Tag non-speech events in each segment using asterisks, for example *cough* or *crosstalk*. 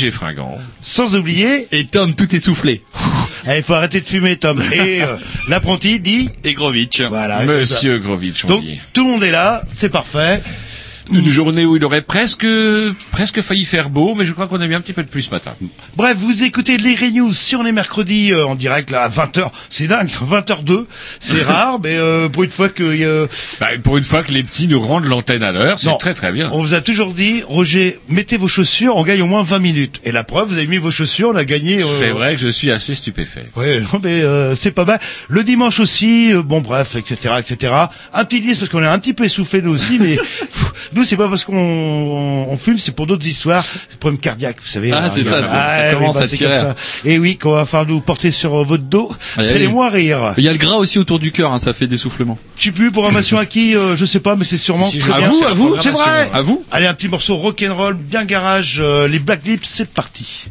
Roger Fringant. sans oublier, Et Tom tout essoufflé. *laughs* eh, il faut arrêter de fumer Tom. Et euh, *laughs* l'apprenti dit, Et Grovitch. Voilà, Monsieur Grovitch, on donc dit. tout le monde est là, c'est parfait. Une journée où il aurait presque, presque failli faire beau, mais je crois qu'on a mis un petit peu de pluie ce matin. Bref, vous écoutez les News sur les mercredis euh, en direct là à 20h. C'est dingue, *laughs* 20h02. C'est *laughs* rare, mais euh, pour une fois que euh, Bah, pour une fois que les petits nous rendent l'antenne à l'heure, c'est très très bien. on vous a toujours dit, Roger, mettez vos chaussures, on gagne au moins 20 minutes. Et la preuve, vous avez mis vos chaussures, on a gagné. euh, C'est vrai que je suis assez stupéfait. Ouais, *laughs* non, mais euh, c'est pas mal. Le dimanche aussi, euh, bon bref, etc., etc. Un petit disque parce qu'on est un petit peu essoufflé nous aussi, mais pff, nous c'est pas parce qu'on on fume, c'est pour d'autres histoires, c'est problème cardiaque, vous savez. Ah, hein, c'est ça, euh, ça- ça commence bah, à tirer. Et oui, qu'on va falloir nous porter sur votre dos, Allez, allez allez. moi rire. Il y a le gras aussi autour du cœur, hein, ça fait des soufflements. Tu sais plus programmation à qui, euh, je sais pas, mais c'est sûrement Si, très à bien. vous, C'est à vous, c'est vrai. À vous Allez, un petit morceau rock'n'roll, bien garage, euh, les Black Lips, c'est parti.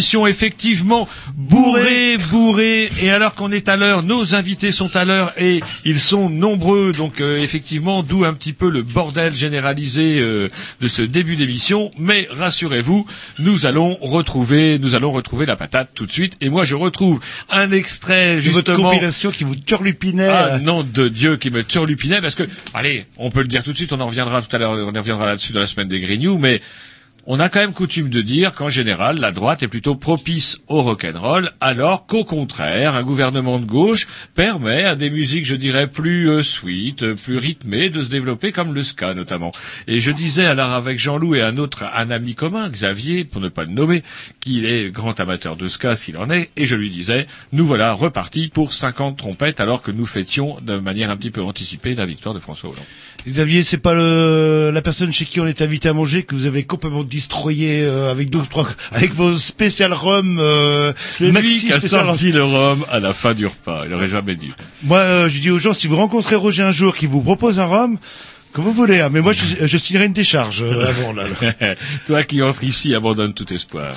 Émission effectivement bourrée, bourrée. Et alors qu'on est à l'heure, nos invités sont à l'heure et ils sont nombreux. Donc euh, effectivement, d'où un petit peu le bordel généralisé euh, de ce début d'émission. Mais rassurez-vous, nous allons retrouver, nous allons retrouver la patate tout de suite. Et moi, je retrouve un extrait C'est votre justement. compilation qui vous turlupinait. Ah nom de Dieu qui me turlupinait parce que allez, on peut le dire tout de suite, on en reviendra tout à l'heure, on en reviendra là-dessus dans la semaine des Grignoux, mais on a quand même coutume de dire qu'en général, la droite est plutôt propice au rock'n'roll, alors qu'au contraire, un gouvernement de gauche permet à des musiques, je dirais, plus euh, sweet, euh, plus rythmées, de se développer, comme le ska notamment. Et je disais alors avec Jean-Loup et un autre, un ami commun, Xavier, pour ne pas le nommer, qu'il est grand amateur de ska s'il en est, et je lui disais, nous voilà repartis pour 50 trompettes, alors que nous fêtions de manière un petit peu anticipée la victoire de François Hollande. Xavier, c'est pas le, la personne chez qui on est invité à manger que vous avez complètement destroyé euh, avec deux ou trois, avec vos spécial rhum. Euh, C'est lui qui a sorti le rhum à la fin du repas. Il aurait jamais dû. Moi, euh, je dis aux gens, si vous rencontrez Roger un jour qui vous propose un rhum, comme vous voulez, hein, mais moi, je, je signerai une décharge euh, avant. Là, là. *laughs* Toi qui entres ici, abandonne tout espoir.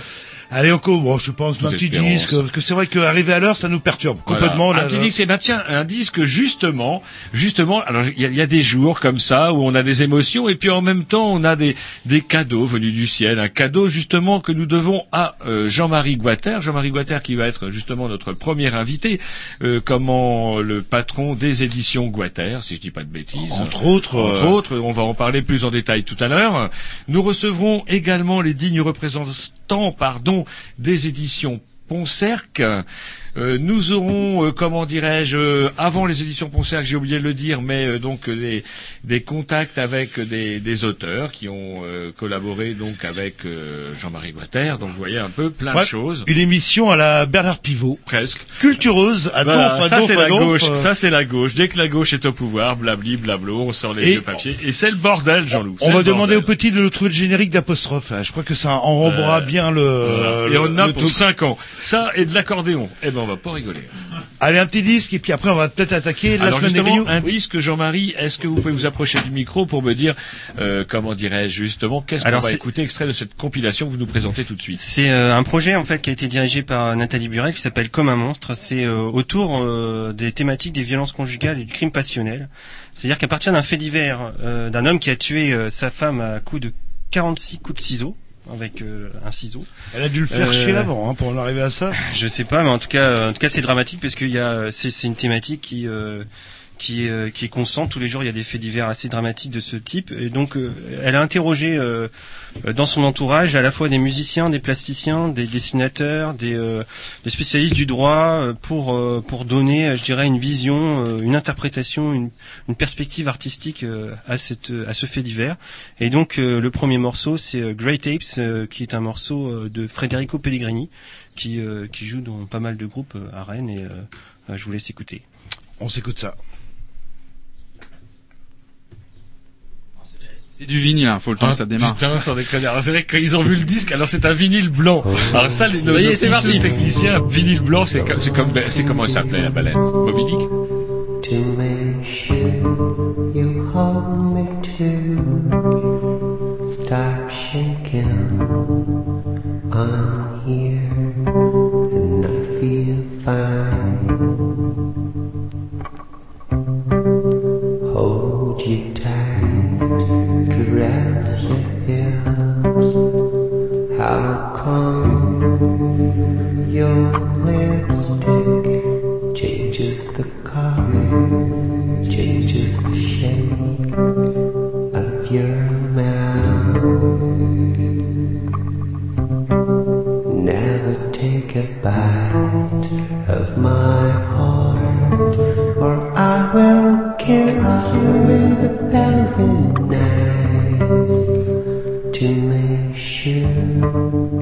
Allez, encore, bon, je pense un petit espérance. disque, parce que c'est vrai qu'arriver à l'heure, ça nous perturbe Voilà. complètement. Un là, petit là. disque, eh ben tiens, un disque justement, justement. Alors il y y a des jours comme ça où on a des émotions et puis en même temps on a des des cadeaux venus du ciel. Un cadeau justement que nous devons à euh, Jean-Marie Guater. Jean-Marie Guater qui va être justement notre premier invité, euh, comment le patron des éditions Guater, si je dis pas de bêtises. Entre autres, Entre euh, autres, on va en parler plus en détail tout à l'heure. Nous recevrons également les dignes représentants, pardon, des éditions Poncerc. Euh, nous aurons, euh, comment dirais-je, euh, avant les éditions Poncerc, j'ai oublié de le dire, mais euh, donc euh, des, des contacts avec des, des auteurs qui ont euh, collaboré donc avec euh, Jean-Marie Guater. Donc vous voyez un peu plein Ouais, de choses, Une émission à la Bernard Pivot, presque. cultureuse, à Voilà, donf, à ça c'est la gauche, ça c'est la gauche. Dès que la gauche est au pouvoir, blabli, blablo, on sort les vieux papiers. Et c'est le bordel, Jean-Loup. On va demander bordel. au petit de nous trouver le générique d'apostrophe. hein. Je crois que ça enrobera bien le. Voilà. Et on a pour truc. 5 ans. Ça et de l'accordéon. Eh ben, on va pas rigoler. Allez, un petit disque et puis après on va peut-être attaquer la Alors semaine des justement, un Oui. disque, Jean-Marie, est-ce que vous pouvez vous approcher du micro pour me dire, euh, comment dirais-je justement, qu'est-ce qu'on va écouter extrait de cette compilation que vous nous présentez tout de suite? C'est euh, un projet en fait qui a été dirigé par Nathalie Burel qui s'appelle Comme un monstre. C'est euh, autour euh, des thématiques des violences conjugales et du crime passionnel. C'est-à-dire qu'à partir d'un fait divers euh, d'un homme qui a tué euh, sa femme à coups de 46 coups de ciseaux avec euh, un ciseau. Elle a dû le faire Euh, chier avant hein, pour en arriver à ça. Je sais pas, mais en tout cas, euh, en tout cas, c'est dramatique parce qu'il y a, euh, c'est, c'est une thématique qui euh, qui, est, euh, qui est. Tous les jours, il y a des faits divers assez dramatiques de ce type. Et donc, euh, elle a interrogé euh, dans son entourage à la fois des musiciens, des plasticiens, des dessinateurs, des, des spécialistes du droit pour pour donner, je dirais, une vision, une interprétation, une, une perspective artistique à cette à ce fait divers. Et donc, le premier morceau, c'est Great Apes, qui est un morceau de Federico Pellegrini qui, qui joue dans pas mal de groupes à Rennes et je vous laisse écouter. On s'écoute ça. C'est du vinyle, hein, faut le temps que ça démarre. Putain, sans déconner. C'est vrai que quand ils ont vu le disque, alors c'est un vinyle blanc. Alors ça, les, nos c'est parti. vinyle blanc, c'est comme, c'est comme, c'est comment ça s'appelait la baleine? Moby Dick to make sure you hold me to stop shaking. I'm your lipstick changes the color, changes the shape of your mouth? Never take a bite of my heart, or I will kiss you with a thousand knives to make sure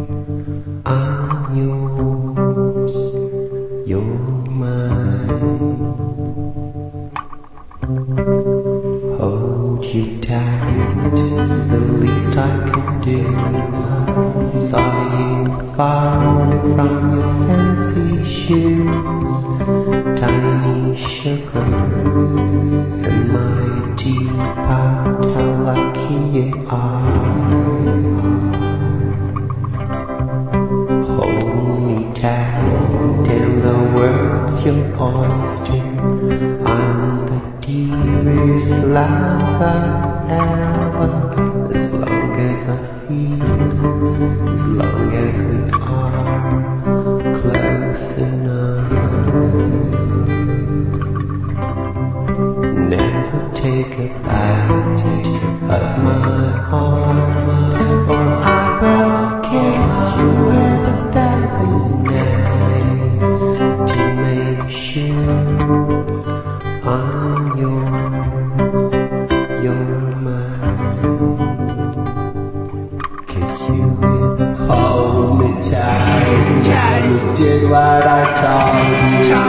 is the least I can do. I saw you falling from your fancy shoes, tiny sugar in my teapot. How lucky you are! Hold me tight, till the world's your oyster. I'm the dearest lover ever. As long as I feel, as long as we are close enough. Never take a bite what I told you,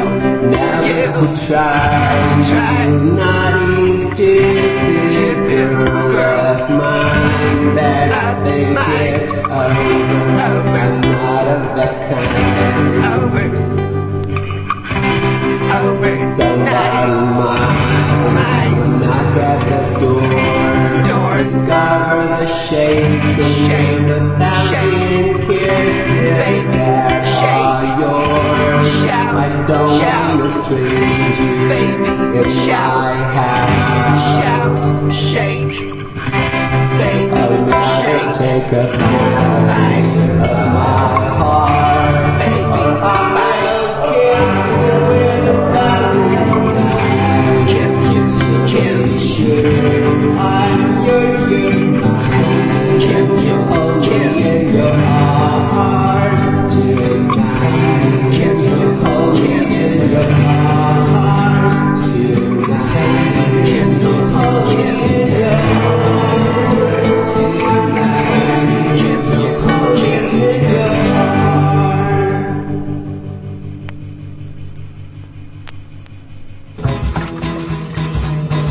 never to try. You naughty, stupid girl of mine. Better think it over. I'm not of that kind. Somebody might knock at the door. Discover the shaking, the thousand kisses that are yours. I don't want to strange you in my house. I'll never take a bite of my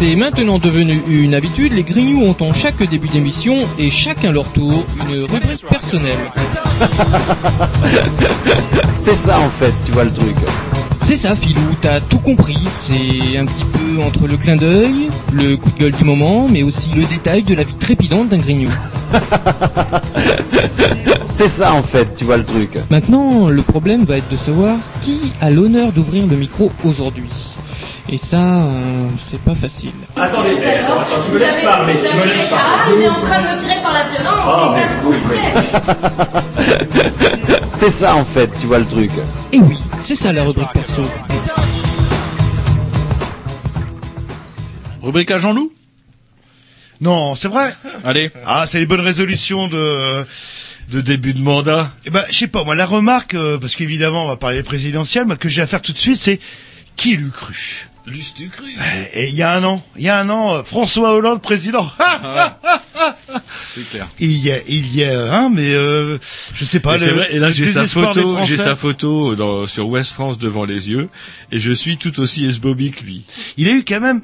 C'est maintenant devenu une habitude, les Grignoux ont en chaque début d'émission et chacun leur tour une rubrique personnelle. *laughs* C'est ça en fait, tu vois le truc. C'est ça Philou, t'as tout compris, c'est un petit peu entre le clin d'œil, le coup de gueule du moment, mais aussi le détail de la vie trépidante d'un Grignou. *laughs* C'est ça en fait, tu vois le truc. Maintenant, le problème va être de savoir qui a l'honneur d'ouvrir le micro aujourd'hui. Et ça, euh, c'est pas facile. Attendez, attends, attends, tu me laisses parler, tu me laisses Ah, il est en train de me tirer par la violence, Oh, et ça me coûterait. *laughs* C'est ça en fait, tu vois le truc. Et oui, c'est ça la rubrique perso. Rubrique à Jean-Loup? Non, c'est vrai. Allez. Ah, c'est les bonnes résolutions de de début de mandat. Eh ben, je sais pas. Moi, la remarque, euh, parce qu'évidemment, on va parler présidentielle, mais que j'ai à faire tout de suite, c'est qui l'eût cru? Luce du cru. Et il y a un an, il y a un an, euh, François Hollande président. *laughs* C'est clair. il y a, il y a un, mais euh, je sais pas. Et c'est le- vrai, et là j'ai sa photo, j'ai sa photo dans, sur Ouest France devant les yeux, et je suis tout aussi esbobique que lui. Il a eu quand même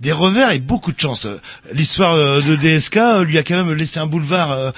des revers et beaucoup de chance. Euh, L'histoire euh, de DSK euh, lui a quand même laissé un boulevard.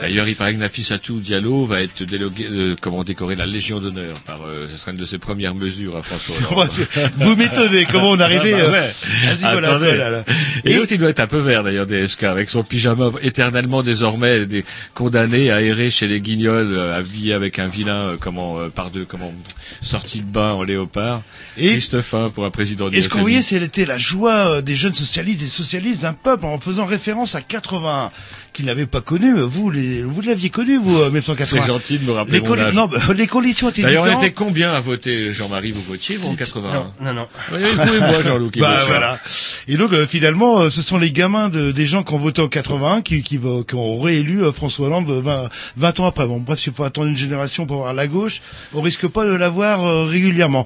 D'ailleurs, il paraît que Nafissatou Diallo va être délogué, euh, comment décoré la Légion d'honneur. Par, euh, ce sera une de ses premières mesures à François Hollande. Vous m'étonnez comment on est arrivé. Ah bah euh, ouais. Voilà, Attendez. voilà, là. Et Et- l'autre, il doit être un peu vert d'ailleurs, DSK, avec son pyjama éternellement désormais des condamné à errer chez les guignols, euh, habillé avec un vilain, euh, comment, euh, par deux, comment, sorti de bain en léopard. Et- Christophe pour un président du Et ce qu'on voyait, c'était la joie des jeunes socialistes, des socialistes d'un peuple, en faisant référence à 81 qu'ils n'avaient pas connu. Vous, les, vous l'aviez connu, vous, euh, 1980. C'est gentil de me rappeler Les, mon âge. non, bah, les conditions étaient D'ailleurs, on était combien à voter, Jean-Marie, vous votiez, vous, en C'était- 81? Non, non, non. Oui, vous et moi, Jean-Loup, qui Bah voilà. Et donc euh, finalement, euh, ce sont les gamins de, des gens qui ont voté en 81 qui, qui, qui ont réélu euh, François Hollande 20, 20 ans après. Bon, bref, il faut attendre une génération pour voir la gauche. On risque pas de l'avoir euh, régulièrement.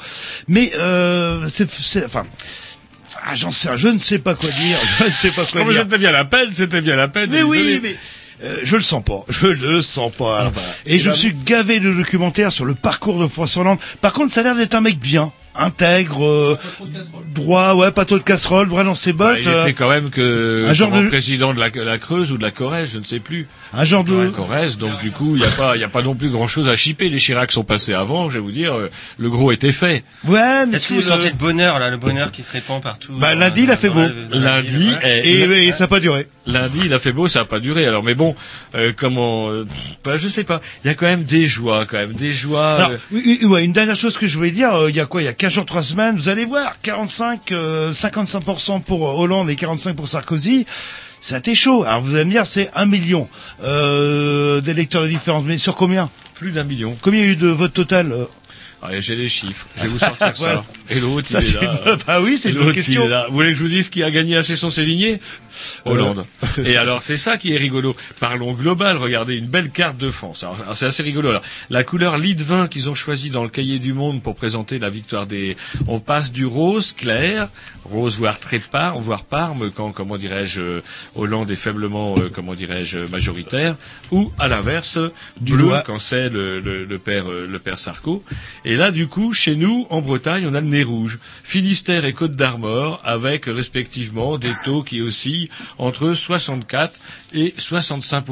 Mais euh, c'est, c'est- enfin, ah, j'en sais, je ne sais pas quoi dire. *laughs* Je ne sais pas quoi dire. c'était bien la peine, c'était bien la peine. Mais oui, mais euh, je le sens pas. Je le sens pas. bah, et je me suis gavé de documentaires sur le parcours de François Hollande. Par contre, ça a l'air d'être un mec bien, intègre, euh, droit, ouais, pas trop de casserole, droit dans ses Bah, bottes. il euh, était quand même que un genre de- président de la, la Creuse ou de la Corrèze, je ne sais plus. un genre de. La Corrèze, donc du coup, il n'y a pas, il y a pas non plus grand chose à chipper. Les Chirac sont passés avant, je vais vous dire, euh, le gros était fait. Ouais, mais Est-ce que vous le- sentez le bonheur là, le bonheur qui se répand partout Bah, lundi, il a fait beau. Lundi, et, et, et ça n'a pas duré. lundi, il a fait beau, ça n'a pas duré. Alors, mais bon, euh, comment, euh, bah, je sais pas. Il y a quand même des joies, quand même, des joies. Alors, euh, oui, oui, ouais, une dernière chose que je voulais dire, euh, il y a quoi, il y a 15 jours, 3 semaines, vous allez voir, 45, euh, 55% pour Hollande et 45 pour Sarkozy. Ça a été chaud. Alors vous allez me dire, c'est un million euh, d'électeurs de différence. Mais sur combien? Plus d'un million. Combien il y a eu de vote total euh Allez, j'ai les chiffres. Je vais vous sortir *laughs* Voilà. ça. Et l'autre, il est là. une- bah oui, c'est une question. Vous voulez que je vous dise qui a gagné assez son Sévigné Hollande. Et alors, c'est ça qui est rigolo. Parlons global. Regardez, une belle carte de France. Alors, c'est assez rigolo. Alors, la couleur lit de vin qu'ils ont choisi dans le cahier du monde pour présenter la victoire des... On passe du rose clair, rose voire très par, voire parme, quand, comment dirais-je, euh, Hollande est faiblement, euh, comment dirais-je, majoritaire, ou à l'inverse, Du bleu quand c'est le, le, le père euh, le père Sarko. Et là, du coup, chez nous, en Bretagne, on a le nez rouge. Finistère et Côte d'Armor, avec respectivement des taux qui oscillent entre 64 et 65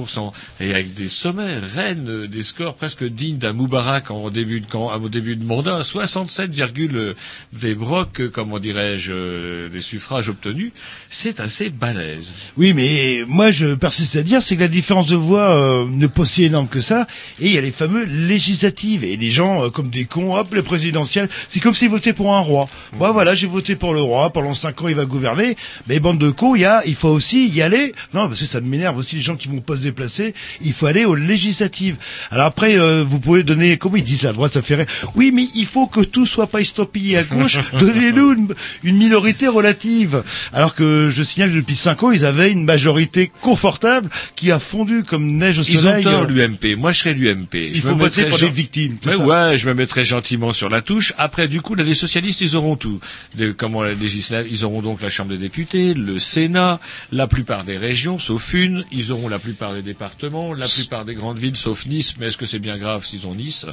et avec des sommets, Rennes, des scores presque dignes d'un Moubarak en début de camp, au début de mandat, 67, euh, des brocs, euh, comment dirais-je, des suffrages obtenus. C'est assez balèze. Oui, mais moi je persiste à dire, c'est que la différence de voix euh, n'est pas si énorme que ça. Et il y a les fameux législatives. Et les gens, euh, comme des cons, hop, les présidentielles, c'est comme s'ils votaient pour un roi. Moi, voilà, j'ai voté pour le roi. Pendant cinq ans, il va gouverner. Mais bande de cons, il y a, il faut aussi y aller. Non, parce que ça m'énerve aussi les gens qui vont pas se déplacer. Il faut aller aux législatives. Alors après, euh, vous pouvez donner, comment ils disent la droite, ça fait rire. Oui, mais il faut que tout soit pas estampillé à gauche. *laughs* Donnez-nous une, une minorité relative. Alors que je signale que depuis cinq ans, ils avaient une majorité confortable qui a fondu comme neige au Ils ont soleil. tort, l'UMP. Moi, je serais l'UMP. Il Je faut me passer pour des victimes. Ouais, ça. ouais, je me mettrai gentiment sur la touche. Après, du coup, là, les socialistes, ils auront tout. De, comment ils auront donc la Chambre des députés, le Sénat, la plupart des régions, sauf une. Ils auront la plupart des départements, la plupart des grandes villes, sauf Nice. Mais est-ce que c'est bien grave s'ils ont Nice?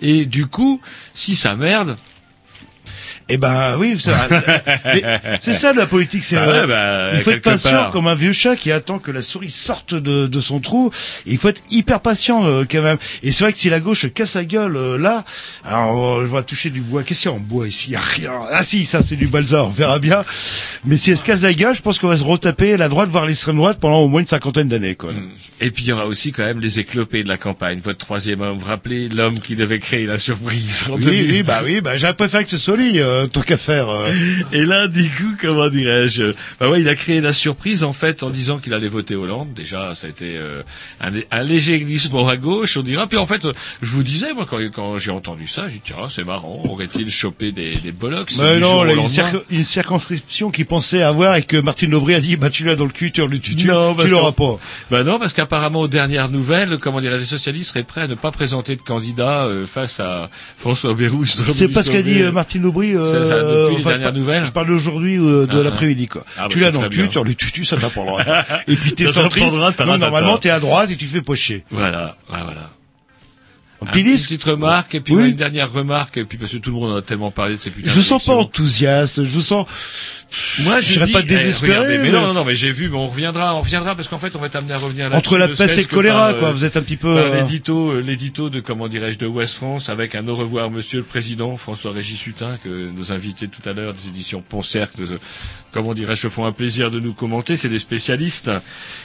Et du coup, si ça merde, Eh ben oui, *laughs* c'est ça la politique. C'est Bah euh, ouais, bah, il faut être patient part. comme un vieux chat qui attend que la souris sorte de, de son trou. Et il faut être hyper patient euh, quand même. Et c'est vrai que si la gauche casse la gueule euh, là, alors je vais toucher du bois. Qu'est-ce qu'il y a en bois ici? Y a rien. Ah si, ça c'est du balsa. On verra bien. Mais si elle se casse la gueule, je pense qu'on va se retaper la droite voire l'extrême droite pendant au moins une cinquantaine d'années. Quoi. Et puis il y aura aussi quand même les éclopés de la campagne. Votre troisième homme, vous rappelez l'homme qui devait créer la surprise. en Oui, 2010. oui, bah oui, bah j'aurais préféré que ce soit lui, euh, tant qu'à faire. euh. Et là, du coup, comment dirais-je Bah ouais, il a créé la surprise en fait en disant qu'il allait voter Hollande. Déjà, ça a été euh, un, un léger glissement à gauche, on dira. Puis en fait, euh, je vous disais moi quand, quand j'ai entendu ça, j'ai dit tiens, c'est marrant. Aurait-il chopé des, des bollocks Mais non, là, une, lendemain circo- une circonscription qu'il pensait avoir et que Martine Aubry a dit, bah tu l'as dans le cul, tu le Non, tu l'auras qu'en- pas. Bah non, parce qu'apparemment aux dernières nouvelles, comment dirais les socialistes seraient prêts à ne pas présenter de candidat euh, face à François Bayrou. C'est pas ce qu'a dit euh, Martine Aubry. Euh, C'est ça, depuis les enfin, je dernières par- nouvelles Je parle d'aujourd'hui euh, de Ah, l'après-midi, quoi. Ah, bah, tu l'as dans le cul, tu le tutu, ça t'apprendra. *laughs* et puis t'es centriste. Non, normalement t'es à droite et tu fais pocher. Voilà, voilà. Un Un petit petit disque petite remarque, et puis Oui. une dernière remarque, et puis parce que tout le monde en a tellement parlé de ces putains Je vous sens pas enthousiaste, je vous sens... Moi, je dis, pas eh, désespéré. regardez, mais mais- non, non, non, mais j'ai vu, mais on reviendra, on reviendra, parce qu'en fait, on va être amené à revenir là Entre la peste et le choléra, quoi, vous êtes un petit peu... Euh, l'édito, euh, l'édito de comment dirais-je de Ouest France avec un au revoir Monsieur le Président François Régis Hutin que nos invités tout à l'heure des éditions Poncercle, euh, comment dirais-je, se font un plaisir de nous commenter. C'est des spécialistes.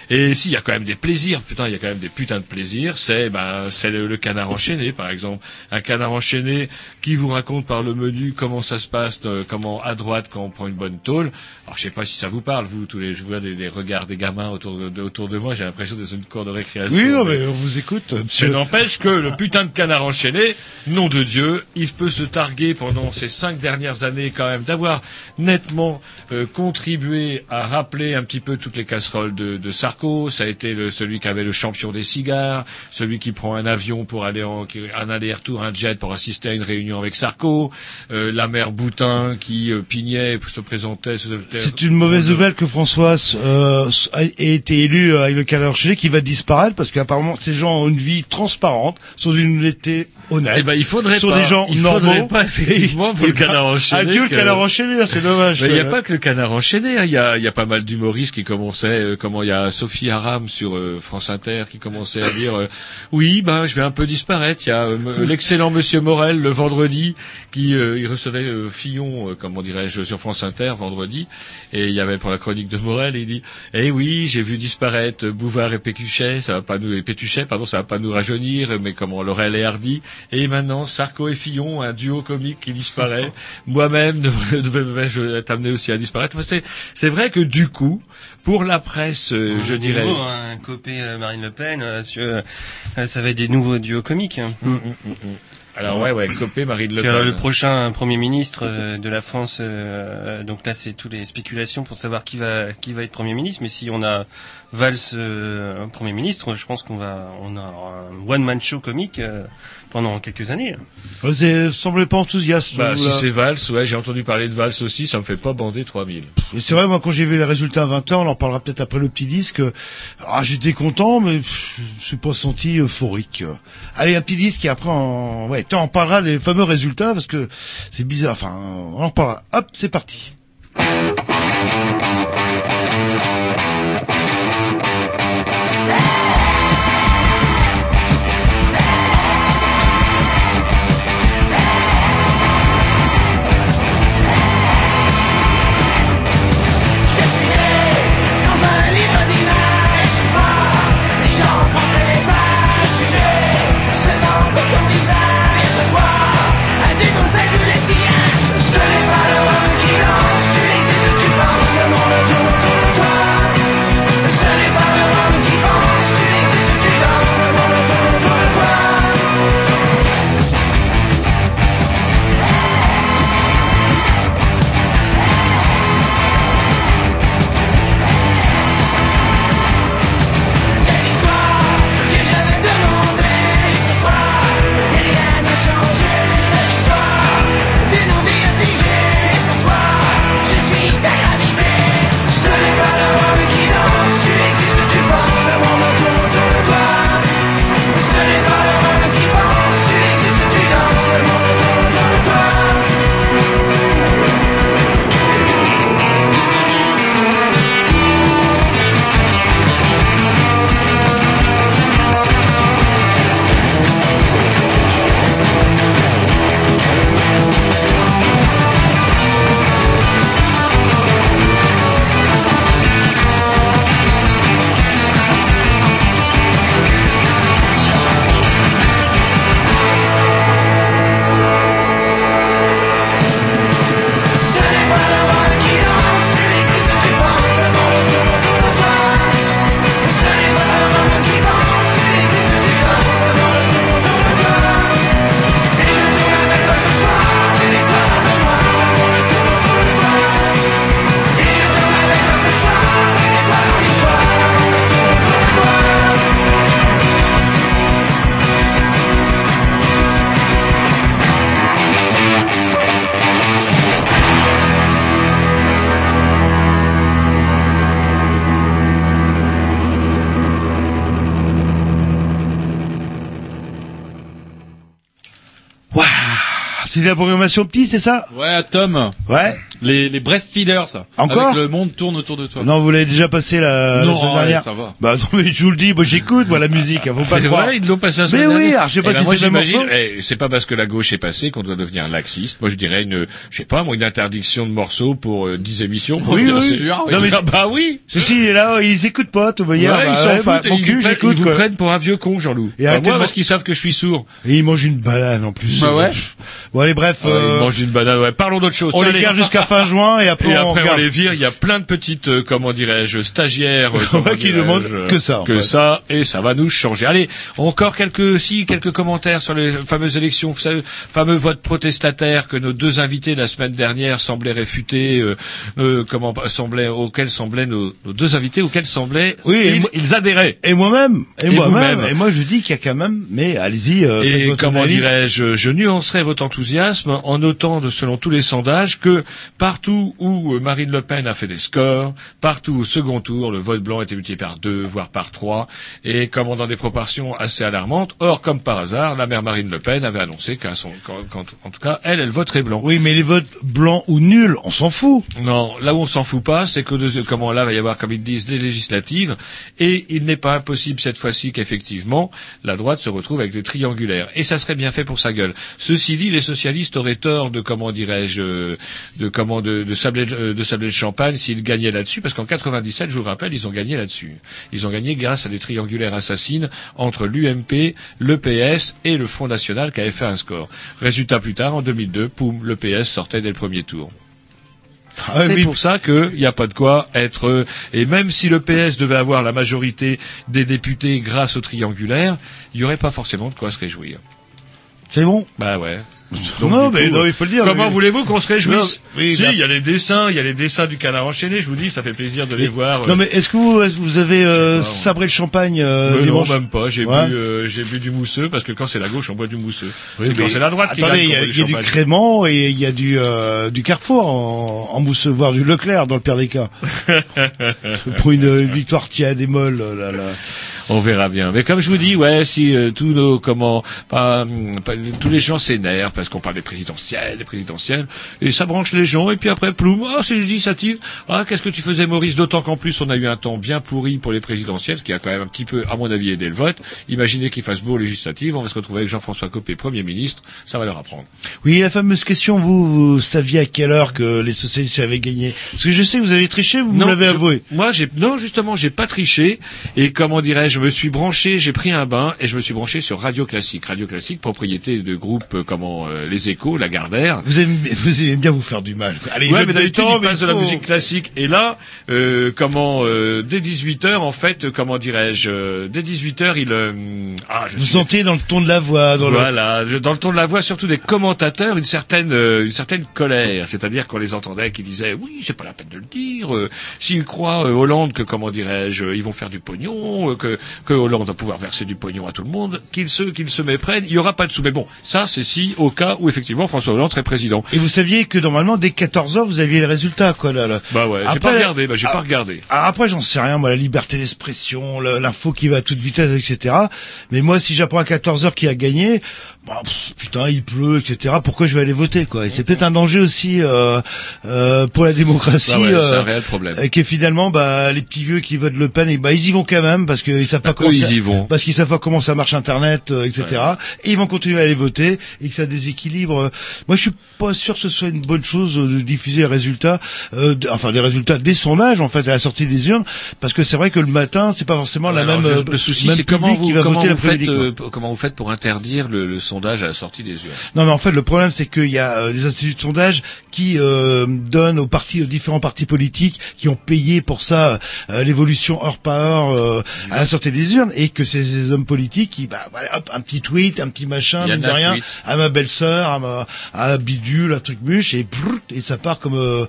Et si il y a quand même des plaisirs, putain, il y a quand même des putains de plaisirs. C'est ben c'est le, le canard enchaîné par exemple, un canard enchaîné qui vous raconte par le menu comment ça se passe, euh, comment à droite quand on prend une bonne tôle. Alors je sais pas si ça vous parle, vous tous les, je vois des, des regards des gamins autour de, de- autour de moi. J'ai l'impression d'être dans une cour de récréation. Oui, non, mais on vous écoute, monsieur. n'empêche que le putain de canard enchaîné, nom de Dieu, il peut se targuer pendant ces cinq dernières années quand même d'avoir nettement euh, contribué à rappeler un petit peu toutes les casseroles de, de Sarko. Ça a été le, celui qui avait le champion des cigares, celui qui prend un avion pour aller en un aller-retour, un jet pour assister à une réunion avec Sarko, euh, la mère Boutin qui euh, pignait, se présentait. C'est une mauvaise nouvelle que François euh, ait été élu avec le enchaîné qui va disparaître parce qu'apparemment ces gens ont une vie transparente, sont d'une honnêteté honnête. Eh ben, il faudrait sont pas. des gens il normaux. faudrait pas effectivement pour Et- le canard enchaîné. Adieu le canard enchaîné, c'est dommage. Mais il n'y a pas que le canard enchaîné, hein. il y, a, il y a pas mal d'humoristes qui commençaient, euh, comment il y a Sophie Aram sur euh, France Inter qui commençait à dire euh, oui, ben je vais un peu disparaître. Il y a euh, l'excellent Monsieur Morel le vendredi qui euh, il recevait euh, Fillon, comment dirais-je, sur France Inter vendredi, et il y avait pour la chronique de Morel, il dit eh oui, j'ai vu disparaître Bouvard et Pécuchet, ça va pas nous et Pétuchet, pardon, ça va pas nous rajeunir, mais comment Laurel et Hardy, Et maintenant, Sarko et Fillon, un duo comique qui disparaît. *laughs* Moi-même *laughs* être amené aussi à disparaître. C'est- C'est vrai que du coup, pour la presse, euh, je dirais... nouveau, hein, Copé euh, Marine Le Pen, euh, euh, ça va être des nouveaux duos comiques. hein. Alors ouais, ouais, Copé, Marine Le alors, Pen. le prochain Premier ministre euh, de la France, euh, donc là c'est toutes les spéculations pour savoir qui va qui va être Premier ministre. Mais si on a Valls euh, Premier ministre, je pense qu'on va on a un one man show comique euh, pendant quelques années. Vous ne semblez pas enthousiaste. Bah, si c'est Valls, ouais, j'ai entendu parler de Valls aussi, ça me fait pas bander 3000. Et c'est vrai, moi, quand j'ai vu les résultats à 20h, on en parlera peut-être après le petit disque, euh, ah, j'étais content, mais pff, je suis pas senti euphorique. Allez, un petit disque et après, on, ouais, tiens, on parlera des fameux résultats parce que c'est bizarre. Enfin, on en reparlera. Hop, c'est parti. La programmation petit, c'est ça? Ouais, Tom. Ouais. Les, les breastfeeders. Encore Avec le monde tourne autour de toi. Non, vous l'avez déjà passé la, la Non, semaine allez, dernière. ça va. Bah non, mais je vous le dis, moi j'écoute moi la musique, hein, faut pas C'est vrai, ils l'ont passé la Mais semaine oui, dernière. alors je sais pas Eh ben, si moi, c'est le même j'imagine, morceau. eh, c'est pas parce que la gauche est passée qu'on doit devenir laxiste. Moi, je dirais une, je sais pas, moi, une interdiction de morceaux pour euh, 10 émissions. Oui, Bien oui. sûr. Non, mais- Ah, bah oui. Ceci, est là, ils écoutent pas, tout. Ouais, ils s'en foutent. bah, et mon ils cul, vous prennent- j'écoute, Ils vous quoi. prennent pour un vieux con, Jean-Loup. Et Enfin, arrêtez moi, parce qu'ils savent que je suis sourd. Et ils mangent une banane en plus. Bah ouais. Bon, allez, bref. Ouais, euh, Ils mangent une banane. Ouais, parlons d'autre chose. on Tiens, les allez. garde jusqu'à fin juin et après, Et on après on les vire, il y a plein de petites, euh, comment dirais-je, stagiaires euh, *laughs* qui demandent euh, que ça, en que fait. ça, et ça va nous changer. Allez, encore quelques, si quelques commentaires sur les fameuses élections, vous savez, fameux vote protestataire que nos deux invités la semaine dernière semblaient réfuter, euh, euh, comment semblaient, auxquels semblaient nos, nos deux invités, auxquels semblaient Oui, ils, adhéraient. Et moi-même, et, Et moi-même, et moi je dis qu'il y a quand même, mais allez-y, euh, Et comment dirais-je, je nuancerai votre enthousiasme en notant, de, selon tous les sondages, que partout où euh, Marine Le Pen a fait des scores, partout au second tour, le vote blanc était multiplié par deux, voire par trois, et comme dans des proportions assez alarmantes. Or, comme par hasard, la mère Marine Le Pen avait annoncé qu'en, qu'en- en tout cas, elle, elle voterait blanc. Oui, mais les votes blancs ou nuls, on s'en fout. Non, là où on s'en fout pas, c'est que de, comment là va y avoir, comme ils disent, des législatives, et il n'est pas impossible cette fois-ci qu'effectivement la droite se retrouve avec des triangulaires. Et ça serait bien fait pour sa gueule. Ceci dit, les socialistes auraient tort de comment dirais-je, de comment comment de, de sablé euh, de sablé de champagne s'ils gagnaient là-dessus parce qu'en 97 je vous le rappelle ils ont gagné là-dessus ils ont gagné grâce à des triangulaires assassines entre l'UMP le PS et le Front National qui avait fait un score résultat plus tard en 2002 poum le PS sortait dès le premier tour Ah, c'est oui. pour ça qu'il n'y a pas de quoi être... euh, Et même si le PS devait avoir la majorité des députés grâce au triangulaire, il n'y aurait pas forcément de quoi se réjouir. C'est bon? Bah ouais. Non, mais coup, non, il faut le dire, Comment mais- voulez-vous qu'on se réjouisse Non, oui, Si, il y a les dessins, il y a les dessins du canard enchaîné, je vous dis, ça fait plaisir de les voir. Non euh, mais est-ce que vous, est-ce que vous avez euh, sabré le champagne euh, non, même pas. J'ai Ouais. bu, euh, j'ai bu du mousseux parce que quand c'est la gauche, on boit du mousseux. Oui, c'est quand c'est la droite Attendez, il y a, y du. Crément et il y a du euh, du Carrefour en, en mousse, voire du Leclerc dans le pire des cas. *laughs* Pour une, une victoire tiède et molle, là là. On verra bien. Mais comme je vous dis, ouais, si euh, tous nos comment, pas, hum, pas- tous les gens s'énervent parce qu'on parle des présidentielles, des présidentielles, et ça branche les gens. Et puis après, ploum, ah c'est législative. Ah qu'est-ce que tu faisais, Maurice? D'autant qu'en plus, on a eu un temps bien pourri pour les présidentielles, ce qui a quand même un petit peu, à mon avis, aidé le vote. Imaginez qu'il fasse beau aux législatives, on va se retrouver avec Jean-François Copé, Premier ministre. Ça va leur apprendre. Oui, la fameuse question, vous, vous saviez à quelle heure que les socialistes avaient gagné? Parce que je sais que vous avez triché, vous me l'avez avoué. Moi, j'ai non justement, j'ai pas triché et comment dirais-je, je me suis branché, j'ai pris un bain et je me suis branché sur Radio Classique. Radio Classique, propriété de groupe euh, comment euh, les Échos, Lagardère. Vous aimez, vous aimez bien vous faire du mal. Allez, ouais, mais d'habitude, il passe il de la musique classique. Et là, euh, comment, euh, dès 18h, en fait, euh, comment dirais-je, euh, dès 18h, il... euh, ah, je Vous suis- sentez dans le ton de la voix, dans le... voilà, dans le ton de la voix, surtout des commentateurs, une certaine, euh, une certaine colère. C'est-à-dire qu'on les entendait qui disaient, oui, c'est pas la peine de le dire. euh, S'ils croient euh, Hollande que, comment dirais-je, euh, ils vont faire du pognon, euh, que, que Hollande va pouvoir verser du pognon à tout le monde, qu'ils se, qu'ils se méprennent, il y aura pas de sous. Mais bon, ça, c'est si au cas où effectivement François Hollande serait président. Et vous saviez que normalement, dès 14 heures, vous aviez les résultats, quoi, là. là. Bah ouais, j'ai pas regardé, bah j'ai Ah, pas regardé. Alors après, j'en sais rien, moi, la liberté d'expression, l'info qui va à toute vitesse, etc. Mais moi, si j'apprends à 14 heures qui a gagné, bah, pff, putain, il pleut, etc. Pourquoi je vais aller voter, quoi? Et c'est peut-être un danger aussi euh, euh, pour la démocratie. Bah ouais, c'est euh, un réel problème. et que finalement, bah, les petits vieux qui votent Le Pen, et bah, ils y vont quand même parce qu'ils savent pas comment Eux, ils ça- y vont. parce qu'ils savent pas comment ça marche Internet, euh, etc. Et ils vont continuer à aller voter et que ça déséquilibre. euh. Moi, je suis pas sûr que ce soit une bonne chose euh, de diffuser les résultats, euh, enfin des résultats des sondages en fait à la sortie des urnes, parce que c'est vrai que le matin, c'est pas forcément la même. je- euh, le souci, c'est comment vous, qui va comment voter vous faites, euh, comment vous faites pour interdire le, le sondage à la sortie des urnes. Non, mais en fait, le problème, c'est qu'il y a euh, des instituts de sondage qui euh, donnent aux partis, aux différents partis politiques, qui ont payé pour ça euh, l'évolution heure par heure euh, à la sortie des urnes, et que c'est ces hommes politiques qui, bah, voilà, hop, un petit tweet, un petit machin, mine de rien, à ma belle-sœur, à ma, à bidule, un truc muche, et prrrt, et ça part comme euh,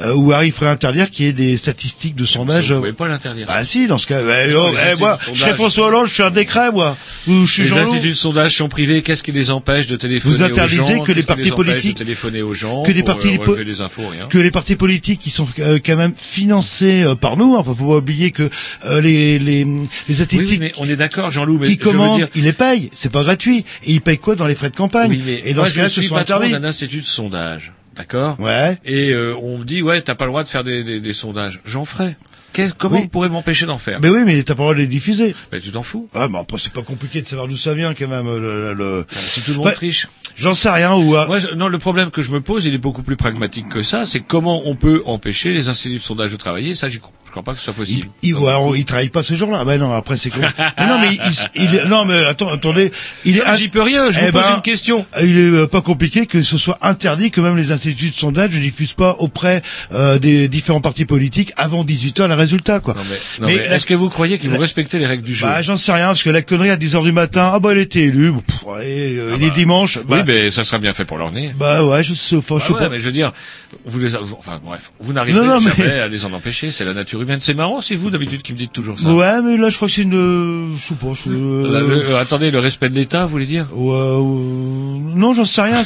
euh, où Harry ferait interdire qu'il y ait des statistiques de sondage. Vous pouvez pas l'interdire. Bah si, dans ce cas, bah, oh, eh, moi, je serais. François Hollande, je fais un décret, moi. Ou je suis Les instituts de sondage sont privés. Qu'est-ce qui les empêche de téléphoner Vous interdisez aux gens que les Qu'est-ce qui partis les politiques- de téléphoner aux gens que des partis euh, des infos, rien. que les partis politiques qui sont euh, quand même financés euh, par nous, enfin faut pas oublier que euh, les les les Oui, statistiques oui, mais on est d'accord, Jean-Loup. Mais qui commandent, dire, ils les payent, c'est pas gratuit et ils payent quoi dans les frais de campagne oui, mais Et dans moi, ce je ce sont interdits. d'un institut de sondage, d'accord? Ouais. Et euh, on me dit, ouais, t'as pas le droit de faire des, des, des sondages. J'en ferai. Comment Oui. on pourrait m'empêcher d'en faire? Mais oui, mais t'as pas le droit de les diffuser. Ben, tu t'en fous. Ah, mais après c'est pas compliqué de savoir d'où ça vient quand même. Le, le- le- Si tout le monde Ouais. triche. J'en sais rien ou ah, Moi, je- non, le problème que je me pose, il est beaucoup plus pragmatique que ça. C'est comment on peut empêcher les instituts de sondage de travailler. Ça, j'y crois. Je crois pas que ce soit il, possible. il, alors, il travaille pas ce jour-là. Ben non, après c'est con. mais non, mais il, il non, mais attends, attendez, il est. Ah, J'y peux rien. Je Eh vous pose ben, une question. Il est euh, pas compliqué que ce soit interdit que même les instituts de sondage ne diffusent pas auprès euh, des différents partis politiques avant 18 h les résultats quoi. Non, mais, non, Mais mais est-ce que vous croyez qu'ils vont respecter les règles du jeu? Bah j'en sais rien parce que la connerie à 10 h du matin, ah bah il était élu, Bon, pff, allez, euh, il est bah, dimanche, bah, Oui, mais ça sera bien fait pour leur nez. bah ouais, je sais, enfin, je Ah sais ouais, pas. mais je veux dire, vous les, enfin bref, vous n'arriverez Non, non, mais- jamais à les en empêcher. C'est la nature humaine. C'est marrant, c'est vous d'habitude qui me dites toujours ça. Ouais, mais là je crois que c'est une, euh, je sais pas, je- euh, le- euh, attendez, le respect de l'État, vous voulez dire? Ouais, euh, non, j'en sais rien.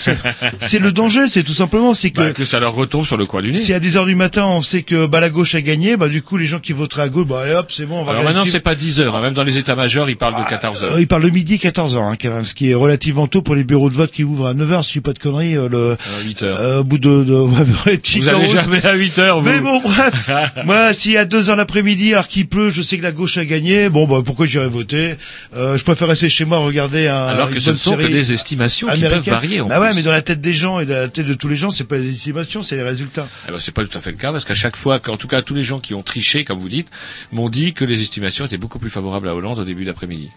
C'est le danger, c'est tout simplement, c'est que Bah, Que ça leur retombe sur le coin du nez. si à 10 heures du matin on sait que bah la gauche a gagné, bah du coup les gens qui voteraient à gauche, bah hop, c'est bon, on va Alors maintenant, c'est pas 10 heures. hein. Même dans les états-majors, ils parlent de 14 heures. Euh, il parle de midi 14 heures, hein, ce qui est relativement tôt pour les bureaux de vote qui ouvrent à 9 heures, si je dis pas de conneries, euh, le, À 8 heures. au bout de, de *laughs* Vous carreaux. jamais à 8 heures, vous. Mais bon, bref. *laughs* Moi, si à à 2 heures l'après-midi alors qu'il pleut, je sais que la gauche a gagné. Bon, bah pourquoi j'irai voter? Euh, Je préfère rester chez moi regarder un. Alors que ce ne sont que des estimations qui peuvent varier, en Bah ouais, plus. mais dans la tête des gens et dans la tête de tous les gens, c'est pas des estimations, c'est les résultats. Eh ben, c'est pas tout à fait le cas parce qu'à chaque fois, en tout cas tous les gens qui ont triché, comme vous dites, m'ont dit que les estimations étaient beaucoup plus favorables à Hollande au début d'après-midi.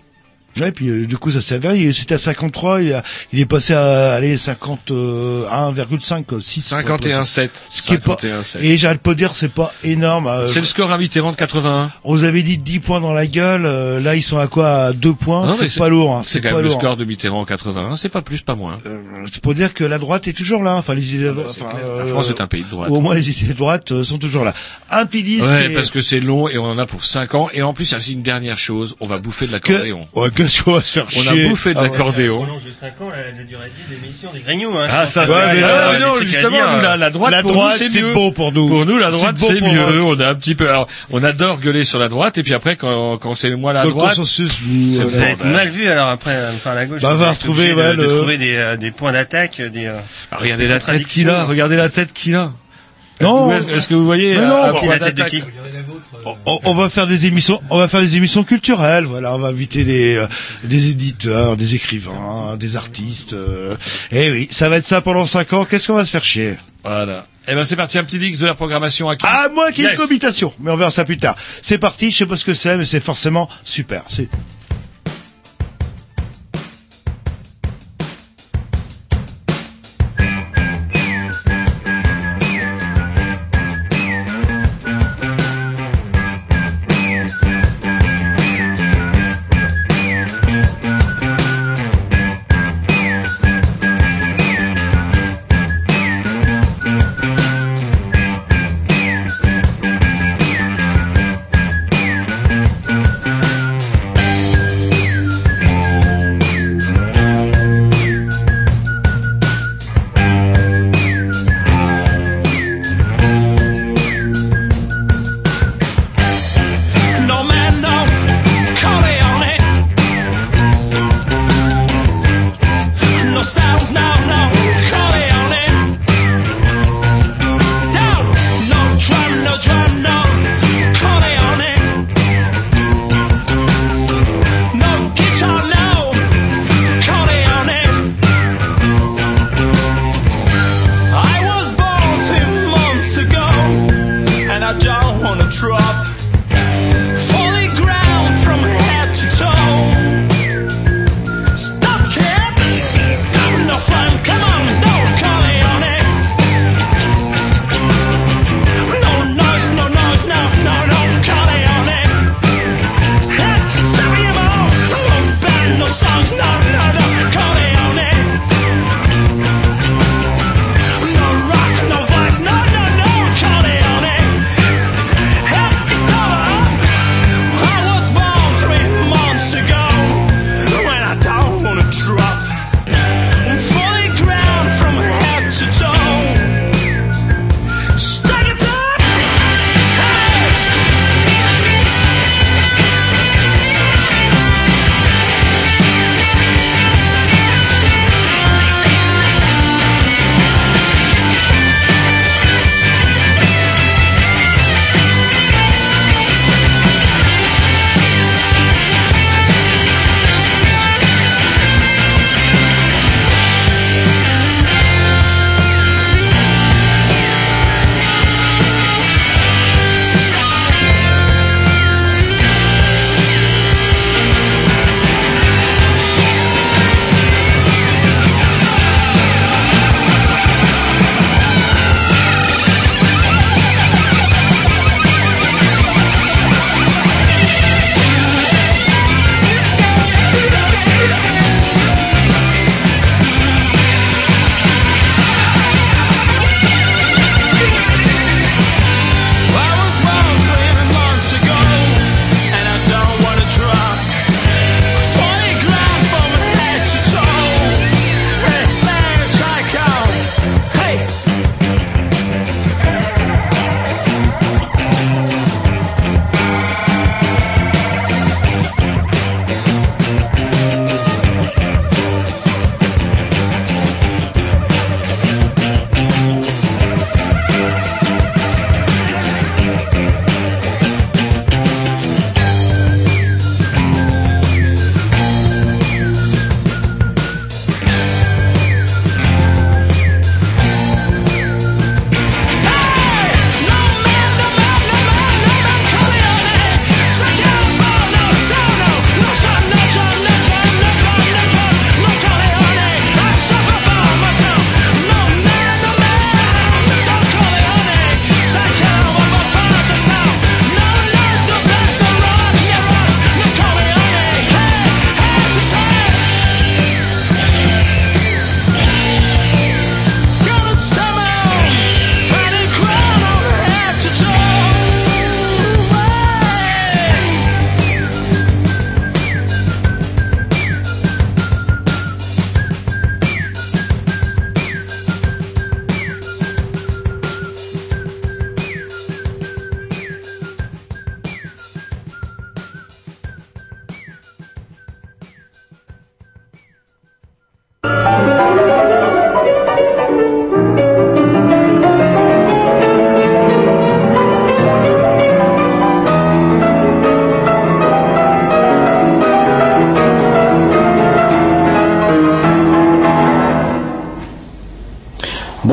Ouais, puis euh, du coup ça s'est avéré. C'était à 53, il, a, il est passé à aller 50, euh, 1,5, quoi, 6. 51,7. Ce qui est pas. 51,7. Et j'arrête pas de dire c'est pas énorme. euh, C'est le score à Mitterrand de 81. On vous avait dit 10 points dans la gueule, euh, là ils sont à quoi? À 2 points, c'est pas lourd. hein, C'est quand même le lourd. score de Mitterrand en 81. C'est pas plus, pas moins. C'est pour dire que la droite est toujours là. Enfin, les idées de droite. enfin, La France est un pays de droite. Au moins les idées de droite sont toujours là. Un pilier Ouais, qui est- parce que c'est long et on en a pour 5 ans. Et en plus, il y a aussi une dernière chose. On va bouffer de l'accordéon. Ouais, qu'est-ce qu'on va se faire On chier a bouffé de Ah ouais. On l'accordéon. prolonge de 5 ans la, durée de vie de l'émission des Grignoux. Hein, Ah, ça, c'est, Ouais, ah, des non, justement, nous, la, la droite, La pour droite, nous, c'est mieux. bon pour nous. Pour nous, la C'est droite, bon c'est mieux. On a un petit peu, alors, on adore gueuler sur la droite, et puis après, quand, quand c'est moi la Dans le droite, consensus, Vous euh, allez être ben. mal vu alors après, euh, enfin la gauche. Bah, vous va retrouver, de, ouais, trouver des, euh, des points d'attaque, des. euh, Ah, regardez la tête qu'il a, regardez la tête qu'il a. Non. Est-ce que vous voyez Mais un- non, point la tête de qui on, on va faire des émissions, on va faire des émissions culturelles. Voilà, on va inviter des euh, des éditeurs, des écrivains, des artistes. euh. Eh oui, ça va être ça pendant cinq ans. Qu'est-ce qu'on va se faire chier? Voilà. Eh ben, c'est parti, un petit X de la programmation à qui? À moins qu'il y ait Yes. une cohabitation, mais on verra ça plus tard. C'est parti. Je sais pas ce que c'est, mais c'est forcément super. C'est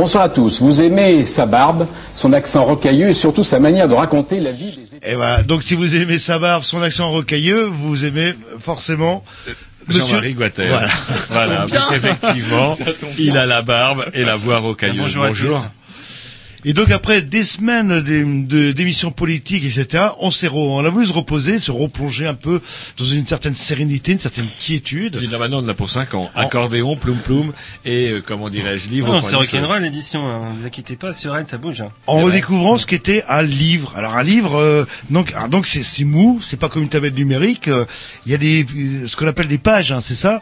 bonsoir à tous. Vous aimez sa barbe, son accent rocailleux et surtout sa manière de raconter la vie des... Et voilà. Donc si vous aimez sa barbe, son accent rocailleux, vous aimez forcément Jean-Marie Guater. Voilà. tombe il a la barbe et la voix rocailleuse. Bonjour à tous. Et donc après des semaines d'émissions politiques, etc., on s'est, re- on a voulu se reposer, se replonger un peu dans une certaine sérénité, une certaine quiétude. Puis là maintenant, on en a pour 5 ans. Accordéon, ploum ploum et euh, comment dirais-je, livre. Non, c'est rock'n'roll l'édition, hein. vous inquiétez pas, sur Rennes ça bouge. hein. En redécouvrant ce qu'était un livre. Alors un livre, euh, donc, ah, donc c'est, c'est mou, c'est pas comme une tablette numérique. euh, Il y a des, euh, ce qu'on appelle des pages, hein, c'est ça.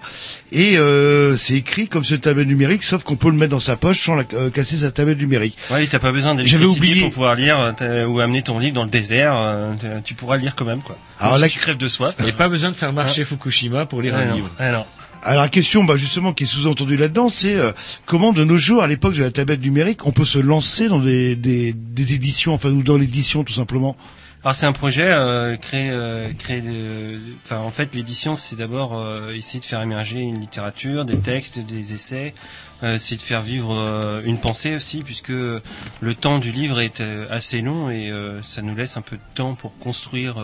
Et euh, c'est écrit comme sur une tablette numérique, sauf qu'on peut le mettre dans sa poche sans la, euh, casser sa tablette numérique. Ouais, t'as pas besoin J'avais d'électricité oublié. pour pouvoir lire euh, ou amener ton livre dans le désert. euh, tu pourras lire quand même, quoi. Alors la- si tu crèves de soif. Et pas besoin de faire marcher Fukushima pour lire un non. livre. Non. Alors la question, bah, justement, qui est sous-entendue là-dedans, c'est euh, comment de nos jours, à l'époque de la tablette numérique, on peut se lancer dans des, des, des éditions, enfin ou dans l'édition tout simplement? Alors c'est un projet euh, créé, euh, créé de, enfin en fait l'édition c'est d'abord euh, essayer de faire émerger une littérature, des textes, des essais, euh, essayer de faire vivre euh, une pensée aussi puisque le temps du livre est euh, assez long et ça nous laisse un peu de temps pour construire,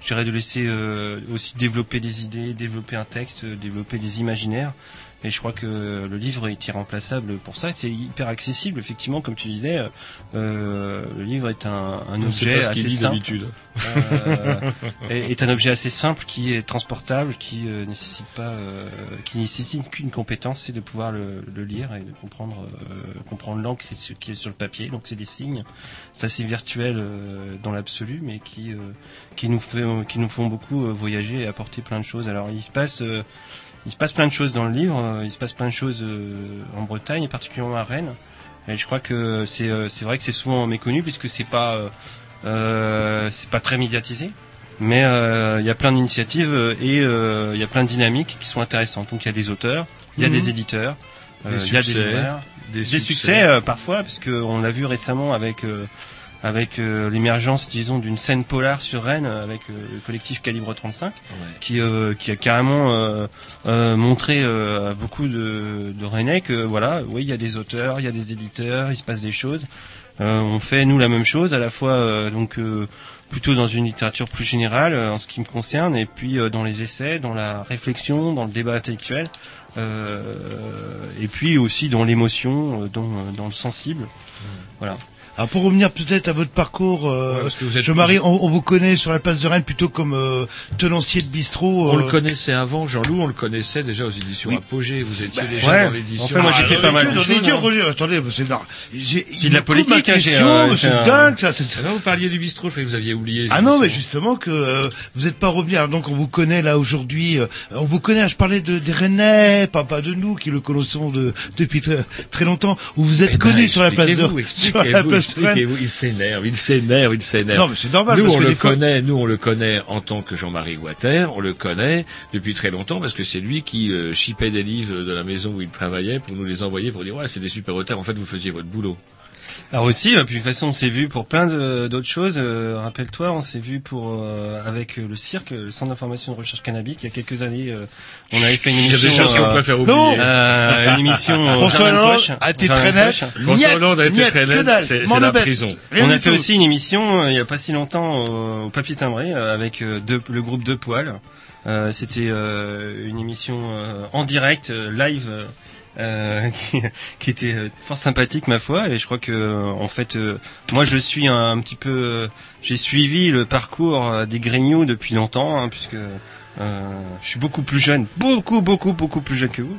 je dirais de laisser aussi développer des idées, développer un texte, développer des imaginaires. Et je crois que le livre est irremplaçable pour ça. C'est hyper accessible, effectivement, comme tu disais. Euh, le livre est un, objet assez simple. Euh, est, est un objet assez simple qui est transportable, qui euh, nécessite pas, euh, qui nécessite qu'une compétence, c'est de pouvoir le, le lire et de comprendre, euh, comprendre l'encre qui est sur- le papier. Donc c'est des signes. Ça c'est virtuel dans l'absolu, mais qui qui nous fait, qui nous font beaucoup voyager et apporter plein de choses. Alors il se passe il se passe plein de choses dans le livre, euh, il se passe plein de choses euh, en Bretagne et particulièrement à Rennes. Et je crois que c'est euh, c'est vrai que c'est souvent méconnu puisque c'est pas euh, euh, c'est pas très médiatisé. Mais euh, il y a plein d'initiatives et euh, il y a plein de dynamiques qui sont intéressantes. Donc il y a des auteurs, il y a Mhm. des éditeurs, Des euh, il y a des libraires, des des, succès. succès, euh, parfois parce que on l'a vu récemment avec euh, avec euh, l'émergence disons d'une scène polar sur Rennes euh, avec euh, le collectif Calibre 35 qui euh, qui a carrément montré à beaucoup de, de Rennais que voilà oui il y a des auteurs il y a des éditeurs il se passe des choses. On fait nous la même chose à la fois donc plutôt dans une littérature plus générale en ce qui me concerne et puis dans les essais dans la réflexion dans le débat intellectuel et puis aussi dans l'émotion dans dans le sensible. Voilà Alors pour revenir peut-être à votre parcours, euh, Ouais, parce que vous êtes- je Marie, on, on vous connaît sur la place de Rennes plutôt comme euh, tenancier de bistrot. On euh, le connaissait avant, Jean-Loup, on le connaissait déjà aux éditions Oui. Apogée. Vous étiez Bah, déjà ouais. dans l'édition. En fait, moi, j'ai fait Ah, pas mal de choses, Dieu, hein. Roger, attendez, c'est de la politique, ma hein, euh, c'est dingue, ça. c'est- c'est- Ah vous parliez du bistrot, je croyais que vous aviez oublié. Ah non, mais justement que euh, vous n'êtes pas revenu. Alors donc on vous connaît là aujourd'hui. euh, on vous connaît. Je parlais de des Rennais, pas pas de nous qui le connaissons de depuis très, très longtemps. Où vous êtes Eh ben, connus sur la place de expliquez-vous, expliquez-vous. Il s'énerve, il s'énerve, il s'énerve. Non, mais c'est normal, Nous, parce on que le connaît, nous, on le connaît en tant que Jean-Marie Guater. On le connaît depuis très longtemps parce que c'est lui qui euh, chipait des livres de la maison où il travaillait pour nous les envoyer pour dire ouais, c'est des super auteurs. En fait, vous faisiez votre boulot. Alors aussi, euh, puis de toute façon, on s'est vu pour plein de- d'autres choses. Euh, Rappelle-toi, on s'est vu pour euh, avec euh, le cirque, le Centre d'information de recherche cannabique, il y a quelques années. euh, on avait fait une Il y a émission. des choses qu'on euh, préfère oublier. Non. euh, une émission. euh, François Hollande a été très net. François Hollande a été très net, c'est- la prison. On a fait aussi une émission euh, il y a pas si longtemps au, au papier timbré euh, avec euh, deux- le groupe Deux Poils. Euh, C'était euh, une émission euh, en direct, euh, live, euh, *laughs* qui, était euh, fort sympathique ma foi. Et je crois que euh, en fait, moi je suis un, petit peu, j'ai suivi le parcours des Grignoux depuis longtemps, hein, puisque euh, je suis beaucoup plus jeune, beaucoup, beaucoup, beaucoup plus jeune que vous.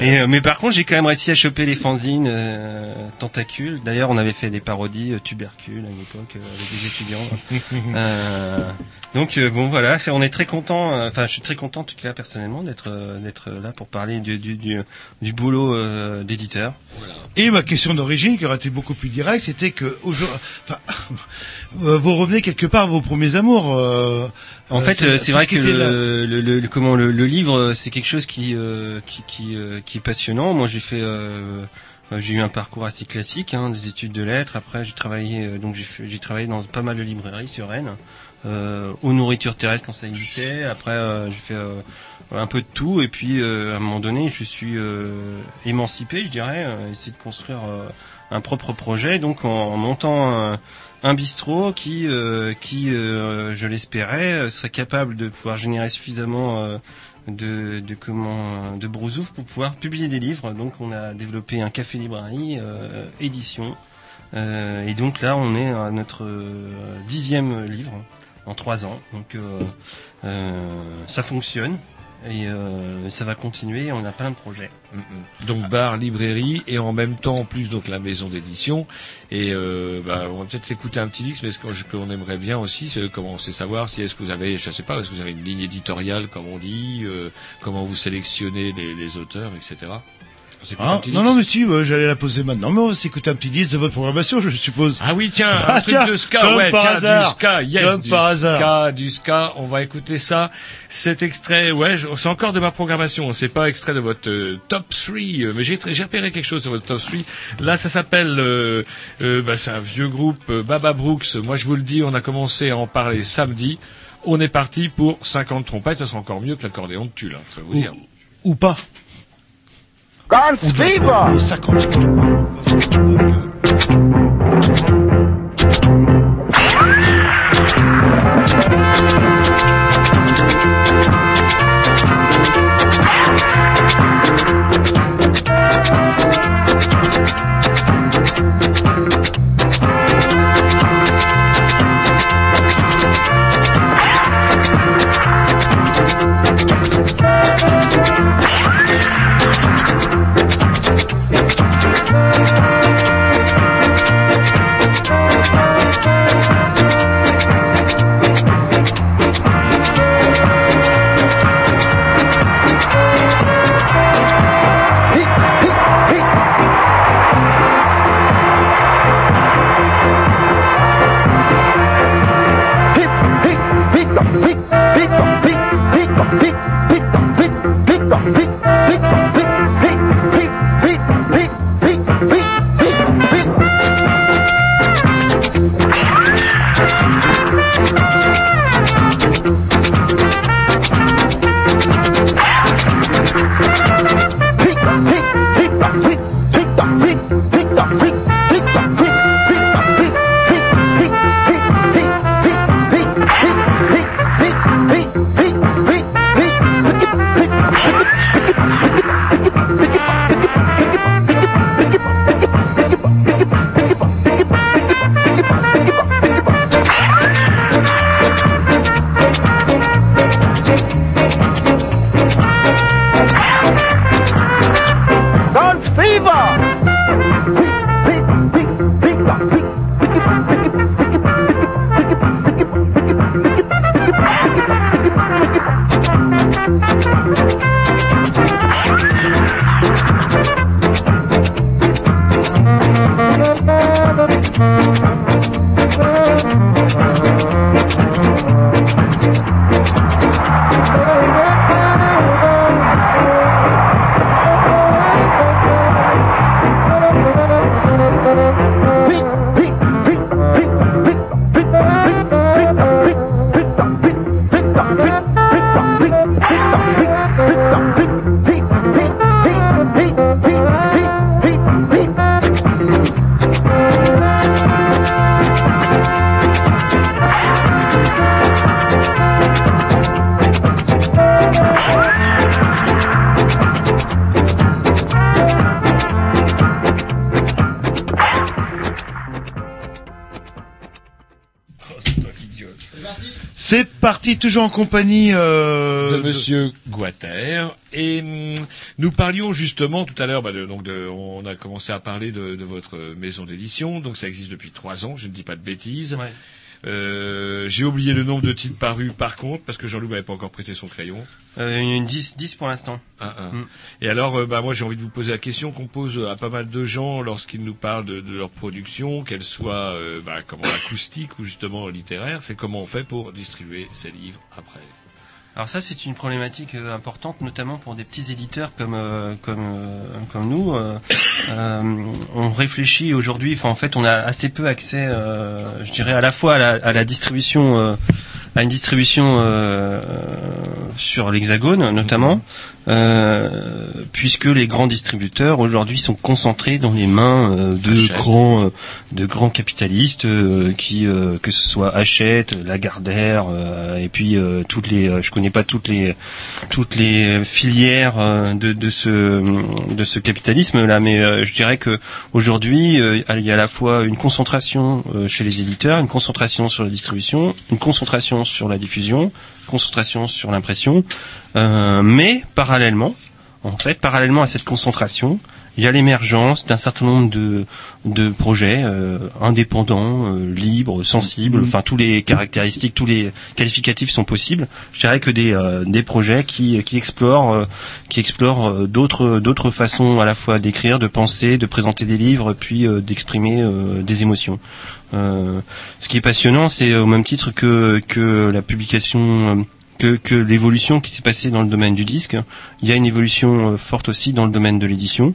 Et, euh, mais par contre, j'ai quand même réussi à choper les fanzines euh, Tentacules. D'ailleurs, on avait fait des parodies euh, Tubercules à l'époque euh, avec des étudiants. *laughs* Euh, donc euh, bon, voilà, on est très content. euh, Enfin, je suis très content en tout cas personnellement d'être euh, d'être là pour parler du du du, du boulot euh, d'éditeur. Et ma question d'origine, qui aurait été beaucoup plus directe, c'était que aujourd'hui, enfin, *laughs* vous revenez quelque part à vos premiers amours. En euh, fait, euh, c'est ce vrai que le, le, le- comment le, le livre, euh, c'est quelque chose qui euh, qui qui, euh, qui est passionnant. Moi, j'ai fait j'ai eu un parcours assez classique, hein, des études de lettres. Après, j'ai travaillé donc j'ai fait- j'ai travaillé dans pas mal de librairies sur Rennes, euh, aux nourritures terrestres quand ça existait. Après, euh, j'ai fait euh, un peu de tout et puis euh, à un moment donné, je suis euh, émancipé, je dirais, euh, essayer de construire euh, un propre projet, donc en, en montant un, bistrot qui, euh, qui euh, je l'espérais, euh, serait capable de pouvoir générer suffisamment de, de comment de brousouf pour pouvoir publier des livres. Donc on a développé un café librairie édition. Et donc là on est à notre dixième livre en trois ans. Donc ça fonctionne et euh, ça va continuer. On a plein de projets. Donc bar, librairie et en même temps plus donc la maison d'édition et euh, bah, on va peut-être s'écouter un petit disque mais ce qu'on aimerait bien aussi c'est commencer à savoir si est-ce que vous avez je sais pas est-ce que vous avez une ligne éditoriale comme on dit euh, comment vous sélectionnez les, les auteurs etc. Petit non, non, mais si, ouais, j'allais la poser maintenant. Mais on va s'écouter un petit disque de votre programmation, je suppose. Ah oui, tiens, *laughs* un Ah, truc de ska, ouais, tiens, hasard. du ska, yes, Comme du par hasard. ska, du ska, on va écouter ça. Cet extrait, ouais, c'est encore de ma programmation, c'est pas extrait de votre euh, top 3, euh, mais j'ai repéré quelque chose sur votre top 3. Là, ça s'appelle, euh, euh, bah, c'est un vieux groupe, Baba Brooks. Moi, je vous le dis, on a commencé à en parler samedi. On est parti pour 50 trompettes, ça sera encore mieux que l'accordéon de Tulle, hein, je vais vous dire. Ou pas. Ganz lieber! Toujours en compagnie euh, de Monsieur Guater. Et hum, nous parlions justement tout à l'heure, bah, de- donc de- on a commencé à parler de, de votre maison d'édition. Donc ça existe depuis trois ans, je ne dis pas de bêtises. Euh, J'ai oublié le nombre de titres parus par contre, parce que Jean-Loup m'avait pas encore prêté son crayon. Euh, une 10, 10 pour l'instant. Ah, ah. Mm. Et alors, euh, bah, moi j'ai envie de vous poser la question qu'on pose à pas mal de gens lorsqu'ils nous parlent de, de leur production, qu'elle soit euh, bah, comment acoustique ou justement littéraire, c'est comment on fait pour distribuer ces livres après. Alors ça, c'est une problématique euh, importante, notamment pour des petits éditeurs comme euh, comme euh, comme nous. On réfléchit aujourd'hui. Enfin, en fait, on a assez peu accès, je dirais, à la fois à la, distribution, à une distribution sur l'Hexagone, notamment. Euh, puisque les grands distributeurs aujourd'hui sont concentrés dans les mains euh, de Hachette. grands euh, de grands capitalistes qui que ce soit Hachette, Lagardère et puis toutes les je connais pas toutes les toutes les filières de, de ce de ce capitalisme là mais je dirais que aujourd'hui il y a à la fois une concentration chez les éditeurs, une concentration sur la distribution, une concentration sur la diffusion, concentration sur l'impression. Euh, mais parallèlement en fait parallèlement à cette concentration il y a l'émergence d'un certain nombre de, de projets euh, indépendants, euh, libres, sensibles, enfin tous les caractéristiques, tous les qualificatifs sont possibles. Je dirais que des, euh, des projets qui, qui explorent, euh, qui explorent euh, d'autres d'autres façons à la fois d'écrire, de penser, de présenter des livres, puis euh, d'exprimer euh, des émotions. Euh, ce qui est passionnant, c'est au même titre que, que la publication. que, que l'évolution qui s'est passée dans le domaine du disque, il y a une évolution forte aussi dans le domaine de l'édition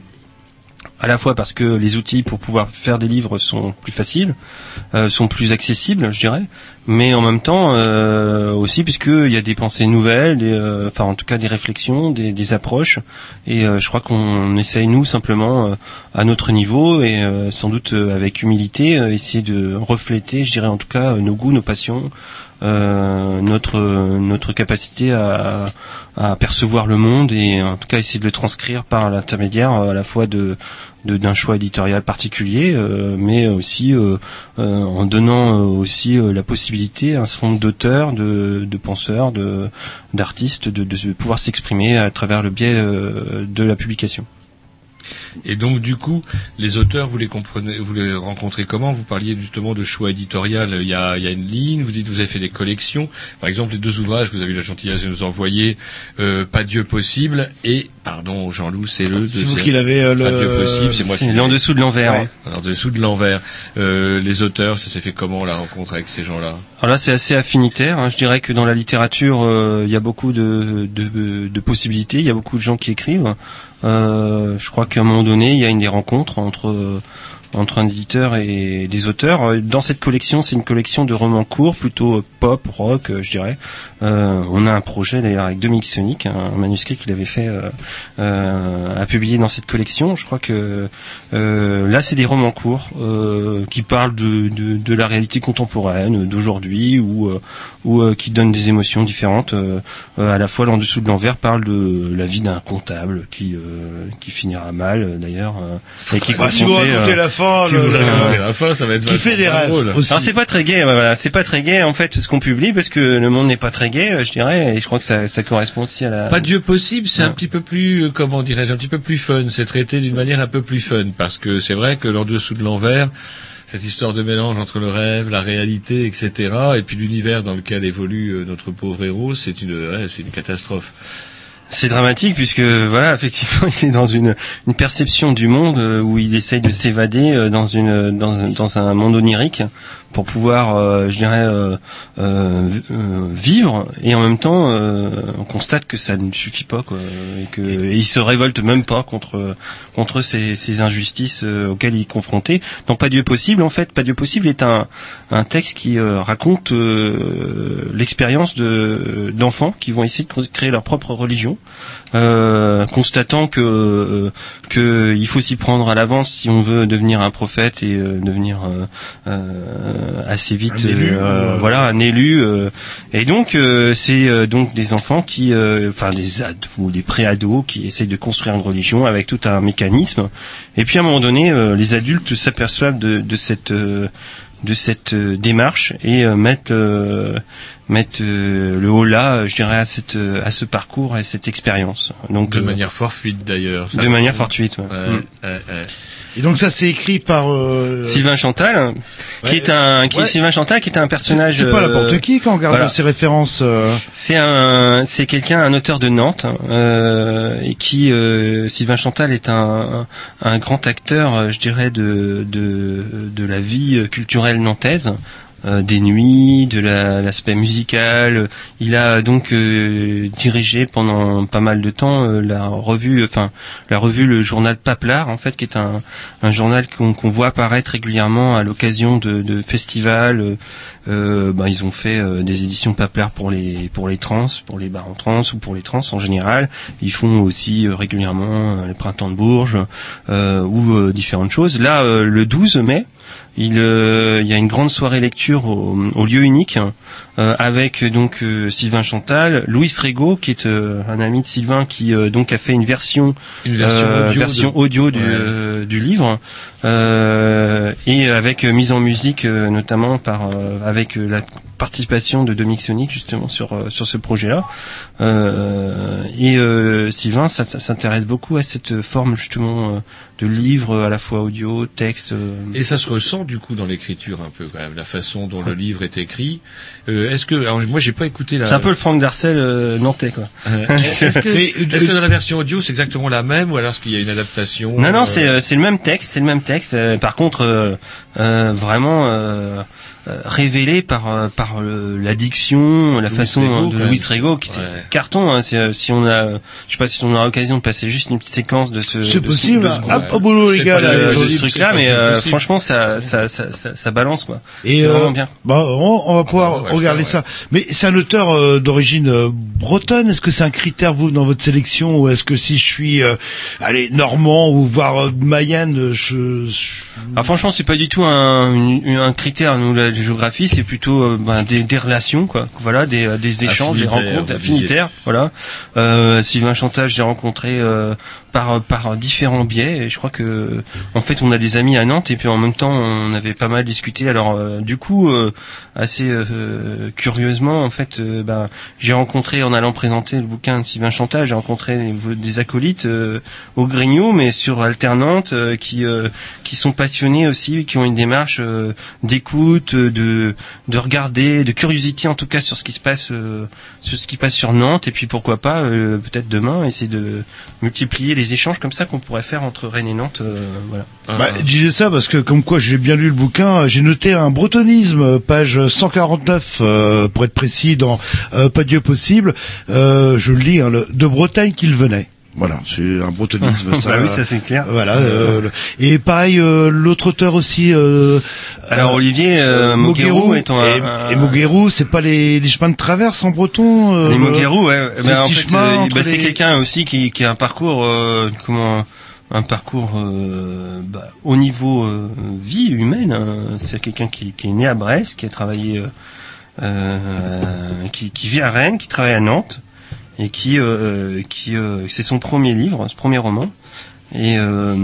à la fois parce que les outils pour pouvoir faire des livres sont plus faciles, euh, sont plus accessibles, je dirais, mais en même temps euh, aussi puisqu'il y a des pensées nouvelles, euh, enfin en tout cas des réflexions, des, des approches, et euh, je crois qu'on essaye nous simplement euh, à notre niveau et sans doute avec humilité essayer de refléter, je dirais en tout cas nos goûts, nos passions, euh, notre notre capacité à, percevoir le monde et en tout cas essayer de le transcrire par l'intermédiaire euh, à la fois de d'un choix éditorial particulier, euh, mais aussi en donnant aussi la possibilité à un certain nombre d'auteurs, de, penseurs, de d'artistes de, pouvoir s'exprimer à travers le biais de la publication. Et donc du coup, les auteurs, vous les comprenez, vous les rencontrez comment? Vous parliez justement de choix éditorial. Il y a, il y a une ligne. Vous dites que vous avez fait des collections. Par exemple, les deux ouvrages que vous avez eu la gentillesse de nous envoyer, euh, Pas Dieu possible et pardon Jean-Loup, c'est le. C'est vous qui l'avez, euh, Pas le- Dieu possible, c'est moi C'est qui. l'en dessous de l'envers. Ouais. En dessous de l'envers. Euh, les auteurs, ça s'est fait comment la rencontre avec ces gens-là? Alors là, c'est assez affinitaire. hein. Je dirais que dans la littérature, euh, il y a beaucoup de, de, de possibilités. Il y a beaucoup de gens qui écrivent. Euh, je crois qu'à un moment donné, il y a une des rencontres entre euh, entre un éditeur et des auteurs. Euh, Dans cette collection, c'est une collection de romans courts, plutôt euh, pop, rock, euh, je dirais. Euh, on a un projet d'ailleurs avec Dominique Sonic, un manuscrit qu'il avait fait euh, euh, à publier dans cette collection. Je crois que euh, là, c'est des romans courts euh, qui parlent de, de, de la réalité contemporaine, d'aujourd'hui, ou euh, ou euh, qui donnent des émotions différentes. À la fois, l'en dessous de l'envers parle de la vie d'un comptable qui euh, qui finira mal, d'ailleurs, euh, et qui Bah, si vous confronté, racontez la fin, Si le- vous le- racontez la fin, ça va être qui fait des rêves drôle. alors c'est pas très gai, ouais, voilà, c'est pas très gai en fait ce qu'on publie parce que le monde n'est pas très gai, euh, je dirais, et je crois que ça, ça correspond aussi à la. Pas Dieu possible, c'est un petit peu plus, euh, comment dirais-je, un petit peu plus fun. C'est traité d'une manière un peu plus fun parce que c'est vrai que l'en dessous de l'envers, cette histoire de mélange entre le rêve, la réalité, etc., et puis l'univers dans lequel évolue euh, notre pauvre héros, c'est une, ouais, c'est une catastrophe. C'est dramatique puisque voilà effectivement *laughs* il est dans une, une perception du monde euh, où il essaye de s'évader euh, dans une dans, un- dans un monde onirique pour pouvoir euh, je dirais euh, euh, vi- vivre et en même temps euh, on constate que ça ne suffit pas quoi et que et il se révolte même pas contre contre ces, ces injustices auxquelles il est confronté. Donc pas Dieu possible en fait pas Dieu possible est un un texte qui raconte l'expérience de d'enfants qui vont essayer de cr- créer leur propre religion, euh, constatant que euh, que il faut s'y prendre à l'avance si on veut devenir un prophète et euh, devenir euh, euh, assez vite Un élu, euh, voilà un élu euh, et donc euh, c'est euh, donc des enfants qui euh, enfin des ados ou des pré-ados qui essayent de construire une religion avec tout un mécanisme. Et puis à un moment donné euh, les adultes s'aperçoivent de, de cette euh, de cette démarche et euh, mettent mettent euh, le haut là euh, je dirais à cette euh, à ce parcours et cette expérience donc De euh, manière fortuite d'ailleurs. De manière fortuite ouais. Ouais, Mm. ouais, ouais. Et donc ça c'est écrit par. euh, Sylvain Chantal qui est un qui est. Sylvain Chantal qui est un personnage c'est pas euh, n'importe qui quand on regarde voilà. ses références. euh, C'est un, c'est quelqu'un, un auteur de Nantes, euh, et qui, euh, Sylvain Chantal est un, un grand acteur, je dirais, de, de, de la vie culturelle nantaise. Euh, des nuits, de la- l'aspect musical. Il a donc euh, dirigé pendant pas mal de temps euh, la revue, enfin la revue le journal Paplar en fait, qui est un, journal qu'on qu'on voit apparaître régulièrement à l'occasion de, festivals. euh, euh, ben, ils ont fait euh, des éditions Paplar pour les pour les trans, pour les bars en trans ou pour les trans en général. Ils font aussi euh, régulièrement euh, les printemps de Bourges euh, ou euh, différentes choses. Là, euh, le 12 mai, il, euh, il y a une grande soirée lecture au, au lieu unique euh, avec euh, donc euh, Sylvain Chantal, Louis Rego qui est euh, un ami de Sylvain qui euh, donc a fait une version Une version euh, audio version de- audio du, Ouais. euh, du livre euh, et avec euh, mise en musique euh, notamment par euh, avec euh, la participation de Dominique Sonic justement sur euh, sur ce projet-là Euh, et euh, Sylvain ça- ça s'intéresse beaucoup à cette forme justement euh, de livre à la fois audio texte euh, Et ça se ressent du coup dans l'écriture un peu quand même, la façon dont le livre est écrit. Euh, est-ce que alors moi j'ai pas écouté la. c'est un peu le Franck Darcel euh, nantais quoi Euh, *laughs* est-ce que, est-ce que dans la version audio c'est exactement la même ou alors est-ce qu'il y a une adaptation Non, non, euh, c'est euh, c'est le même texte, c'est le même texte. euh, par contre, euh, euh, vraiment révélé par euh, par euh, la diction, la Louis façon Rego, euh, de Louis. Rego, qui c'est carton. Hein, c'est, euh, si on a, je sais pas si on aura l'occasion de passer juste une petite séquence de ce. C'est de ce- possible, hein. au boulot, les C'est gars, ce truc-là, mais euh, possible. franchement, ça ça, ça, ça, ça balance quoi. Et c'est euh, vraiment bien. bah, on, on va pouvoir bah, regarder ça. Mais c'est un auteur euh, d'origine euh, bretonne. Est-ce que c'est un critère vous dans votre sélection ou est-ce que si je suis, euh, allez, normand ou voire euh, Mayenne, euh, je, je- Ah, franchement, c'est pas du tout un, un critère. Nous, la géographie, c'est plutôt euh, ben, des, des relations, quoi. Voilà, des, euh, des échanges, des rencontres affinitaires. Voilà. Euh, Sylvain Chantal, j'ai rencontré euh, par par différents biais. Et je crois que, en fait, on a des amis à Nantes et puis en même temps, on avait pas mal discuté. Alors, euh, du coup, euh, assez euh, curieusement, en fait, ben, j'ai rencontré en allant présenter le bouquin de Sylvain Chantal, j'ai rencontré des, des acolytes euh, au Grignou, mais sur alternante, euh, qui euh, qui sont passionnés aussi, qui ont une démarche euh, d'écoute, de de regarder, de curiosité en tout cas sur ce qui se passe euh, sur ce qui passe sur Nantes et puis pourquoi pas euh, peut-être demain essayer de multiplier les échanges comme ça qu'on pourrait faire entre Rennes et Nantes euh, voilà. Bah, je disais ça parce que comme quoi j'ai bien lu le bouquin, j'ai noté un bretonisme, euh, page 149 euh, pour être précis dans euh, Pas Dieu possible. Euh, je le lis, hein, le- de Bretagne qu'il venait. Voilà, c'est un bretonisme. *laughs* ça, bah oui, ça c'est clair. Voilà. euh, et pareil, euh, l'autre auteur aussi. Euh, Alors euh, Olivier euh, Moguerou étant un, et, un- et Moguerou, c'est pas les, les chemins de traverse en breton. euh, Les Moguerou, ouais. c'est Ben, en fait, ben, c'est les- quelqu'un aussi qui, qui a un parcours, euh, comment, un parcours euh, bah, au niveau euh, vie humaine. hein. C'est quelqu'un qui, qui est né à Brest, qui a travaillé, euh, euh, qui, qui vit à Rennes, qui travaille à Nantes et qui, euh, qui, euh, c'est son premier livre, ce premier roman. Et euh,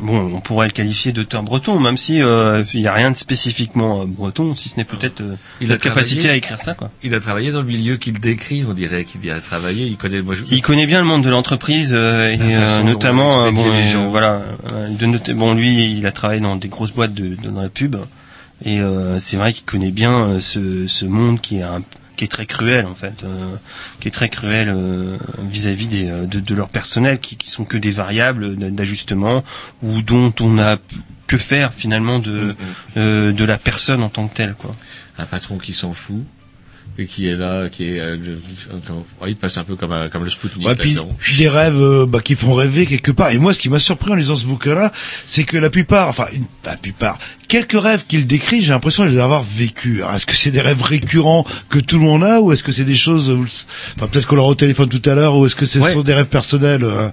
bon, on pourrait le qualifier d'auteur breton, même si euh, il n'y a rien de spécifiquement euh, breton, si ce n'est peut-être euh, Il a la capacité à écrire ça, quoi. Il a travaillé dans le milieu qu'il décrit, on dirait qu'il y a travaillé, il connaît moi je... Il connaît bien le monde de l'entreprise euh, et euh, notamment on euh, bon, expliquait les euh, gens. voilà euh, de noter- bon lui il a travaillé dans des grosses boîtes de, de- dans la pub et euh, c'est vrai qu'il connaît bien euh, ce, ce monde qui est un qui est très cruel en fait euh, qui est très cruel euh, vis-à-vis des euh, de, de leur personnel qui, qui sont que des variables d'ajustement ou dont on a que faire finalement de euh, de la personne en tant que telle quoi. Un patron qui s'en fout et qui est là, qui est, euh, ouais, il passe un peu comme, un- comme le Spoutnik Ouais, puis, des rêves euh, bah, qui font rêver quelque part. Et moi, ce qui m'a surpris en lisant ce bouquin-là, c'est que la plupart, enfin, une, la plupart, quelques rêves qu'il décrit, j'ai l'impression de les avoir vécus. Est-ce que c'est des rêves récurrents que tout le monde a, ou est-ce que c'est des choses, le- enfin, peut-être qu'on leur au téléphone tout à l'heure, ou est-ce que ce Ouais. sont des rêves personnels euh,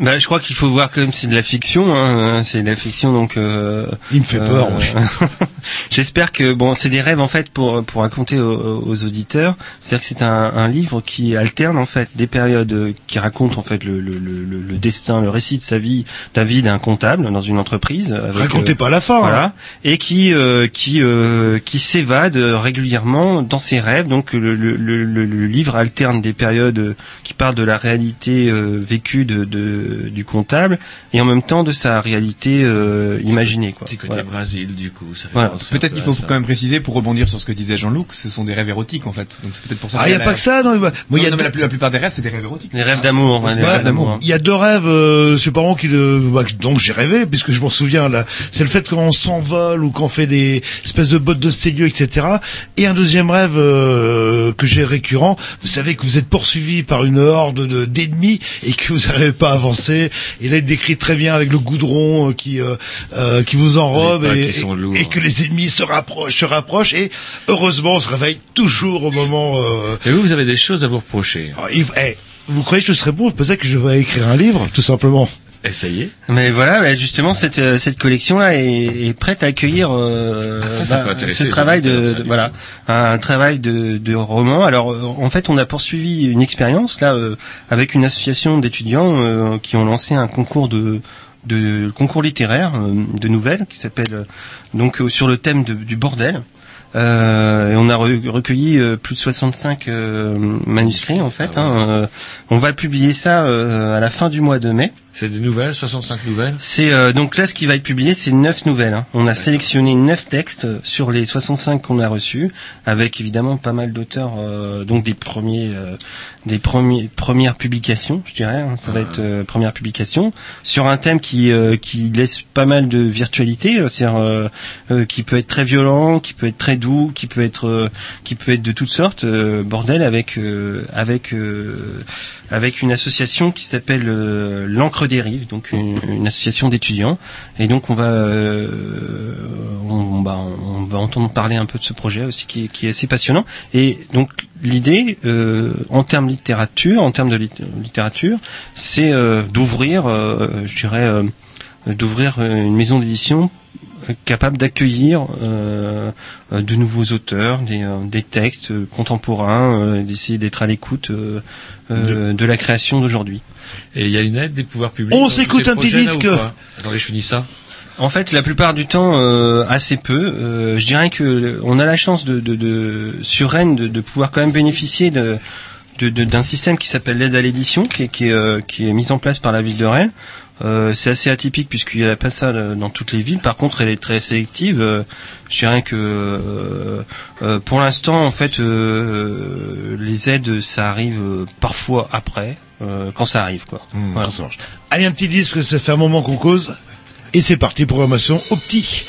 Bah, je crois qu'il faut voir comme c'est de la fiction, hein, c'est de la fiction donc. Euh, Il me fait peur, moi. *laughs* J'espère que bon, c'est des rêves en fait pour pour raconter aux, aux auditeurs. C'est-à-dire que c'est un, un livre qui alterne en fait des périodes euh, qui racontent en fait le, le, le, le- destin, le récit de sa vie, la vie d'un comptable dans une entreprise. avec, Racontez euh, pas la fin. voilà, hein. et qui euh, qui euh, qui s'évade euh, régulièrement dans ses rêves. Donc le, le, le, le- le livre alterne des périodes euh, qui parlent de la réalité euh, vécue de, de- du comptable et en même temps de sa réalité euh, imaginée. Quoi. Petit côté Voilà. Brésil, du coup. Ça fait Voilà. Peut-être peu qu'il faut ça. quand même préciser pour rebondir sur ce que disait Jean-Luc, ce sont des rêves érotiques en fait. Donc c'est peut-être pour ça. Ah, il y a pas que ça, non, moi, il y a non, mais deux- la, plus- la plupart des rêves, c'est des rêves érotiques. Des rêves d'amour, d'amour. d'amour. Il y a deux rêves, euh, an qui le, bah, donc j'ai rêvé puisque je m'en souviens là. C'est le fait qu'on s'envole ou qu'on fait des espèces de bottes de célieux, etc. Et un deuxième rêve euh, que j'ai récurrent. Vous savez que vous êtes poursuivi par une horde de d'ennemis et que vous n'arrivez pas à avancer. Il est décrit très bien avec le goudron euh, qui euh, euh, qui vous enrobe et, que les ennemis se rapprochent, se rapprochent et heureusement on se réveille toujours au moment. Et vous, vous avez des choses à vous reprocher. ah, il- eh, vous croyez que je serais bon? Peut-être que je vais écrire un livre, tout simplement. Essayez. Mais voilà, bah, justement, cette, euh, cette collection-là est, est prête à accueillir euh, Ah, ça, ça peut intéresser ce travail de, voilà, un travail de, de roman. Alors, euh, en fait, on a poursuivi une expérience là euh, avec une association d'étudiants euh, qui ont lancé un concours de de concours littéraire euh, de nouvelles qui s'appelle euh, donc sur le thème de- du bordel. Euh, et on a re- recueilli euh, plus de 65 euh, manuscrits en fait. Ah hein, euh, on va publier ça à la fin du mois de mai. C'est des nouvelles, 65 nouvelles. C'est euh, donc là ce qui va être publié, c'est neuf nouvelles. hein. On a sélectionné neuf textes sur les 65 qu'on a reçus, avec évidemment pas mal d'auteurs, euh, donc des premiers, euh, des premiers premières publications, je dirais. hein. ça va être euh, première publication sur un thème qui euh, qui laisse pas mal de virtualité, c'est-à-dire qui peut être très violent, qui peut être très doux, qui peut être euh, qui peut être de toutes sortes. euh, bordel avec euh, avec avec une association qui s'appelle l'encre des rives, donc une, association d'étudiants. Et donc on va on, bah, on va entendre parler un peu de ce projet aussi qui est, assez passionnant. Et donc l'idée en termes littérature, en termes de lit- littérature, c'est d'ouvrir, je dirais, d'ouvrir une maison d'édition capable d'accueillir euh, euh, de nouveaux auteurs, des, euh, des textes euh, contemporains, euh, d'essayer d'être à l'écoute euh, euh, de la création d'aujourd'hui. Et il y a une aide des pouvoirs publics. On s'écoute un petit disque. Attendez, je finis ça. En fait, la plupart du temps, euh, assez peu. Euh, je dirais que on a la chance de, de, de sur Rennes de, de pouvoir quand même bénéficier de de- de- d'un système qui s'appelle l'aide à l'édition, qui est, qui, est, euh, qui est mis en place par la ville de Rennes. Euh, c'est assez atypique puisqu'il n'y a pas ça euh, dans toutes les villes. Par contre, elle est très sélective. Euh, je dirais que euh, euh, pour l'instant, en fait, euh, les aides, ça arrive parfois après, euh, quand ça arrive, quoi. Voilà. Ça marche. Allez, un petit disque, ça fait un moment qu'on cause. Et c'est parti, programmation au petit.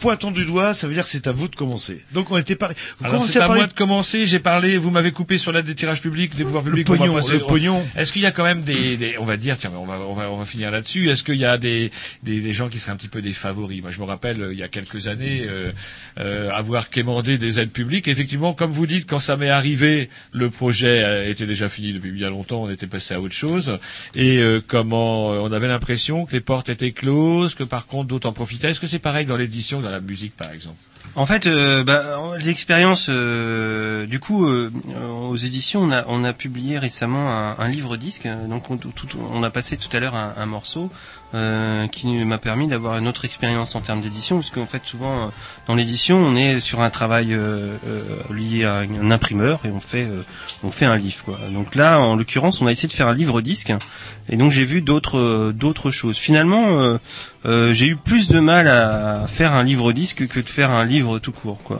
Pointant du doigt, ça veut dire que c'est à vous de commencer. Donc on était commencez c'est à, parler moi de commencer. J'ai parlé. Vous m'avez coupé sur l'aide des tirages publics, des pouvoirs publics. va pognon, passer- le pognon. Est-ce qu'il y a quand même des, des- on va dire, tiens, on va, on va, on va finir là-dessus. Est-ce qu'il y a des, des, des gens qui seraient un petit peu des favoris? Moi, je me rappelle, euh, il y a quelques années, euh, euh, avoir quémandé des aides publiques. Effectivement, comme vous dites, quand ça m'est arrivé, le projet euh, était déjà fini depuis bien longtemps. On était passé à autre chose. Et euh, comment euh, on avait l'impression que les portes étaient closes, que par contre d'autres en profitaient. Est-ce que c'est pareil dans l'édition, musique, par exemple En fait, euh, bah, l'expérience, euh, du coup, euh, aux éditions, on a, publié récemment un, livre disque. Donc, on, a passé tout à l'heure un morceau euh, qui m'a permis d'avoir une autre expérience en termes d'édition, parce qu'en fait, souvent, euh, dans l'édition, on est sur un travail euh, euh, lié à un imprimeur et on fait, on fait un livre. Quoi. Donc là, en l'occurrence, on a essayé de faire un livre disque, et donc j'ai vu d'autres, d'autres choses. Finalement. j'ai eu plus de mal à faire un livre disque que de faire un livre tout court, quoi.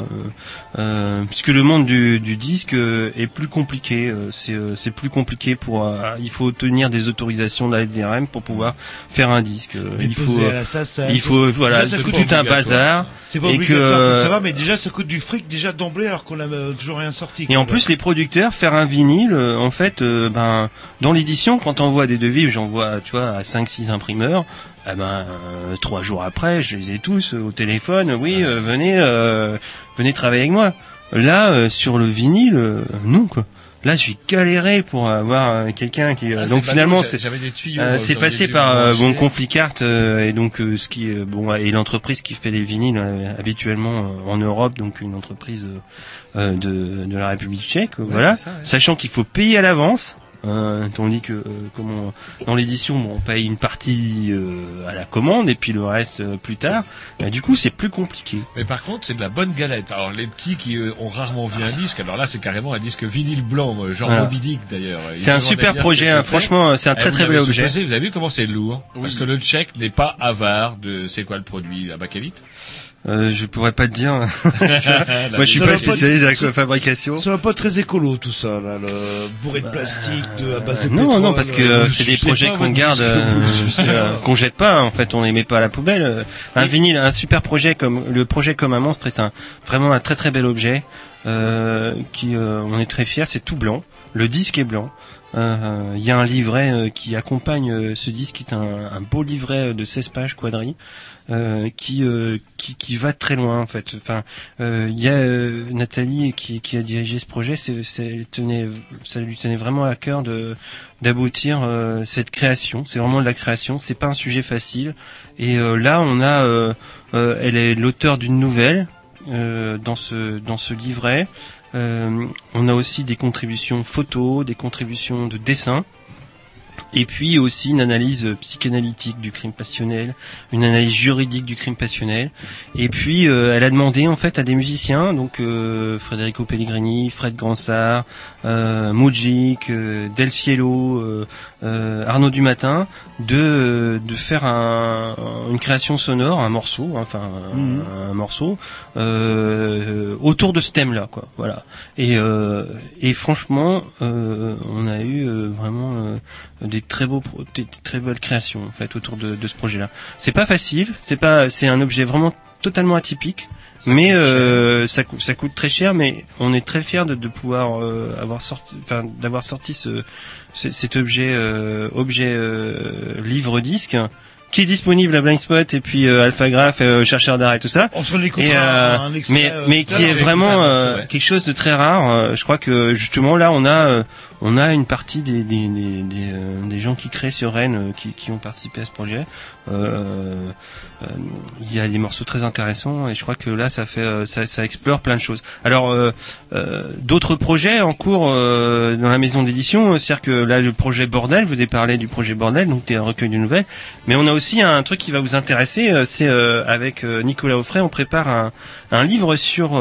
Puisque le monde du, du disque est plus compliqué. c'est, plus compliqué pour. il faut obtenir des autorisations de la SDRM pour pouvoir faire un disque. euh, il faut. Déposer à la SACEM. il faut. Voilà, ça coûte tout un bazar. C'est pas et obligatoire, que. ça va, mais déjà ça coûte du fric déjà d'emblée alors qu'on a euh, toujours rien sorti. Et en plus, les producteurs, faire un vinyle, euh, en fait, euh, ben, dans l'édition, quand on voit des devis, j'en vois, tu vois, à 5-6 imprimeurs, eh ben, euh, trois jours après, je les ai tous euh, au téléphone, oui, euh, venez, euh, venez travailler avec moi. Là, euh, sur le vinyle, euh, non, quoi. Là, je suis galéré pour avoir euh, quelqu'un qui. euh, Ah, donc finalement, c'est euh, c'est passé par euh, bon. Conflicart euh, et donc euh, ce qui bon et l'entreprise qui fait les vinyles habituellement euh, en Europe, donc une entreprise de, de la République tchèque, voilà. c'est ça, ouais. Sachant qu'il faut payer à l'avance. Euh, tandis que euh, comment dans l'édition bon, on paye une partie euh, à la commande et puis le reste euh, plus tard Bah, du coup c'est plus compliqué Mais par contre, c'est de la bonne galette. Alors les petits qui euh, ont rarement vu Ah, un disque, alors là c'est carrément un disque vinyle blanc, euh, genre Voilà. Moby Dick d'ailleurs. C'est un super ce projet, hein. Franchement, c'est un Eh, très, très bel objet. vous avez vu comment c'est lourd Parce que le tchèque n'est pas avare de c'est quoi le produit, la bakélite euh, je pourrais pas te dire *laughs* *laughs* moi je suis Ça pas spécialiste dans la fabrication Ça va pas très écolo tout ça, là, le bourré de plastique, de, à base de Bah, Non, pétrole, non, parce que euh, euh, *laughs* c'est des projets qu'on garde, euh, euh, qu'on jette pas. En fait, on les met pas à la poubelle. Euh, Un vinyle, un super projet comme le projet comme un monstre est un vraiment un très très bel objet euh, qui euh, on est très fier. C'est tout blanc. Le disque est blanc. Euh, Il y a un livret euh, qui accompagne euh, ce disque, qui est un, beau livret de 16 pages quadri, euh, qui, qui qui va très loin en fait. Enfin, il y a Nathalie qui, qui a dirigé ce projet. C'est, tenait, ça lui tenait vraiment à cœur de d'aboutir euh, cette création. C'est vraiment de la création. C'est pas un sujet facile. Et euh, là, on a, euh, elle est l'auteur d'une nouvelle dans ce dans ce livret. Euh, on a aussi des contributions photos, des contributions de dessin. Et puis aussi une analyse psychanalytique du crime passionnel, une analyse juridique du crime passionnel. Et puis euh, elle a demandé en fait à des musiciens, donc euh, Federico Pellegrini, Fred Gransart, euh, Moujik, euh, Del Cielo, euh, euh, Arnaud Dumatin, de euh, de faire un, une création sonore, un morceau, enfin un, Mhm. un morceau euh, autour de ce thème-là, quoi. Voilà. Et euh, et franchement, euh, on a eu euh, vraiment euh, des très beaux, des très belles créations en fait autour de, de ce projet-là. C'est pas facile, c'est pas, c'est un objet vraiment totalement atypique. Mais euh, ça, coûte, ça coûte très cher, mais on est très fier de, de pouvoir euh, avoir sorti, enfin d'avoir sorti ce, ce- cet objet, euh, objet euh, livre disque qui est disponible à Blindspot et puis euh, Alphagraph, euh, chercheur d'art et tout ça. On se Et, euh, un extrait, mais euh, mais qui est vraiment euh, ouais. quelque chose de très rare. Euh, je crois que justement là on a euh, on a une partie des des des, des, euh, des gens qui créent sur Rennes euh, qui qui ont participé à ce projet. Euh, euh, Il y a des morceaux très intéressants et je crois que là ça fait euh, ça, ça explore plein de choses. Alors d'autres projets en cours dans la maison d'édition, c'est-à-dire que là le projet Bordel, vous ai parlé du projet Bordel, donc c'est un recueil de nouvelles, mais on a aussi un truc qui va vous intéresser, c'est avec Nicolas Offray, on prépare un, un livre sur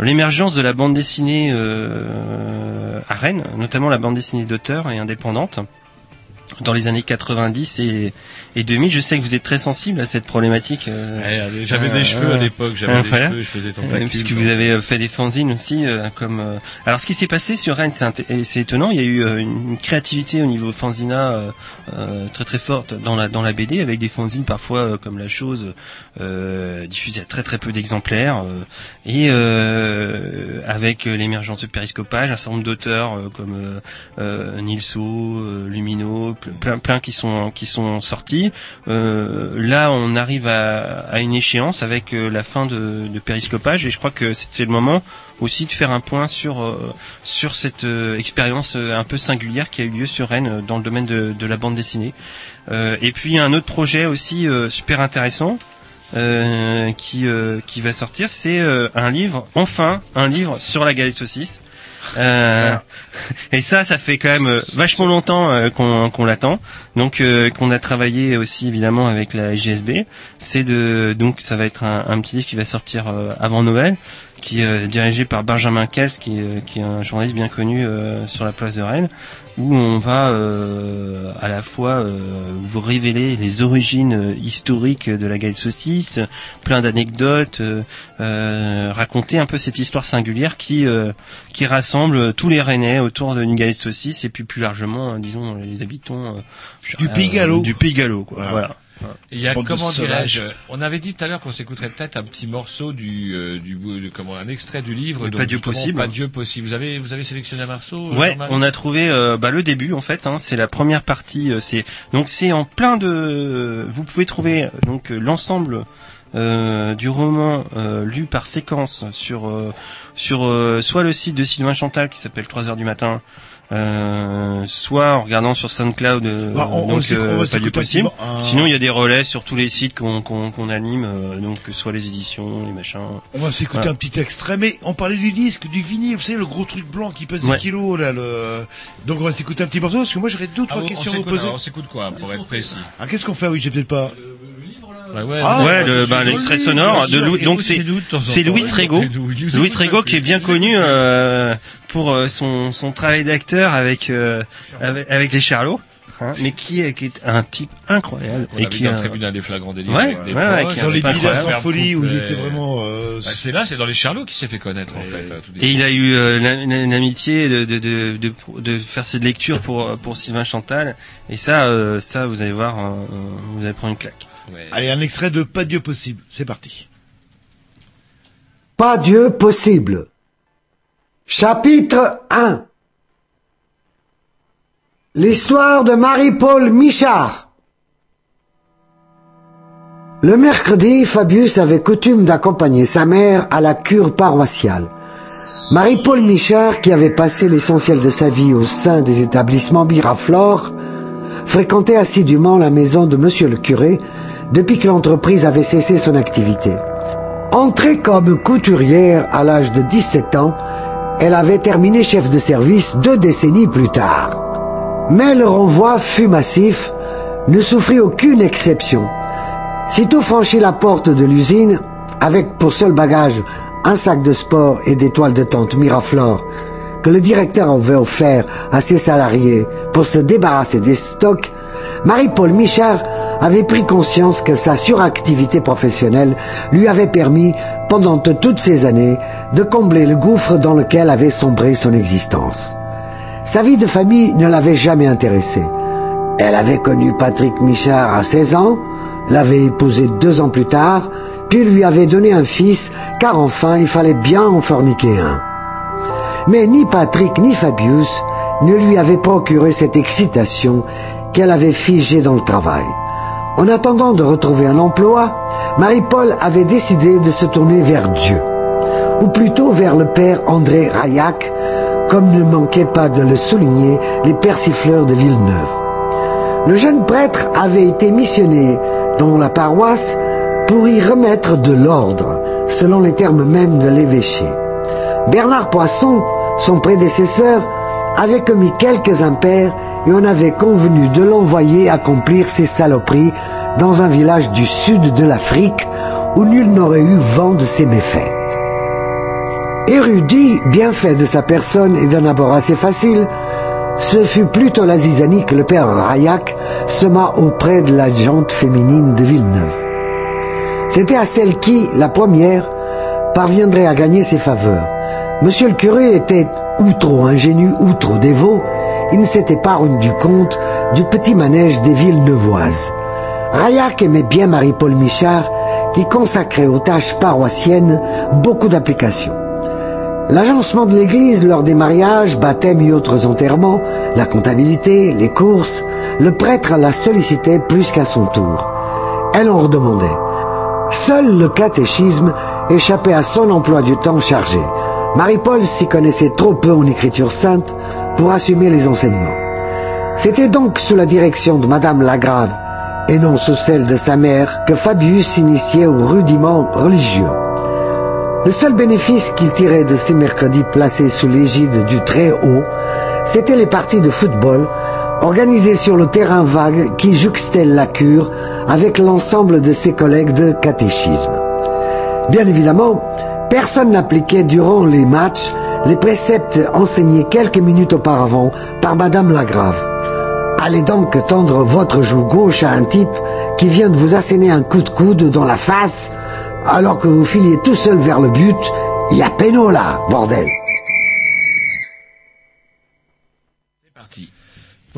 l'émergence de la bande dessinée à Rennes, notamment la bande dessinée d'auteur et indépendante. dans les années 90 et, et 2000. Je sais que vous êtes très sensible à cette problématique. euh, Ouais, allez, j'avais des euh, cheveux à euh, l'époque, j'avais euh, des voilà. cheveux, je faisais Euh, tentacule. Puisque vous avez euh, fait des fanzines aussi, euh, comme. euh, Alors, ce qui s'est passé sur Rennes, c'est étonnant. Il y a eu euh, une créativité au niveau fanzina euh, euh, très très forte dans la dans la BD, avec des fanzines parfois euh, comme la chose euh, diffusées à très très peu d'exemplaires, euh, et euh, avec euh, l'émergence de périscopage, un certain nombre d'auteurs euh, comme euh, euh, Nilso, euh, Lumino, ple- plein plein qui sont qui sont sortis. Euh, là, on arrive à, une échéance avec euh, la fin de, périscopage, et je crois que c'est le moment aussi de faire un point sur euh, sur cette expérience un peu singulière qui a eu lieu sur Rennes dans le domaine de, la bande dessinée. Et puis un autre projet aussi super intéressant qui qui va sortir, c'est un livre, enfin un livre sur la galette saucisse. Euh, et ça, ça fait quand même euh, vachement longtemps euh, qu'on qu'on l'attend. Donc, euh, qu'on a travaillé aussi évidemment avec la GSB. C'est de donc ça va être un, petit livre qui va sortir avant Noël, qui est dirigé par Benjamin Kels, qui qui est un journaliste bien connu sur la place de Rennes, où on va euh, à la fois euh, vous révéler les origines euh, historiques de la galette saucisse, plein d'anecdotes, euh, euh, raconter un peu cette histoire singulière qui euh, qui rassemble tous les Rennais autour d'une galette saucisse et puis plus largement, disons, les habitants euh, Du euh, Pays Gallo. du Pays Gallo, quoi. Voilà. Voilà. Il y a comment dirais-je On avait dit tout à l'heure qu'on s'écouterait peut-être un petit morceau du euh, du comment un extrait du livre. Donc Pas Dieu possible. Pas Dieu possible. Vous avez vous avez sélectionné un morceau. Ouais, on a trouvé euh, bah, le début en fait. Hein, c'est la première partie. euh, c'est donc c'est en plein de. Vous pouvez trouver donc euh, l'ensemble euh, du roman euh, lu par séquence sur euh, sur euh, soit le site de Sylvain Chantal qui s'appelle 3 heures du matin. Euh, soit en regardant sur SoundCloud, euh, Bah, on- on donc on euh, va pas s'écouter du un petit possible. un- Sinon, il y a des relais sur tous les sites qu'on qu'on qu'on anime, euh, donc soit les éditions, les machins. On va s'écouter Voilà. un petit extrait, mais on parlait du disque, du vinyle, vous savez, le gros truc blanc qui pèse Ouais. des kilos, là, le... Donc on va s'écouter un petit morceau, parce que moi j'aurais deux, Ah, trois on- on questions à vous poser. On s'écoute quoi pour être précis Ah, qu'est-ce qu'on fait Oui, j'ai peut-être pas... Ouais, ouais, Ah, ouais, le, c'est bah, l'extrait sonore de sûr. Lou- donc c'est de c'est Louis Rego. Louis Louis Rego, qui est bien connu euh, pour euh, son son travail d'acteur avec euh, avec, avec les Charlots, hein, mais qui est qui est un type incroyable On et a qui dans a- le tribunal des flagrants délits Ouais, ouais, ouais, Dans un les incroyable. en folie, où il était vraiment... euh, Bah, c'est là, c'est dans les Charlots qui s'est fait connaître en fait. tout et il a eu euh, la- l'amitié de, de, de, de, de faire cette lecture pour pour Sylvain Chantal et ça euh, ça vous allez voir euh, vous allez prendre une claque. Ouais. Allez, un extrait de Pas Dieu possible, c'est parti. Pas Dieu possible. Chapitre 1 L'histoire de Marie-Paul Michard. Le mercredi, Fabius avait coutume d'accompagner sa mère à la cure paroissiale. Marie-Paul Michard, qui avait passé l'essentiel de sa vie au sein des établissements Miraflore, fréquentait assidûment la maison de monsieur le curé depuis que l'entreprise avait cessé son activité. Entrée comme couturière à l'âge de 17 ans, elle avait terminé chef de service deux décennies plus tard. Mais le renvoi fut massif, ne souffrit aucune exception. Sitôt franchi la porte de l'usine, avec pour seul bagage un sac de sport et des toiles de tente Miraflore, que le directeur avait offert à ses salariés pour se débarrasser des stocks, Marie-Paul Michard avait pris conscience que sa suractivité professionnelle lui avait permis, pendant toutes ces années, de combler le gouffre dans lequel avait sombré son existence. Sa vie de famille ne l'avait jamais intéressée. Elle avait connu Patrick Michard à 16 ans, l'avait épousé deux ans plus tard, puis lui avait donné un fils, car enfin il fallait bien en forniquer un. Mais ni Patrick ni Fabius ne lui avaient procuré cette excitation qu'elle avait figée dans le travail. En attendant de retrouver un emploi, Marie-Paul avait décidé de se tourner vers Dieu, ou plutôt vers le père André Raillac, comme ne manquaient pas de le souligner les persifleurs de Villeneuve. Le jeune prêtre avait été missionné dans la paroisse pour y remettre de l'ordre, selon les termes mêmes de l'évêché. Bernard Poisson, son prédécesseur, avait commis quelques impairs et on avait convenu de l'envoyer accomplir ses saloperies dans un village du sud de l'Afrique où nul n'aurait eu vent de ses méfaits. Érudit, bien fait de sa personne et d'un abord assez facile, ce fut plutôt la zizanie que le père Rayak sema auprès de la jante féminine de Villeneuve. C'était à celle qui, la première, parviendrait à gagner ses faveurs. Monsieur le curé était ou trop ingénu ou trop dévot, il ne s'était pas rendu compte du petit manège des villes neuvoises. Rayak aimait bien Marie-Paul Michard, qui consacrait aux tâches paroissiennes beaucoup d'applications. L'agencement de l'église lors des mariages, baptêmes et autres enterrements, la comptabilité, les courses, le prêtre la sollicitait plus qu'à son tour. Elle en redemandait. Seul le catéchisme échappait à son emploi du temps chargé. Marie-Paul s'y connaissait trop peu en écriture sainte pour assumer les enseignements. C'était donc sous la direction de Madame Lagrave, et non sous celle de sa mère, que Fabius s'initiait aux rudiments religieux. Le seul bénéfice qu'il tirait de ces mercredis placés sous l'égide du Très-Haut, c'était les parties de football organisées sur le terrain vague qui juxtait la cure avec l'ensemble de ses collègues de catéchisme. Bien évidemment, personne n'appliquait durant les matchs les préceptes enseignés quelques minutes auparavant par Madame Lagrave. Allez donc tendre votre joue gauche à un type qui vient de vous asséner un coup de coude dans la face alors que vous filiez tout seul vers le but. Il y a péno là, bordel.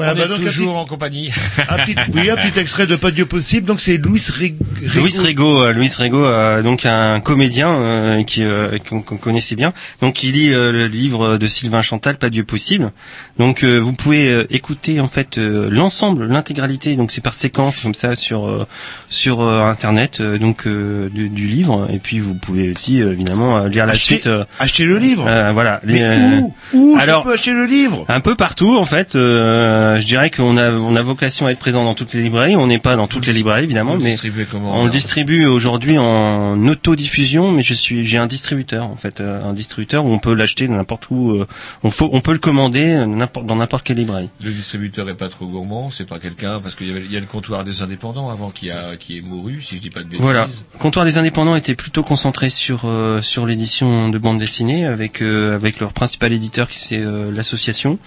Voilà, On bah est donc un toujours petit- en compagnie. un petit, *laughs* oui, un petit extrait de Pas Dieu possible. Donc c'est Louis Rego. Louis Rego, euh, Louis Rego, euh, donc un comédien euh, qui euh, qu'on qu'on connaissait bien. Donc il lit euh, le livre de Sylvain Chantal, Pas Dieu possible. Donc euh, vous pouvez euh, écouter en fait euh, l'ensemble, l'intégralité. Donc c'est par séquence comme ça sur euh, sur euh, internet euh, donc euh, du, du livre. Et puis vous pouvez aussi euh, évidemment euh, lire la Acheter- suite. euh, acheter le livre. euh, voilà. Mais Les, où? Où alors- je peux acheter le livre? un peu partout en fait. Euh, je dirais qu'on a on a vocation à être présent dans toutes les librairies. On n'est pas dans toutes les librairies évidemment, mais on le distribue aujourd'hui en autodiffusion. Mais je suis j'ai un distributeur en fait, euh, un distributeur où on peut l'acheter n'importe où. euh, on faut on peut le commander euh, n'importe dans n'importe quelle librairie. Le distributeur est pas trop gourmand, c'est pas quelqu'un parce qu'il y avait il y a le comptoir des indépendants avant qui a qui est mouru si je dis pas de bêtises. Voilà. Comptoir des indépendants était plutôt concentré sur euh, sur l'édition de bande dessinée avec euh, avec leur principal éditeur qui c'est euh, l'association.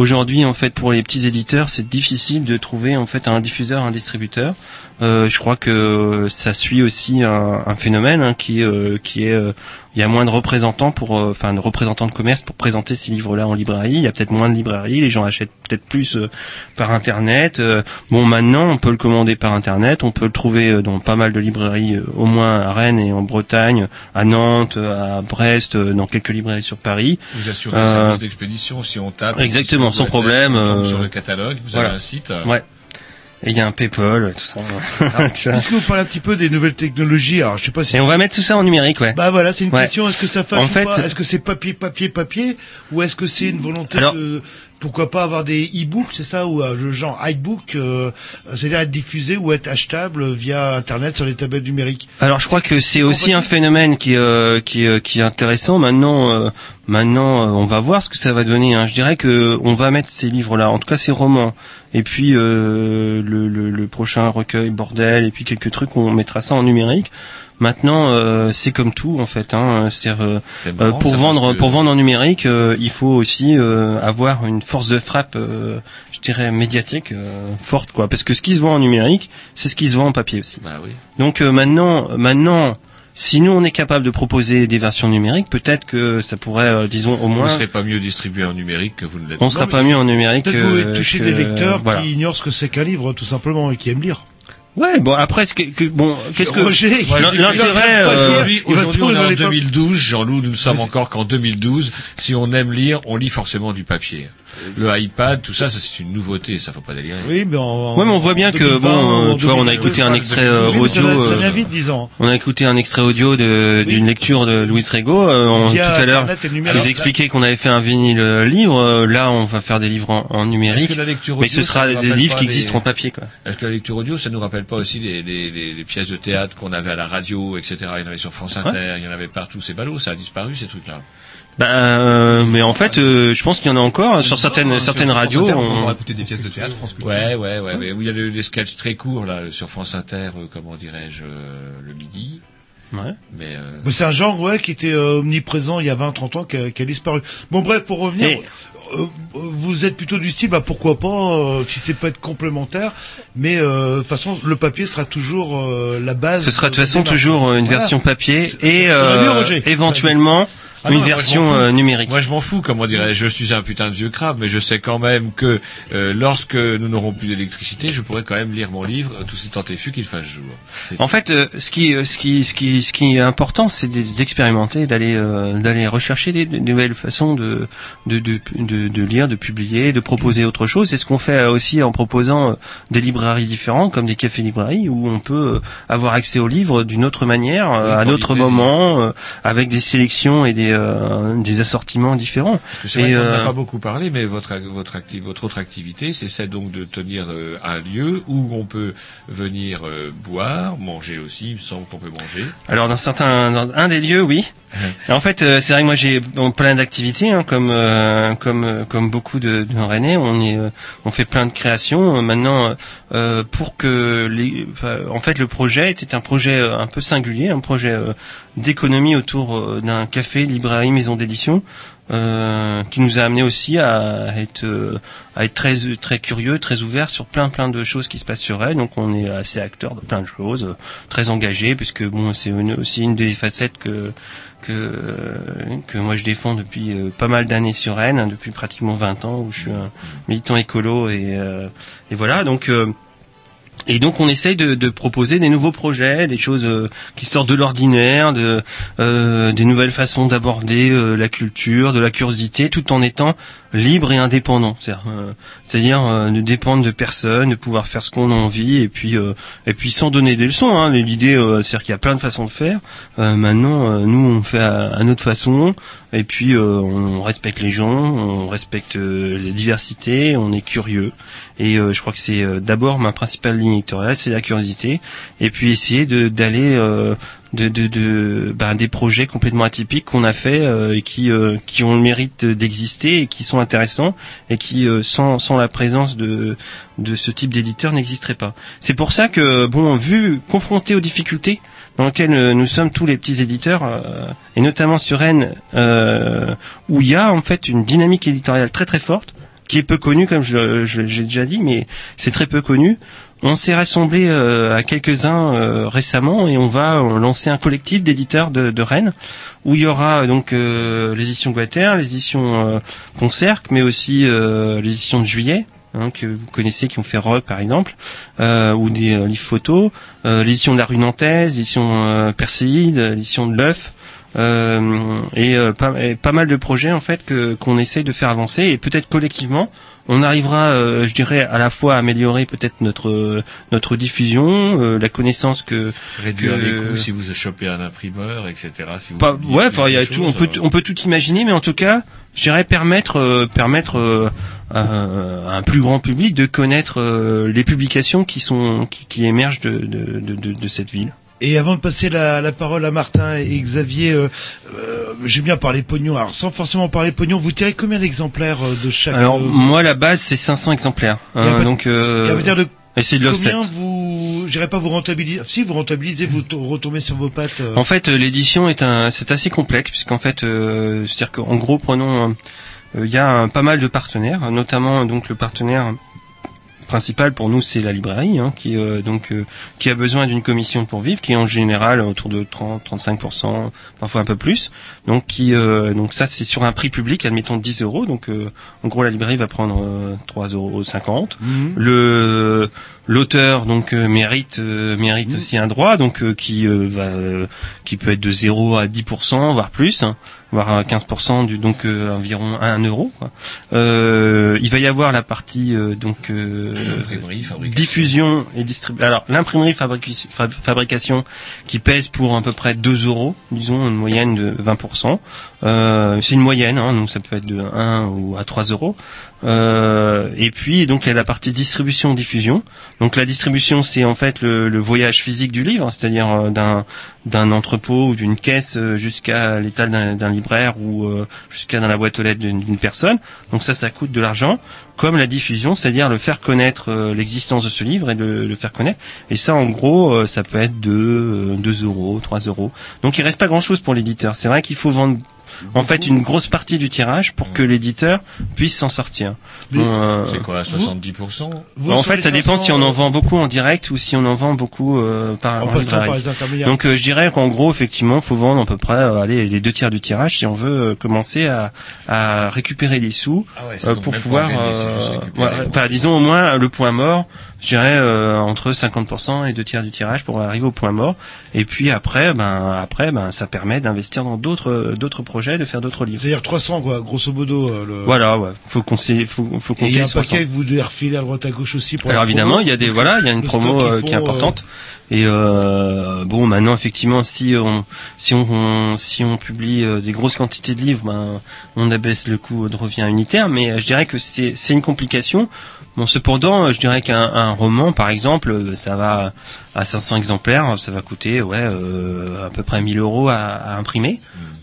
Aujourd'hui en fait pour les petits éditeurs c'est difficile de trouver en fait un diffuseur, un distributeur. Euh, je crois que ça suit aussi un, un phénomène hein, qui euh, qui est euh, il y a moins de représentants pour euh, enfin de représentants de commerce pour présenter ces livres-là en librairie. Il y a peut-être moins de librairies, les gens achètent peut-être plus euh, par internet. Euh, bon maintenant on peut le commander par internet, on peut le trouver dans pas mal de librairies, au moins à Rennes et en Bretagne, à Nantes, à Brest, euh, dans quelques librairies sur Paris. Vous assurez un service d'expédition si on tape. Exactement, sans problème. on sur le catalogue, vous voilà. avez un site. Ouais. Et il y a un PayPal, tout ça. *laughs* Tu vois. Puisque vous parlez un petit peu des nouvelles technologies, alors je sais pas si. Et on va mettre tout ça en numérique, ouais. Bah voilà, c'est une Ouais. question. Est-ce que ça fâche En ou fait- pas? Est-ce que c'est papier, papier, papier, ou est-ce que c'est une volonté Alors- de pourquoi pas avoir des e-books, c'est ça, ou euh, genre iBook, euh, c'est-à-dire être diffusé ou être achetable via Internet sur les tablettes numériques. Alors je crois que c'est aussi un phénomène qui euh, qui euh, qui est intéressant. Maintenant euh, maintenant euh, on va voir ce que ça va donner. hein. Je dirais que on va mettre ces livres là, en tout cas ces romans, et puis le, le, le prochain recueil bordel, et puis quelques trucs on mettra ça en numérique. Maintenant, euh, c'est comme tout en fait. Hein, c'est-à-dire, euh, C'est marrant, euh, pour vendre que- pour vendre en numérique, euh, il faut aussi euh, avoir une force de frappe, euh, je dirais médiatique euh, forte quoi. Parce que ce qui se vend en numérique, c'est ce qui se vend en papier aussi. Bah oui. Donc euh, maintenant, maintenant, si nous on est capable de proposer des versions numériques, peut-être que ça pourrait, euh, disons au Vous moins, ne serez pas mieux distribué en numérique que vous ne l'êtes. on sera mais pas mieux en numérique. Peut-être que vous euh, pouvez toucher que- des lecteurs voilà. qui ignorent ce que c'est qu'un livre, tout simplement, et qui aiment lire. Ouais, bon après, ce que, que- bon, qu'est-ce que Roger, l'intérêt, euh. Aujourd'hui, on est en les pommes. 2012, Jean-Loup, nous ne sommes encore qu'en 2012. Si on aime lire, on lit forcément du papier. Le iPad, tout ça, ça c'est une nouveauté, ça faut pas délirer. Oui, mais en, Ouais, mais on voit bien en que 2020, bon, euh, tu vois, on a 2020, écouté un ouais, extrait euh, ça audio. va- Ça euh, vient vite, disons. On a écouté un extrait audio de- d'une lecture de Louis Rego. Euh, on- tout à l'heure, je vous expliquais qu'on avait fait un vinyle euh, livre. Euh, Là, on va faire des livres en, numérique. que la lecture Mais ce sera des livres qui les- existeront en papier, quoi. Est-ce que la lecture audio, ça nous rappelle pas aussi les, les, les, les pièces de théâtre qu'on avait à la radio, etc. Il y en avait sur France Inter, il y en avait partout. C'est ballot, ça a disparu ces trucs-là. Ben, euh, mais en fait, euh, je pense qu'il y en a encore sur certaines certaines radios. On pourra écouter des pièces de théâtre. Ouais, ouais, ouais. Mais où il y a des, des sketchs très courts là sur France Inter, euh, comment dirais-je, euh, le midi. Ouais. Mais euh, Mais c'est un genre ouais qui était euh, omniprésent il y a 20-30 ans qui a, qui a disparu. Bon bref, pour revenir, Et- euh, vous êtes plutôt du style, bah pourquoi pas, euh, si c'est pas être complémentaire, mais euh, de toute façon le papier sera toujours euh, la base. Ce sera de toute façon toujours une Voilà. version papier et va mieux, euh, Roger. éventuellement Ah une version euh, numérique. Moi, je m'en fous, comme on dirait. Je suis un putain de vieux crabe, mais je sais quand même que euh, lorsque nous n'aurons plus d'électricité, je pourrai quand même lire mon livre, tout si tant est fut qu'il fasse jour. En fait, euh, ce qui, euh, ce qui, ce qui, ce qui est important, c'est d'e- d'expérimenter, d'aller, euh, d'aller rechercher des, des nouvelles façons de, de, de, de, de lire, de publier, de proposer autre chose. C'est ce qu'on fait euh, aussi en proposant des librairies différentes, comme des cafés-librairies, où on peut avoir accès aux livres d'une autre manière, à d'autres moments, euh, avec des sélections et des, euh, des assortiments différents. Parce que c'est vrai Et, qu'on n'a euh, pas beaucoup parlé, mais votre votre acti- votre autre activité, c'est celle donc de tenir euh, un lieu où on peut venir boire, manger aussi. Il me semble qu'on peut manger. Alors dans certains, dans un des lieux, oui. En fait, euh, c'est vrai que moi j'ai plein d'activités, hein, comme euh, comme euh, comme beaucoup de, de Rennais, on est, euh, on fait plein de créations. Maintenant, euh, pour que les, en fait, le projet était un projet un peu singulier, un projet euh, d'économie autour d'un café, librairie, maison d'édition. euh, qui nous a amené aussi à être euh, à être très très curieux, très ouvert sur plein plein de choses qui se passent sur Rennes. Donc on est assez acteur de plein de choses, euh, très engagé puisque bon c'est aussi une des facettes que que que moi je défends depuis euh, pas mal d'années sur Rennes, hein, depuis pratiquement 20 ans où je suis un militant écolo et euh, et voilà. Donc euh, et donc on essaye de, de proposer des nouveaux projets, des choses euh, qui sortent de l'ordinaire, de euh, des nouvelles façons d'aborder euh, la culture, de la curiosité, tout en étant libre et indépendant. C'est-à-dire, euh, c'est-à-dire euh, ne dépendre de personne, de pouvoir faire ce qu'on a envie et puis euh, et puis sans donner des leçons. Hein. L'idée, euh, c'est-à-dire qu'il y a plein de façons de faire. Euh, maintenant, euh, nous on fait à, à notre façon et puis on respecte les gens, on respecte euh, la diversité, on est curieux. Et je crois que c'est d'abord ma principale ligne éditoriale, c'est la curiosité. Et puis essayer d'aller de, de, de ben, des projets complètement atypiques qu'on a fait euh, et qui euh, qui ont le mérite d'exister et qui sont intéressants et qui euh, sans sans la présence de de ce type d'éditeur n'existeraient pas. C'est pour ça que bon vu confronté aux difficultés dans lesquelles euh, nous sommes tous les petits éditeurs euh, et notamment sur Rennes euh, où il y a en fait une dynamique éditoriale très très forte qui est peu connue comme je, je- j'ai déjà dit mais c'est très peu connu. On s'est rassemblé euh, à quelques-uns euh, récemment et on va euh, lancer un collectif d'éditeurs de, Rennes où il y aura donc euh, les éditions Guater, euh, Concerc, mais aussi les éditions de Juillet. hein, que vous connaissez, qui ont fait Rock par exemple, ou des livres photos, l'édition de la rue Nantaise, l'édition Perséide, l'édition de l'œuf, et, pas, et pas mal de projets en fait que qu'on essaye de faire avancer et peut-être collectivement on arrivera, euh, je dirais, à la fois à améliorer peut-être notre euh, notre diffusion, euh, la connaissance que Réduire que- les coûts si vous chopez un imprimeur, etc. Si vous pas- publiez ouais, plus enfin, il y a de tout, on peut, on peut tout imaginer, mais en tout cas, je dirais permettre, euh, permettre à un plus grand public de connaître euh, les publications qui sont, qui, qui émergent de, de, de, de, de cette ville. Et avant de passer la, la parole à Martin et Xavier, euh, euh, j'aime bien parler pognon. Alors sans forcément parler pognon, vous tirez combien d'exemplaires euh, de chaque Alors euh, moi, la base, c'est 500 exemplaires. Hein, pas- donc, euh, veut dire de et de l'offset. combien vous, j'irai pas vous rentabiliser. Si vous rentabilisez, vous to- retombez sur vos pattes. euh, En fait, euh, l'édition est un, c'est assez complexe puisqu'en fait, euh, c'est-à-dire qu'en gros, prenons, euh, il y a un- pas mal de partenaires, notamment donc le partenaire principal pour nous, c'est la librairie, hein, qui euh, donc euh, qui a besoin d'une commission pour vivre, qui est en général autour de 30-35%, parfois un peu plus. Donc qui, euh, donc ça, c'est sur un prix public, admettons 10 euros. Donc euh, en gros, la librairie va prendre euh, 3,50 euros. Mhm. Le l'auteur donc euh, mérite euh, mérite aussi un droit donc euh, qui euh, va euh, qui peut être de 0 à 10% voire plus hein, voire à 15% du donc euh, environ 1 euro quoi. Euh, il va y avoir la partie euh, donc euh, diffusion et distribution alors l'imprimerie fabrication, fabrication qui pèse pour à peu près 2 euros disons une moyenne de 20% euh, c'est une moyenne hein, donc ça peut être de 1 ou à 3 euros euh, et puis donc il y a la partie distribution diffusion Donc la distribution, c'est en fait le, le voyage physique du livre, c'est-à-dire euh, d'un d'un entrepôt ou d'une caisse euh, jusqu'à l'étal d'un libraire ou euh, jusqu'à dans la boîte aux lettres d'une personne. Donc ça, ça coûte de l'argent. Comme la diffusion, c'est-à-dire le faire connaître l'existence de ce livre et le, le faire connaître. Et ça, en gros, ça peut être 2, 2 euros, 3 euros. Donc il reste pas grand-chose pour l'éditeur. C'est vrai qu'il faut vendre en fait une grosse partie du tirage pour que l'éditeur puisse s'en sortir. Bon, euh, C'est quoi, 70% Bon, en fait, ça dépend si on en vend beaucoup en direct ou si on en vend beaucoup euh, par En par librairie. les intermédiaires. Donc, euh, je dirais qu'en gros, effectivement, faut vendre à peu près, euh, allez, les deux tiers du tirage si on veut euh, commencer à, à récupérer les sous Ah ouais, euh, pour pouvoir, gagner, euh, récupérer. ouais, enfin, disons au moins le point mort. Je dirais euh, entre 50% et deux tiers du tirage pour arriver au point mort. Et puis après, ben après, ben ça permet d'investir dans d'autres d'autres projets, de faire d'autres livres. C'est-à-dire 300, quoi, grosso modo. euh, le... Voilà, ouais. Faut qu'on sait- faut, faut Et il y compter a un sur paquet que vous devez refiler à droite à gauche aussi pour alors évidemment, il y a des voilà, il y a une promo euh, faut, qui est euh, importante. Et euh, bon, maintenant effectivement, si on si on, on- si on publie euh, des grosses quantités de livres, ben on abaisse le coût de revient unitaire. Mais euh, je dirais que c'est c'est une complication. Bon, cependant, je dirais qu'un un roman, par exemple, ça va à 500 exemplaires, ça va coûter ouais euh, à peu près 1000 euros à, à imprimer.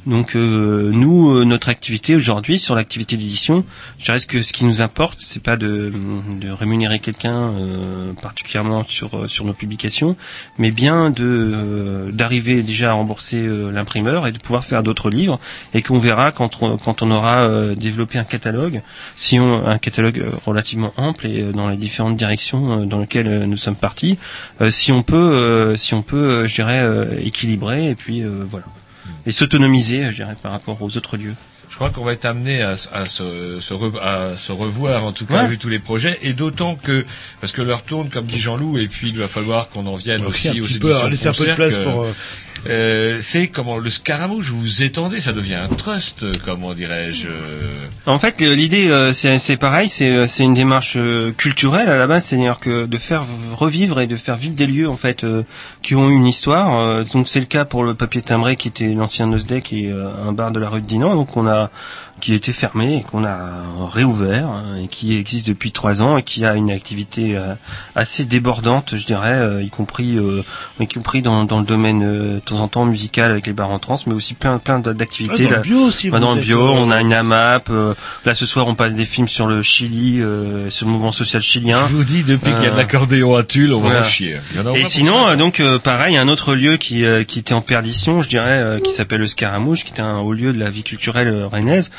Donc euh, nous, euh, notre activité aujourd'hui sur l'activité d'édition, je dirais que ce qui nous importe, c'est pas de, de rémunérer quelqu'un euh, particulièrement sur euh, sur nos publications, mais bien de euh, d'arriver déjà à rembourser l'imprimeur et de pouvoir faire d'autres livres et qu'on verra quand on, quand on aura euh, développé un catalogue, si on un catalogue relativement ample et dans les différentes directions dans lesquelles nous sommes partis, euh, si on peut euh, si on peut, euh, je dirais euh, équilibrer et puis euh, voilà et s'autonomiser, je dirais, par rapport aux autres lieux. Je crois qu'on va être amené à, se, se re- à se revoir, en tout cas, Ouais. vu tous les projets, et d'autant que, parce que l'heure tourne, comme dit Jean-Loup, et puis il va falloir qu'on en vienne Ouais, aussi un aux petit peu, éditions laisser un peu de place que- pour, euh, euh, c'est comment le Scaramouche, vous étendez, ça devient un trust, comment dirais-je. euh, En fait, l'idée, euh, c'est pareil, c'est euh, une démarche euh, culturelle à la base, c'est-à-dire que de faire revivre et de faire vivre des lieux en fait euh, qui ont une histoire. Euh, donc c'est le cas pour le papier timbré qui était l'ancien est euh, un bar de la rue de Dinan, donc on a qui était fermé et qu'on a réouvert hein, et qui existe depuis trois ans et qui a une activité euh, assez débordante, je dirais, euh, y compris euh, y compris dans, dans le domaine euh, de temps en temps musical avec les bars en trans, mais aussi plein plein d'activités. Ah, dans le bio aussi, Bah, vous dans le bio, on a une AMAP. euh, là ce soir, on passe des films sur le Chili, euh, sur le mouvement social chilien. Je vous dis, depuis qu'il y a de l'accordéon à Tulle, on va en chier. Il y en a au Et sinon, euh, donc euh, pareil, un autre lieu qui, euh, qui était en perdition, je dirais, euh, qui s'appelle le Scaramouche, qui était un haut lieu de la vie culturelle rennaise.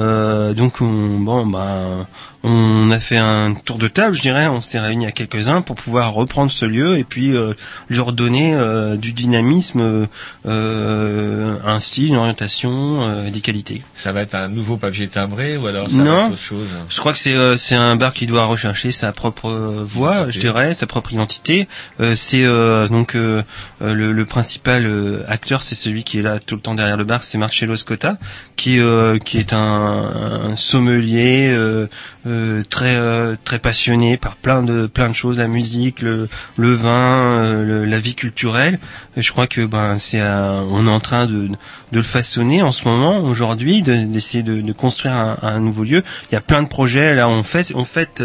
Euh, donc on, bon, bah, on a fait un tour de table, je dirais, on s'est réunis à quelques-uns pour pouvoir reprendre ce lieu et puis euh, lui redonner euh, du dynamisme, euh, un style, une orientation, euh, des qualités. Ça va être un nouveau papier timbré, ou alors ça va Non, être autre chose? Je crois que c'est euh, c'est un bar qui doit rechercher sa propre voix, Identité. je dirais, sa propre identité. Euh, c'est euh, donc le, le principal acteur, c'est celui qui est là tout le temps derrière le bar, c'est Marcello Scotta, qui euh, qui est un, un sommelier euh, euh, très euh, très passionné par plein de plein de choses, la musique, le vin, la vie culturelle. Je crois que ben c'est on est en train de de le façonner en ce moment aujourd'hui, de- d'essayer de, de construire un, nouveau lieu. Il y a plein de projets là. On fait on fait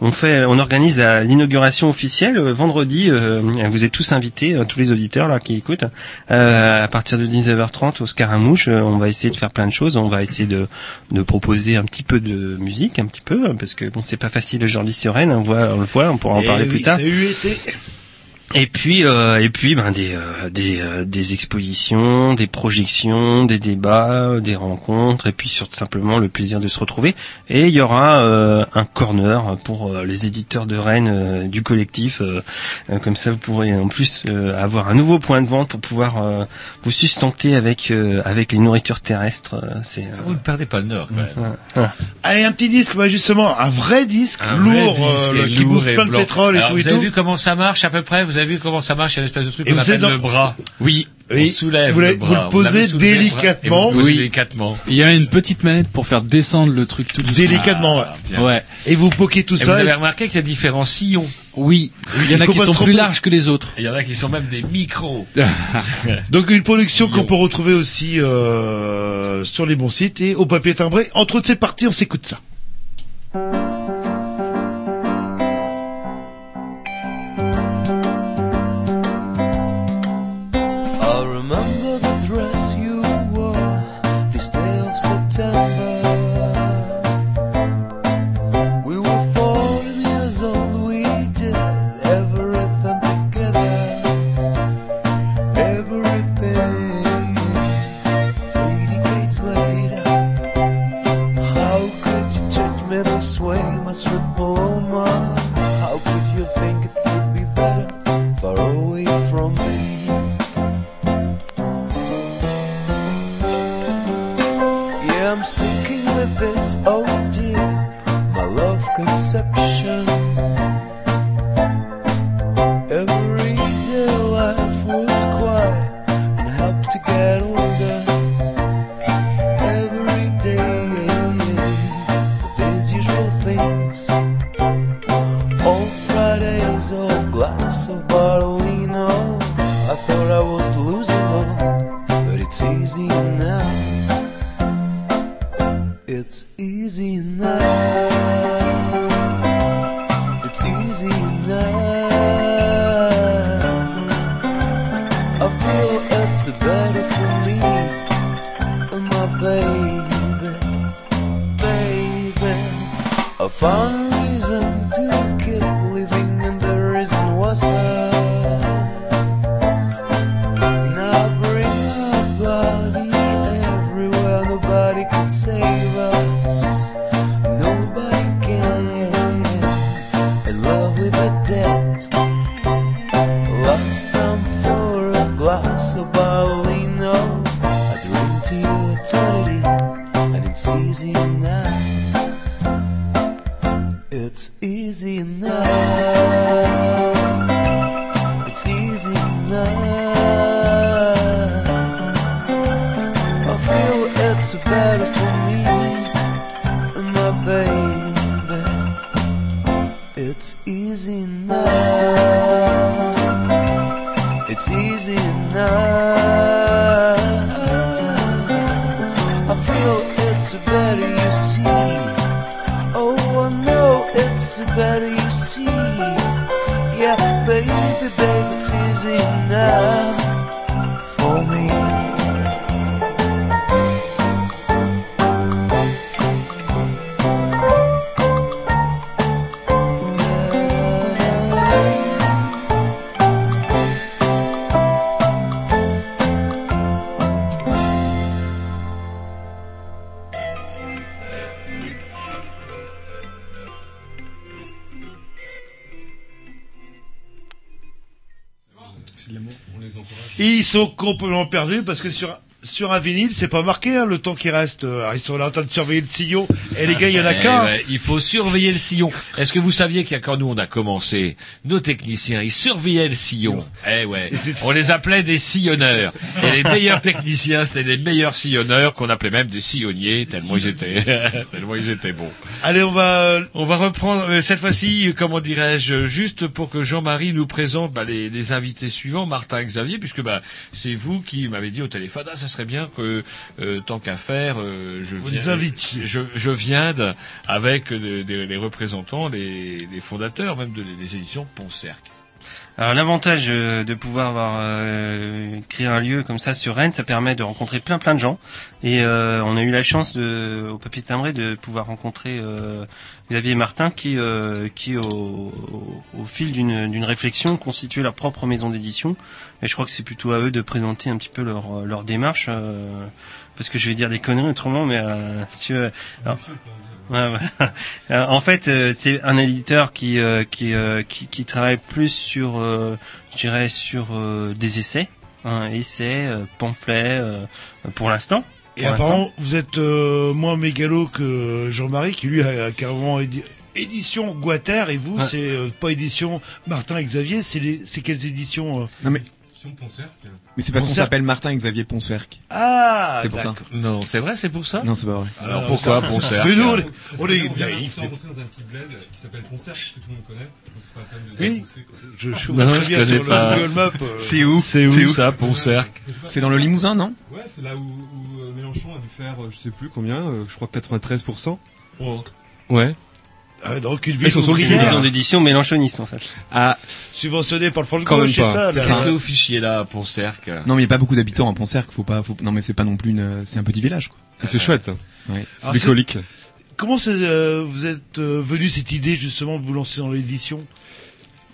on fait, on organise la- l'inauguration officielle euh, vendredi. euh, vous êtes tous invités, euh, tous les auditeurs là qui écoutent, euh, à partir de 19h30 au Scaramouche. euh, on va essayer de faire plein de choses. On va essayer de, de proposer un petit peu de musique, un petit peu, parce que bon, c'est pas facile aujourd'hui sur Rennes. On voit, on le voit. On pourra en Eh parler oui, plus tard. ça a eu été. Et puis, euh, et puis, ben des euh, des, euh, des expositions, des projections, des débats, euh, des rencontres, et puis surtout simplement le plaisir de se retrouver. Et il y aura euh, un corner pour euh, les éditeurs de Rennes euh, du collectif. euh, euh, comme ça, vous pourrez en plus euh, avoir un nouveau point de vente pour pouvoir euh, vous sustenter avec euh, avec les nourritures terrestres. euh, C'est euh, Vous ne perdez pas le nord, quand même. voilà. Allez, un petit disque, bah, justement, un vrai disque, Un vrai lourd, disque euh, et qui lourd bouffe plein de pétrole et Alors, tout et vous avez tout. vu comment ça marche à peu près Vous avez vu comment ça marche Il y a une espèce de truc Et qu'on vous appelle dans- le bras. Oui. Oui. On soulève Vous le l'avez- bras. vous le On posez le bras, délicatement. et vous le posez Oui. délicatement. Il y a une petite manette pour faire descendre le truc tout doucement. Délicatement, ouais. Ah, bien. Ouais. Et vous poquez tout Et vous ça. avez remarqué qu'il y a différents sillons. Oui. Il y en a qui sont plus larges que les autres. Il y en a qui sont même des micros. *laughs* Donc une production qu'on peut retrouver aussi euh, sur les bons sites et au papier timbré. Entre autres, c'est parti, on s'écoute ça. Better, you see. Yeah, baby, baby, it's easy sont complètement perdus parce que sur sur un vinyle, c'est pas marqué hein, le temps qui reste. Euh, Ils sont là en train de surveiller le sillon. Et les gars, il y en a qu'un. ouais, il faut surveiller le sillon. Est-ce que vous saviez qu'il y a quand nous on a commencé, nos techniciens, ils surveillaient le sillon? Eh ouais. On les appelait des sillonneurs. Et les meilleurs techniciens, c'était les meilleurs sillonneurs qu'on appelait même des sillonniers, tellement ils étaient, *laughs* tellement ils étaient bons. Allez, on va. On va reprendre euh, cette fois-ci, euh, comment dirais-je, juste pour que Jean-Marie nous présente bah, les, les invités suivants, Martin et Xavier, puisque bah, c'est vous qui m'avez dit au téléphone, ah, ça serait bien que euh, tant qu'à faire, euh, je Vous viens, les je, avec des, des représentants, les, les fondateurs même de, des éditions Poncerc. Alors l'avantage euh, de pouvoir avoir euh, créé un lieu comme ça sur Rennes, ça permet de rencontrer plein plein de gens. Et euh, on a eu la chance de, au papier timbré de pouvoir rencontrer euh, Xavier Martin qui, euh, qui au, au, fil d'une d'une réflexion constituaient leur propre maison d'édition. Et je crois que c'est plutôt à eux de présenter un petit peu leur, leur démarche. parce que je vais dire des conneries autrement, mais si, alors- Ouais, voilà. *laughs* Euh, en fait, euh, c'est un éditeur qui euh, qui, euh, qui qui travaille plus sur, euh, je dirais, sur euh, des essais, hein, essais, euh, pamphlets, euh, pour l'instant. Et apparemment, vous êtes euh, moins mégalo que Jean-Marie, qui lui a, a carrément édi- édition Guater, et vous, Ouais. c'est euh, pas édition Martin et Xavier, c'est les- c'est quelles éditions euh Non mais mais c'est parce qu'on Poncerc. s'appelle Martin et Xavier Poncerc. Ah, c'est pour ça. Non, c'est vrai, c'est pour ça Non, c'est pas vrai. Alors pourquoi Poncerc Mais nous, on est, on est dans un petit bled qui s'appelle Concert, que tout le monde connaît. Oui. Je, vois très je bien connais sur pas. le Google Maps. euh, C'est où C'est où ça, Poncerc C'est dans le Limousin, non Ouais, c'est là où, où, euh, Mélenchon a dû faire, euh, je sais plus combien, euh, je crois 93%. Oh. Ouais. Euh, donc une ville sont maison d'édition mélanchoniste en fait. Ah, subventionné par le Front de Quand gauche, même c'est pas. ça. Qu'est-ce que vous ficiez là pour Cercle non, mais il y a pas beaucoup d'habitants à Poncerc, faut pas, faut, non, mais c'est pas non plus une, c'est un petit village, quoi. c'est chouette. Ouais. C'est. Comment c'est, euh, vous êtes euh, venu cette idée justement de vous lancer dans l'édition?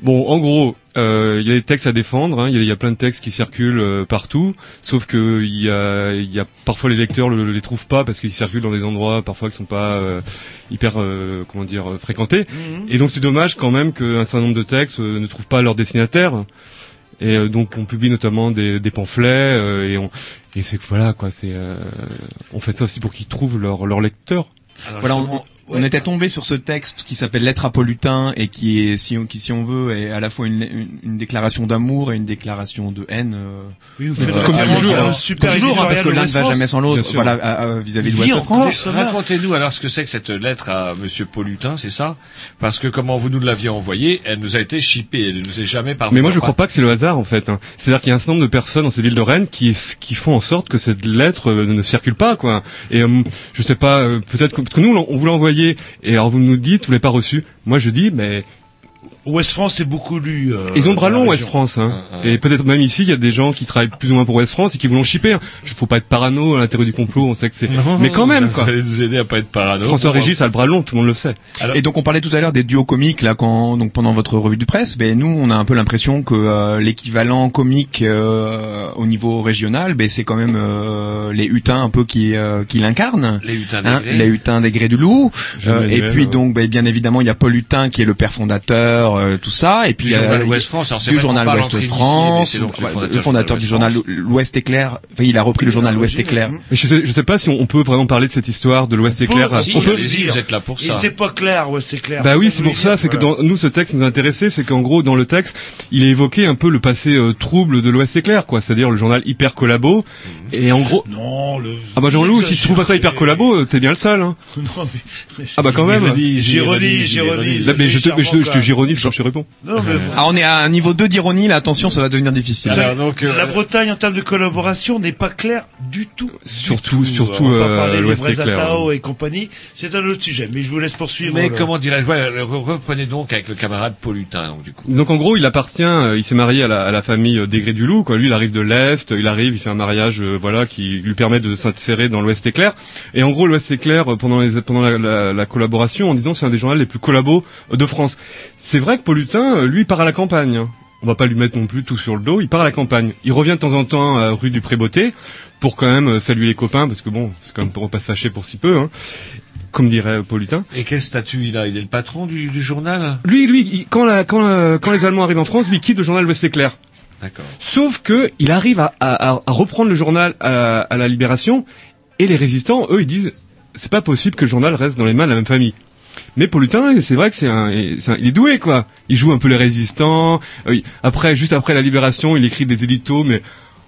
Bon, en gros, euh, il y a des textes à défendre. hein. Il y, a- il y a plein de textes qui circulent euh, partout. Sauf que il y a, il y a parfois les lecteurs ne les trouvent pas parce qu'ils circulent dans des endroits parfois qui sont pas euh, hyper, euh, comment dire, euh, fréquentés. Mhm. Et donc c'est dommage quand même qu'un certain nombre de textes euh, ne trouvent pas leur destinataire. Et euh, donc on publie notamment des, des pamphlets euh, et on et c'est que voilà quoi, c'est euh, on fait ça aussi pour qu'ils trouvent leur leur lecteur. Alors, Voilà, on, on- on était tombé sur ce texte qui s'appelle Lettre à Polutin et qui est, si on, qui, si on veut, est à la fois une, une, une déclaration d'amour et une déclaration de haine. euh, Oui, vous faites euh, comme toujours, le super comme toujours, hein, parce que l'un de ne va jamais sans l'autre. Voilà, vis-à-vis de Vie Ouest en France. Racontez-nous alors ce que c'est que cette lettre à Monsieur Polutin, c'est ça? Parce que comment vous nous l'aviez envoyée, elle nous a été chippée, elle ne nous est jamais parvenue. Mais moi je crois pas que c'est le hasard en fait. hein. C'est-à-dire qu'il y a un certain nombre de personnes dans cette ville de Rennes qui qui font en sorte que cette lettre euh, ne circule pas quoi. Et euh, je sais pas, euh, peut-être que, parce que nous on vous l'a et alors vous nous dites vous l'avez pas reçu. Moi je dis mais Ouest France c'est beaucoup lu. euh, ils ont bras région. West France hein. Ah, ah. Et peut-être même ici il y a des gens qui travaillent plus ou moins pour West France et qui vous l'ont chippé. Hein. Il faut pas être parano à l'intérieur du complot, on sait que c'est mais quand même quoi. Vous allez nous aider à pas être parano. François Régis a le bras long, tout le monde le sait. Et donc on parlait tout à l'heure des duos comiques là quand donc pendant votre revue de presse, ben nous on a un peu l'impression que euh, l'équivalent comique euh, au niveau régional, ben c'est quand même euh, les hutins un peu qui euh, qui l'incarnent. Les hutins Hein, des grès. les hutins des grès du loup. Euh, et puis donc ben, bien évidemment il y a Paul Hutin qui est le père fondateur, euh, tout ça. Et puis Du il y a- journal Ouest France, du journal Ouest ici, mais France, le fondateur le fondateur du journal l'Ouest éclair. Enfin, il a repris le journal l'Ouest éclair. Mais je sais, je sais pas si on, peut vraiment parler de cette histoire de l'Ouest éclair. on peut. vous êtes là pour Et ça. c'est pas clair, ouais, c'est clair. Bah oui, c'est pour ça. C'est que dans nous, ce texte nous intéressait, c'est qu'en gros, dans le texte, il est évoqué un peu le passé euh, trouble de l'Ouest éclair, quoi. C'est-à-dire le journal hyper collabo. Et en gros, Non, le. ah bah Jean-Loup, si tu trouves pas ça hyper collabo, euh, t'es bien le seul. Hein. *laughs* Non, mais. Ah bah quand même. J'ironise, j'ironise. Mais je te, mais je te, je réponds. quoi. Non, mais. Ah, on est à un niveau 2 d'ironie là. Attention, ça va devenir difficile. Alors, donc, euh, La Bretagne en termes de collaboration n'est pas claire du tout. du Surtout- tout. surtout, On va euh, pas parler des et compagnie. C'est un autre sujet, mais je vous laisse poursuivre. mais le- comment dirais-je ouais, Reprenez donc avec le camarade Polutin, donc du coup. Donc en gros, il appartient, euh, il s'est marié à la, à la famille euh, Degré du Loup. Quoi. Lui, il arrive de l'est, il arrive, il fait un mariage, euh, voilà, qui lui permet de s'insérer dans l'Ouest éclair. Et en gros, l'Ouest éclair euh, pendant les, pendant la, la- la collaboration, en disant c'est un des journaux les plus collabos euh, de France. C'est vrai que Polutin, euh, lui, part à la campagne. On va pas lui mettre non plus tout sur le dos. Il part à la campagne. Il revient de temps en temps à rue du Prébeauté pour quand même euh, saluer les copains, parce que bon, c'est quand même pour pas se fâcher pour si peu. Hein. Comme dirait Polutin. Et quel statut il a? Il est le patron du, du journal? Lui, lui, il- quand, la, quand, la- quand les Allemands arrivent en France, lui il quitte le journal L'Ouest éclair. D'accord. Sauf que il arrive à, à- à- à reprendre le journal à, à la Libération et les résistants, eux, ils disent c'est pas possible que le journal reste dans les mains de la même famille. Mais Polutin, c'est vrai que c'est un, un- il est doué quoi. Il joue un peu les résistants. Euh, après, juste après la Libération, il écrit des éditos, mais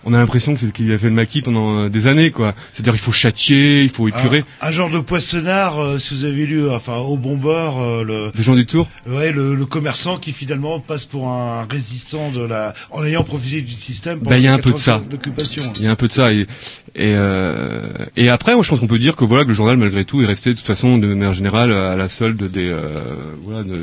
on a l'impression que c'est qu'il a fait le maquis pendant euh, des années quoi. C'est-à-dire il faut châtier, il faut épurer. Un, un genre de poissonnard, euh, si vous avez lu, enfin, au bon bord, euh, le, Des gens du tour. ouais, le, le commerçant qui finalement passe pour un résistant de la, en ayant profité du système. Bah, il y a un peu de 80 ça. Il y a un peu de ça et et, euh, et après moi je pense qu'on peut dire que voilà que le journal malgré tout est resté de toute façon de manière générale à la solde des euh, voilà de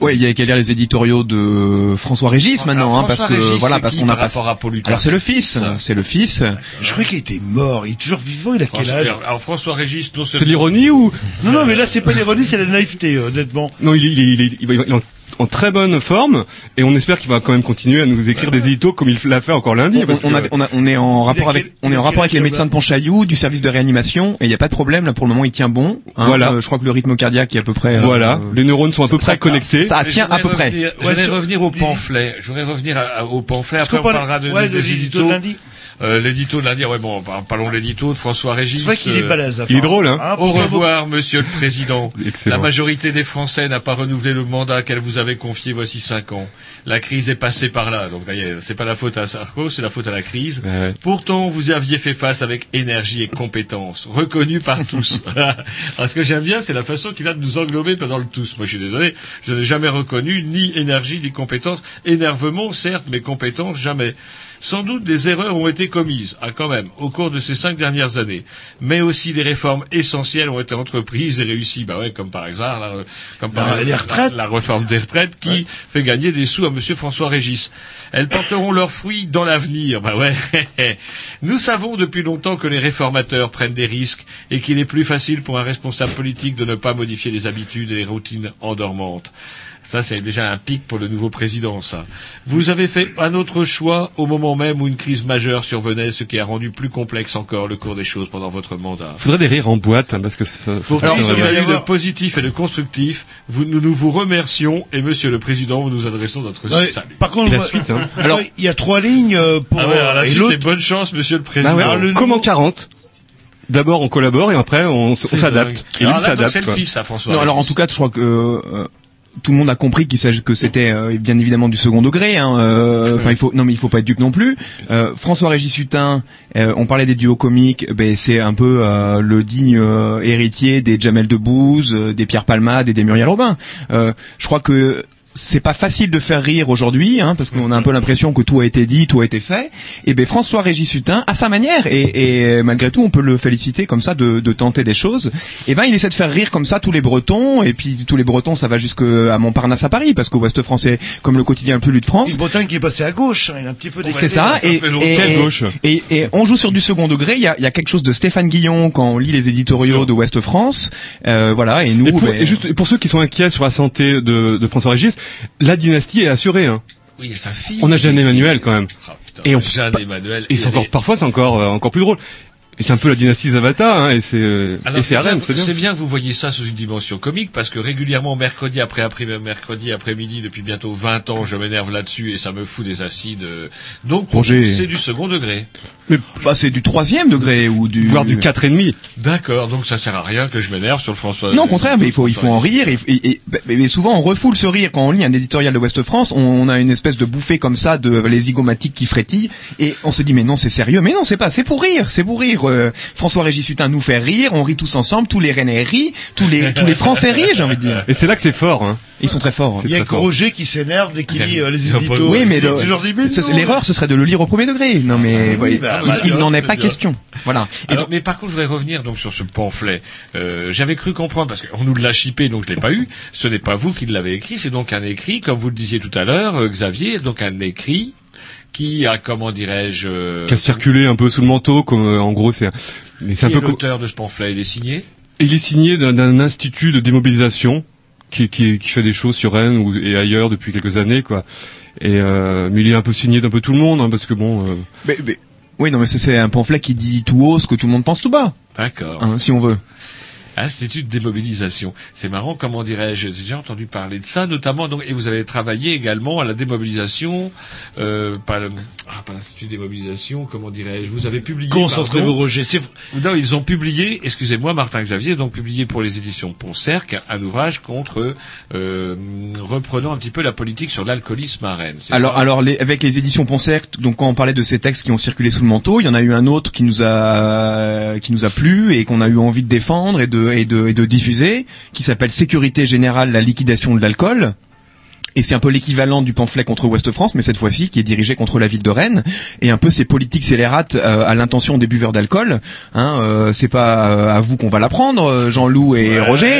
Ouais, il y a qu'à lire les éditoriaux de François Régis maintenant, Alors, hein, parce que Régis, voilà, parce qu'on a par pas. rapport à Polutin Alors c'est le fils, c'est le fils. Je croyais qu'il était mort. Il est toujours vivant. Il a quel François, âge alors François Régis, non c'est l'ironie ou Non, non, mais là, c'est pas l'ironie, c'est la naïveté, euh, honnêtement. non il est, il est, il est, il va- il est en, très bonne forme et on espère qu'il va quand même continuer à nous écrire des éditos comme il l'a fait encore lundi On, parce on a- que- on a- on est en rapport quel- avec, on est en rapport avec les médecins de Pontchaillou, du service de réanimation, et il n'y a pas de problème là pour le moment, il tient bon. hein. Voilà. Euh, je crois que le rythme cardiaque est à peu près. euh, voilà les neurones sont à peu ça- près connectés Ça tient à peu près. Je voudrais revenir au pamphlet. Je voudrais revenir à- à- au pamphlet. Après, qu'on on parle- parlera de, ouais, des éditos. de lundi Euh, l'édito de lundi, ouais, bon, par- parlons de l'édito de François Régis. C'est vrai qu'il est euh, balèze. il est drôle hein Au revoir, monsieur le président. Excellent. La majorité des Français n'a pas renouvelé le mandat qu'elle vous avait confié voici cinq ans. La crise est passée par là. Donc, d'ailleurs, c'est pas la faute à Sarko, c'est la faute à la crise. Ouais. Pourtant, vous y aviez fait face avec énergie et compétence, reconnue par tous. *laughs* *laughs* Alors, ce que j'aime bien, c'est la façon qu'il a de nous englober pendant le tous. Moi, je suis désolé, je n'ai jamais reconnu ni énergie ni compétence. Énervement, certes, mais compétence, jamais. Sans doute des erreurs ont été commises, ah quand même, au cours de ces cinq dernières années. Mais aussi des réformes essentielles ont été entreprises et réussies. Bah ouais, comme par exemple, la, comme par La- exemple, les retraites. la, la réforme des retraites qui fait gagner des sous à Monsieur François Régis. Elles porteront leurs fruits dans l'avenir. Bah ouais. *laughs* Nous savons depuis longtemps que les réformateurs prennent des risques et qu'il est plus facile pour un responsable politique de ne pas modifier les habitudes et les routines endormantes. Ça, c'est déjà un pic pour le nouveau président, ça. Vous avez fait un autre choix au moment même où une crise majeure survenait, ce qui a rendu plus complexe encore le cours des choses pendant votre mandat. Faudrait des rires en boîte, hein, parce que ça... Pour qu'il y a eu de positif et de constructif, vous, nous, nous vous remercions et Monsieur le Président, vous nous adressons notre Ouais, salut. Par contre, la suite, hein. *laughs* alors il y a trois lignes euh, pour Ah ouais, alors la et suite, l'autre c'est bonne chance, Monsieur le Président. Bah ouais, Alors, le comme en nouveau- 40. D'abord on collabore et après on, s'adapte. Et lui s'adapte. c'est le fils, ça, François. Non, alors en tout cas, je crois que euh, tout le monde a compris qu'il s'agit que c'était euh, bien évidemment du second degré. hein, euh, Enfin, il faut non, mais il faut pas être dupe non plus. Euh, François Régis Hutin, euh, on parlait des duos comiques, ben c'est un peu euh, le digne euh, héritier des Jamel Debbouze, euh, des Pierre Palmade et des Muriel Robin. Euh, je crois que c'est pas facile de faire rire aujourd'hui, hein, parce qu'on a un peu l'impression que tout a été dit, tout a été fait. Et ben François Régis Hutin, à sa manière, et, et malgré tout, on peut le féliciter comme ça de, de tenter des choses. Et ben il essaie de faire rire comme ça tous les Bretons, et puis tous les Bretons, ça va jusqu'à Montparnasse à Paris, parce qu'au Ouest français, comme le quotidien le plus lu de France, Une Bretagne qui est passée à gauche, hein, il a un petit peu c'est ça, et, fait longtemps. et, et- gauche? et- et on joue sur du second degré. Il y a, il y a quelque chose de Stéphane Guillon quand on lit les éditoriaux de Ouest France, euh, voilà. Et nous, Et pour, ben, et juste et pour ceux qui sont inquiets sur la santé de, de François Régis, la dynastie est assurée. Hein. Oui, sa fille. On a Jeanne Emmanuel quand même. Ah, putain, Et on- Jeanne Emmanuel. Et c'est encore parfois c'est encore euh, encore plus drôle. Et c'est un peu la dynastie Zavata, hein, et c'est euh, et c'est bien, c'est bien. bien que vous voyez ça sous une dimension comique parce que régulièrement mercredi après après mercredi après-midi depuis bientôt 20 ans je m'énerve là-dessus et ça me fout des acides. euh. Donc c'est du second degré. Bah, c'est du troisième degré ou du Voire du quatre et demi. D'accord, donc ça sert à rien que je m'énerve sur le François. Non, au contraire, mais il faut, il faut en rire. Et, et- et- mais- mais souvent, on refoule ce rire quand on lit un éditorial de Ouest France. On, on a une espèce de bouffée comme ça de les zygomatiques qui frétillent, et on se dit mais non, c'est sérieux. Mais non, c'est pas. C'est pour rire. C'est pour rire. Euh, François Régis Hutin nous fait rire. On rit tous ensemble. Tous les Rennais rient. Tous les tous les Français rient. J'ai envie de dire. Et c'est là que c'est fort. Hein. Ils sont très forts. Il y a que Roger qui s'énerve dès qu'il lit euh, les éditos. Oui, mais l'erreur, ce serait de le lire au premier degré. Non, mais ouais, bah, il, bah, n'en est pas question. Voilà. Mais par contre, je voudrais revenir donc sur ce pamphlet. Euh, J'avais cru comprendre parce qu'on nous l'a chippé, donc je l'ai pas eu. Ce n'est pas vous qui l'avez écrit, c'est donc un écrit, comme vous le disiez tout à l'heure, euh, Xavier, donc un écrit qui a, comment dirais-je, euh, Qui a circulé un peu sous le manteau, comme euh, en gros c'est. Mais c'est un qui peu. l'auteur de ce pamphlet, il est signé? Il est signé d'un institut de démobilisation qui, qui, qui fait des choses sur Rennes ou, et ailleurs depuis quelques années, quoi. Et euh, mais il est un peu signé d'un peu tout le monde, hein, parce que bon. euh, mais, mais- oui, non, mais c'est- c'est un pamphlet qui dit tout haut ce que tout le monde pense tout bas, D'accord. hein, si on veut. Institut de démobilisation. C'est marrant, comment dirais-je, j'ai déjà entendu parler de ça, notamment, donc, et vous avez travaillé également à la démobilisation, euh, pas, ah, pas l'Institut de démobilisation, comment dirais-je, vous avez publié. Concentrez-vous. Roger. Non, ils ont publié, excusez-moi, Martin Xavier, donc publié pour les éditions Poncerc, un ouvrage contre, euh, reprenant un petit peu la politique sur l'alcoolisme à Rennes. Alors, alors les, avec les éditions Poncerc, donc quand on parlait de ces textes qui ont circulé sous le manteau, il y en a eu un autre qui nous a qui nous a plu et qu'on a eu envie de défendre et de et de, diffuser, qui s'appelle Sécurité générale, la liquidation de l'alcool. Et c'est un peu l'équivalent du pamphlet contre Ouest France, mais cette fois-ci qui est dirigé contre la ville de Rennes et un peu ces politiques scélérates euh, à l'intention des buveurs d'alcool. Hein, euh, c'est pas euh, à vous qu'on va l'apprendre, euh, Jean-Loup et Roger.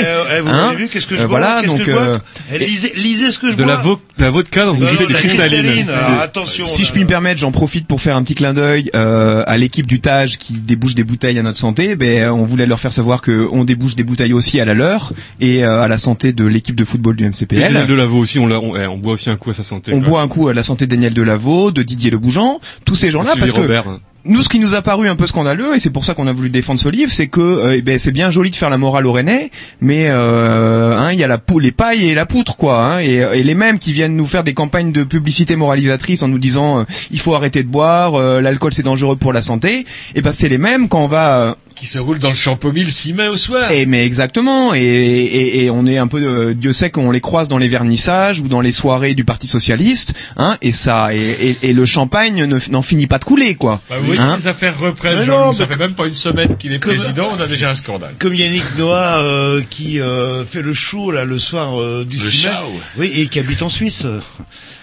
Vous hein. avez vu qu'est-ce que je Euh, vois Voilà, qu'est-ce donc que je vois euh, Eh, lisez, lisez ce que je de vois. la, vo la vodka dans une bouteille de la cristalline. alors, C'est- attention. Si là. je puis me permettre, j'en profite pour faire un petit clin d'œil euh, à l'équipe du TAG qui débouche des bouteilles à notre santé. Ben, on voulait leur faire savoir que on débouche des bouteilles aussi à la leur et euh, à la santé de l'équipe de football du Et MCPL. Daniel Delaveau aussi, on, l'a- on, eh, on boit aussi un coup à sa santé. On quoi. boit un coup à la santé de Daniel Delaveau, de Didier Le Bougeant, tous ces gens-là, parce que Robert, hein. nous, ce qui nous a paru un peu scandaleux, et c'est pour ça qu'on a voulu défendre ce livre, c'est que euh, eh ben, c'est bien joli de faire la morale aux Rennais, mais euh, hein, il y a la les pailles et la poutre, quoi. Hein, et, et les mêmes qui viennent nous faire des campagnes de publicité moralisatrice en nous disant euh, il faut arrêter de boire, l'alcool c'est dangereux pour la santé. Et ben c'est les mêmes quand on va qui se roulent dans le Champomille le 6 mai au soir. Et mais exactement, et, et, et on est un peu, euh, Dieu sait qu'on les croise dans les vernissages ou dans les soirées du Parti socialiste, hein, et ça, et, et, et le champagne ne- n'en finit pas de couler, quoi. Bah, vous voyez, Hein les affaires reprennent. Non, ça fait même pas une semaine qu'il est comme- président, on a déjà un scandale. Comme Yannick Noah euh, qui euh, fait le show là le soir euh, du Le 6 mai. show. Oui, et qui habite en Suisse.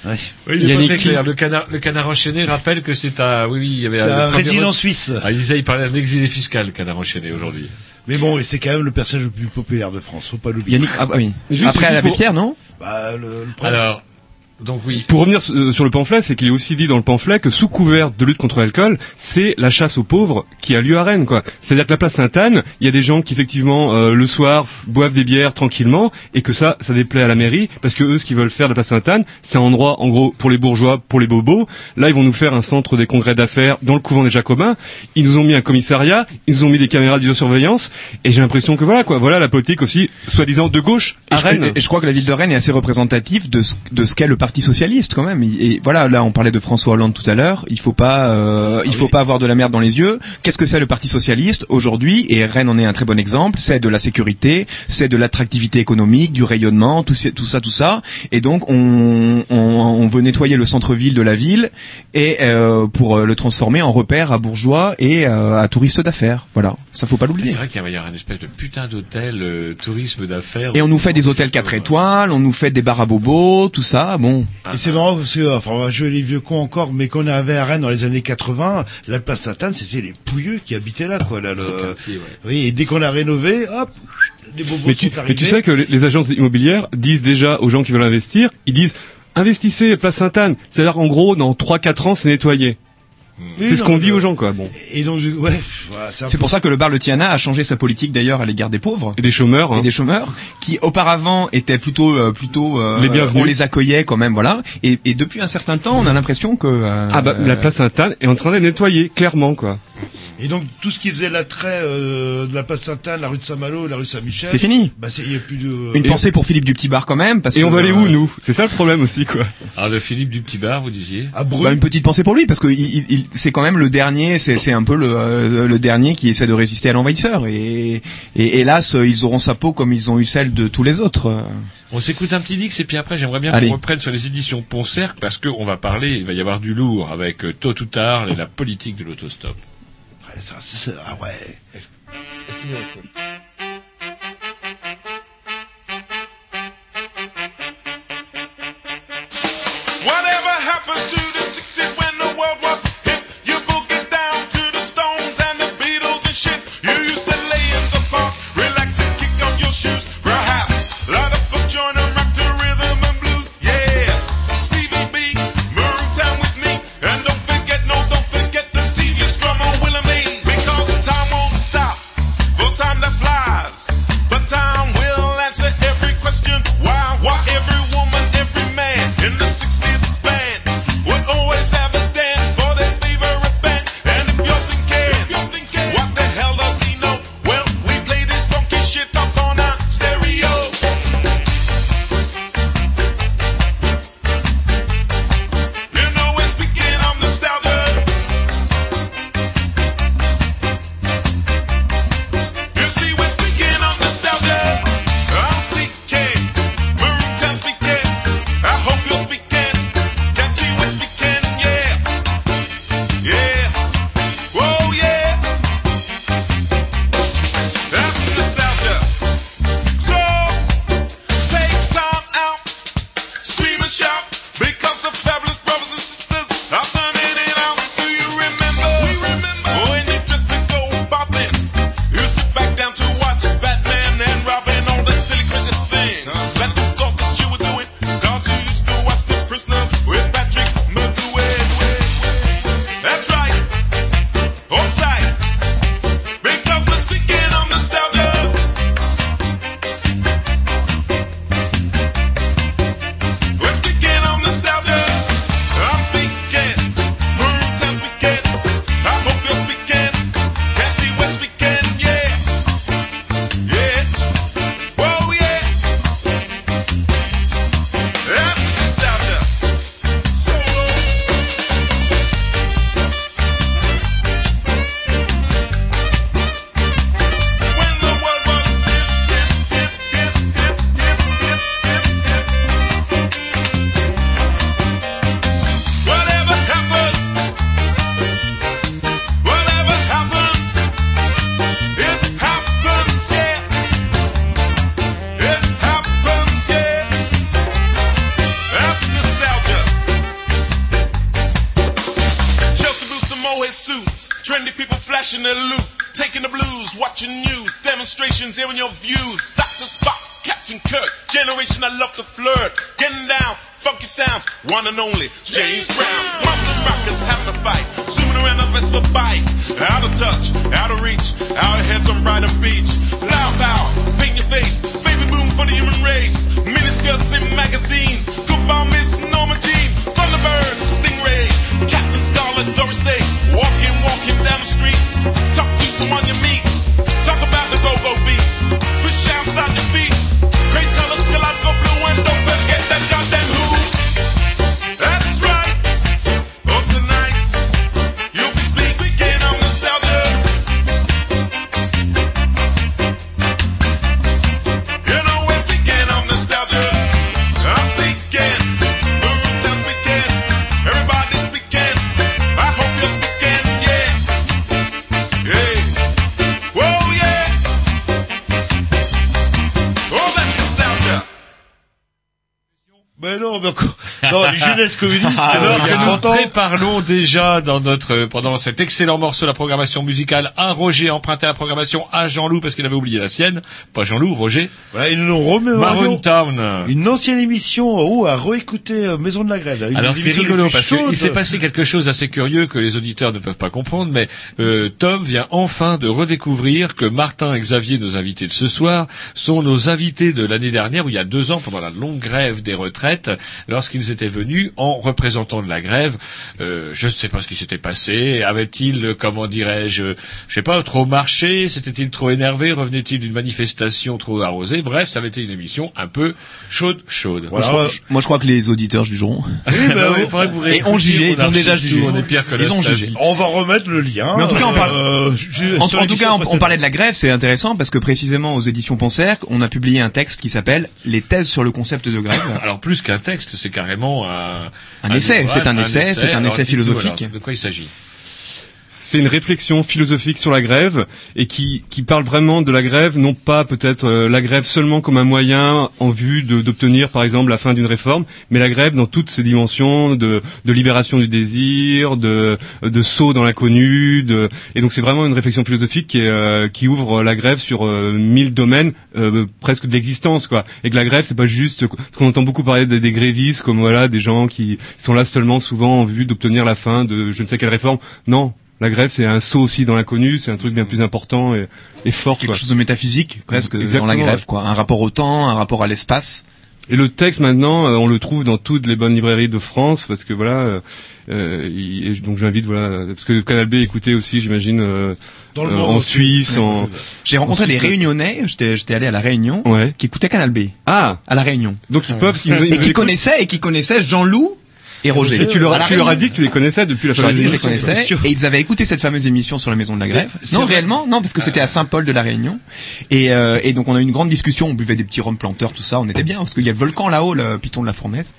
Ouais. Oui, il Yannick clair. Le canard, le canard enchaîné rappelle que c'est un, oui, oui, il y avait un résident suisse. Ah, il disait, il parlait d'un exilé fiscal, le canard enchaîné aujourd'hui. Mais bon, et c'est quand même le personnage le plus populaire de France, faut pas l'oublier. Yannick, ah bah oui. Mais juste- Après juste l'abbé pour- Pierre, non? Bah, le, le prince- Alors, donc oui. Pour revenir euh, sur le pamphlet, c'est qu'il est aussi dit dans le pamphlet que sous couvert de lutte contre l'alcool, c'est la chasse aux pauvres qui a lieu à Rennes, quoi. C'est-à-dire que la place Sainte-Anne, il y a des gens qui effectivement euh, le soir boivent des bières tranquillement et que ça, ça déplaît à la mairie parce que eux, ce qu'ils veulent faire de la place Sainte-Anne, c'est un endroit en gros pour les bourgeois, pour les bobos. Là, ils vont nous faire un centre des congrès d'affaires dans le couvent des Jacobins. Ils nous ont mis un commissariat, ils nous ont mis des caméras de vidéosurveillance et j'ai l'impression que voilà quoi, voilà la politique aussi soi-disant de gauche Et à je, Rennes. et je crois que la ville de Rennes est assez représentative de ce, de ce qu'est le Parti socialiste quand même. Et, voilà, là on parlait de François Hollande tout à l'heure. Il faut pas, euh, il faut pas avoir de la merde dans les yeux. Qu'est-ce que c'est le Parti socialiste aujourd'hui? Et Rennes en est un très bon exemple. C'est de la sécurité, c'est de l'attractivité économique, du rayonnement, tout, tout ça, tout ça. Et donc on, on, on veut nettoyer le centre-ville de la ville et euh, pour euh, le transformer en repère à bourgeois et euh, à touristes d'affaires. Voilà, ça faut pas l'oublier. C'est vrai qu'il va y avoir une espèce de putain d'hôtel, euh, tourisme d'affaires. Et on nous fait des hôtels 4 étoiles, on nous fait des bars à bobos, tout ça, bon. Et c'est marrant parce que, enfin, on va jouer les vieux cons encore, mais qu'on avait à Rennes dans les années 80, la place Sainte-Anne, c'était les pouilleux qui habitaient là, quoi, là, le, quartier, ouais. oui, et dès qu'on a rénové, hop, les bobos Mais tu, sont mais tu sais que les, les agences immobilières disent déjà aux gens qui veulent investir, ils disent investissez place Sainte-Anne. C'est-à-dire en gros dans 3-4 ans c'est nettoyé. Oui, c'est ce qu'on dit euh, aux gens quoi. Bon. Et donc, ouais, voilà, c'est peu- pour ça que le bar Le Tiana a changé sa politique d'ailleurs à l'égard des pauvres Et des chômeurs. et Hein. des chômeurs qui auparavant étaient plutôt euh, plutôt euh, Les bienvenus. on les accueillait quand même voilà et, et depuis un certain temps on a l'impression que euh, Ah bah la place Sainte-Anne est en train d'être nettoyée clairement quoi. Et donc, tout ce qui faisait l'attrait euh, de la place Sainte-Anne, la rue de Saint-Malo, la rue Saint-Michel. C'est fini. Bah, y a plus de... une Et- pensée pour Philippe du Petit Bar quand même parce Et que, on va aller euh, où nous? C'est ça le problème aussi quoi. Alors, le Philippe du Petit Bar, vous disiez à bah, une petite pensée pour lui parce que il, il- il- c'est quand même le dernier c'est c'est un peu le, euh, le dernier qui essaie de résister à l'envahisseur et, et hélas ils auront sa peau comme ils ont eu celle de tous les autres. On s'écoute un petit Dix et puis après j'aimerais bien qu'on reprenne sur les éditions Poncerc parce qu'on va parler, il va y avoir du lourd avec euh, tôt ou tard et la politique de l'autostop. C'est- ah ouais. Est-ce qu'il y a autre chose? Préparons déjà dans notre pendant cet excellent morceau de la programmation musicale à Roger emprunté la programmation à Jean-Loup parce qu'il avait oublié la sienne, pas Jean-Loup, Roger. Voilà, ils nous remémorent Maroon Town. une ancienne émission oh, à réécouter euh, Maison de la Grève. Une Alors c'est rigolo parce qu'il s'est passé quelque chose d'assez curieux que les auditeurs ne peuvent pas comprendre, mais euh, Tom vient enfin de redécouvrir que Martin et Xavier, nos invités de ce soir, sont nos invités de l'année dernière, ou il y a deux ans, pendant la longue grève des retraites, lorsqu'ils étaient venus en représentant de la grève. Euh, je ne sais pas ce qui s'était passé. Avait-il, euh, comment dirais-je, je sais pas, trop marché? S'était-il trop énervé? Revenait-il d'une manifestation trop arrosée? Bref, ça avait été une émission un peu chaude, chaude. Moi, je crois, moi, je crois que les auditeurs jugeront. *laughs* Oui, bah, oui, Et ont réécoutiez jugé, ils ont déjà jugé. on est pire que Ils ont jugé. On va remettre le lien. Mais en tout cas, on parle- euh, je- En, sur en tout l'émission cas, on, on précédente. parlait de la grève, c'est intéressant parce que précisément aux éditions Poncerc, on a publié un texte qui s'appelle Les thèses sur le concept de grève. *coughs* Alors plus qu'un texte, c'est carrément un, Un essai, c'est un essai, c'est un essai philosophique. alors, de quoi il s'agit? C'est une réflexion philosophique sur la grève et qui, qui parle vraiment de la grève, non pas peut-être euh, la grève seulement comme un moyen en vue d'obtenir par exemple la fin d'une réforme, mais la grève dans toutes ses dimensions de, de libération du désir, de, de saut dans l'inconnu, de, et donc c'est vraiment une réflexion philosophique qui, euh, qui ouvre la grève sur euh, mille domaines euh, presque de l'existence quoi. Et que la grève c'est pas juste qu'on entend beaucoup parler des, des grévistes comme voilà des gens qui sont là seulement souvent en vue d'obtenir la fin de je ne sais quelle réforme. Non, la grève, c'est un saut aussi dans l'inconnu, c'est un truc bien plus important et, et fort. Quelque quoi. chose de métaphysique, presque, Exactement, dans la grève, ouais. quoi. Un rapport au temps, un rapport à l'espace. Et le texte maintenant, euh, on le trouve dans toutes les bonnes librairies de France parce que voilà. euh, euh, il- et donc j'invite voilà parce que Canal B écoutait aussi, j'imagine, euh, Dans le euh, monde en. Suisse, en. J'ai rencontré en des. Réunionnais, j'étais j'étais allé à la Réunion, Ouais. qui écoutaient Canal B, Ah. à la Réunion. Donc ils peuvent. s'ils nous- ils Et qui écoutent- connaissaient, et qui connaissaient Jean-Loup et Roger. Et tu leur, tu leur as dit que tu les connaissais depuis la fameuse dit que je les émission. connaissais et ils avaient écouté cette fameuse émission sur la maison de la grève. Non, vrai. réellement, non, parce que c'était à Saint-Paul de la Réunion. Et, euh, et donc on a eu une grande discussion, on buvait des petits rhum planteurs, tout ça, on était bien parce qu'il y a le volcan là-haut, le piton de la fournaise.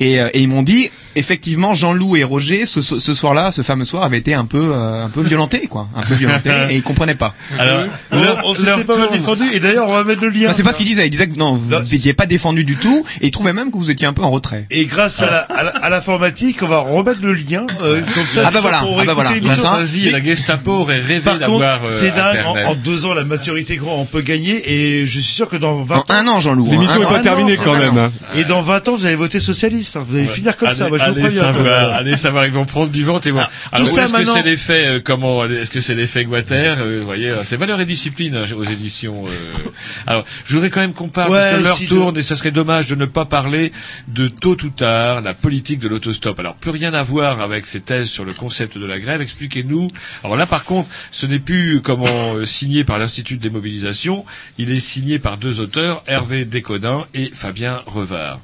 Et, euh, et ils m'ont dit, effectivement, Jean-Loup et Roger, ce, ce ce soir-là, ce fameux soir, avaient été un peu, euh, un peu violentés, quoi, un peu violentés, *laughs* et ils comprenaient pas. Alors, On, leur- on s'était pas mal défendu et d'ailleurs on va mettre le lien. Enfin, c'est pas ce qu'ils disaient. Ils disaient que non, vous n'étiez pas défendu du tout, et ils trouvaient même que vous étiez un peu en retrait. Et grâce à la- à la- à l'informatique, on va remettre le lien euh, comme ça. Ah bah voilà, ah bah voilà. l'émission. Et la Gestapo auraient rêvé Par d'avoir contre, euh, c'est dingue. En, deux ans, la maturité qu'on peut gagner et je suis sûr que dans 20 En un an, Jean-Loup. L'émission hein. est pas Ah terminée quand même. hein. Et dans 20 ans, vous allez voter socialiste. hein. Vous allez finir comme ça. Allez, savoir, allez savoir, ils vont prendre du ventre et vont. Alors, tout ça est-ce que c'est l'effet euh, comment Est-ce que c'est l'effet Guater euh, Vous voyez, euh, c'est valeur et discipline hein, aux éditions. euh. *laughs* Alors, je voudrais quand même qu'on parle Ouais, parce que l'heure si, tourne et ça serait dommage de ne pas parler de tôt ou tard la politique de l'autostop. Alors, plus rien à voir avec ces thèses sur le concept de la grève. Expliquez-nous. Alors là, par contre, ce n'est plus comment euh, signé par l'Institut des mobilisations. Il est signé par deux auteurs, Hervé Descodin et Fabien Revard.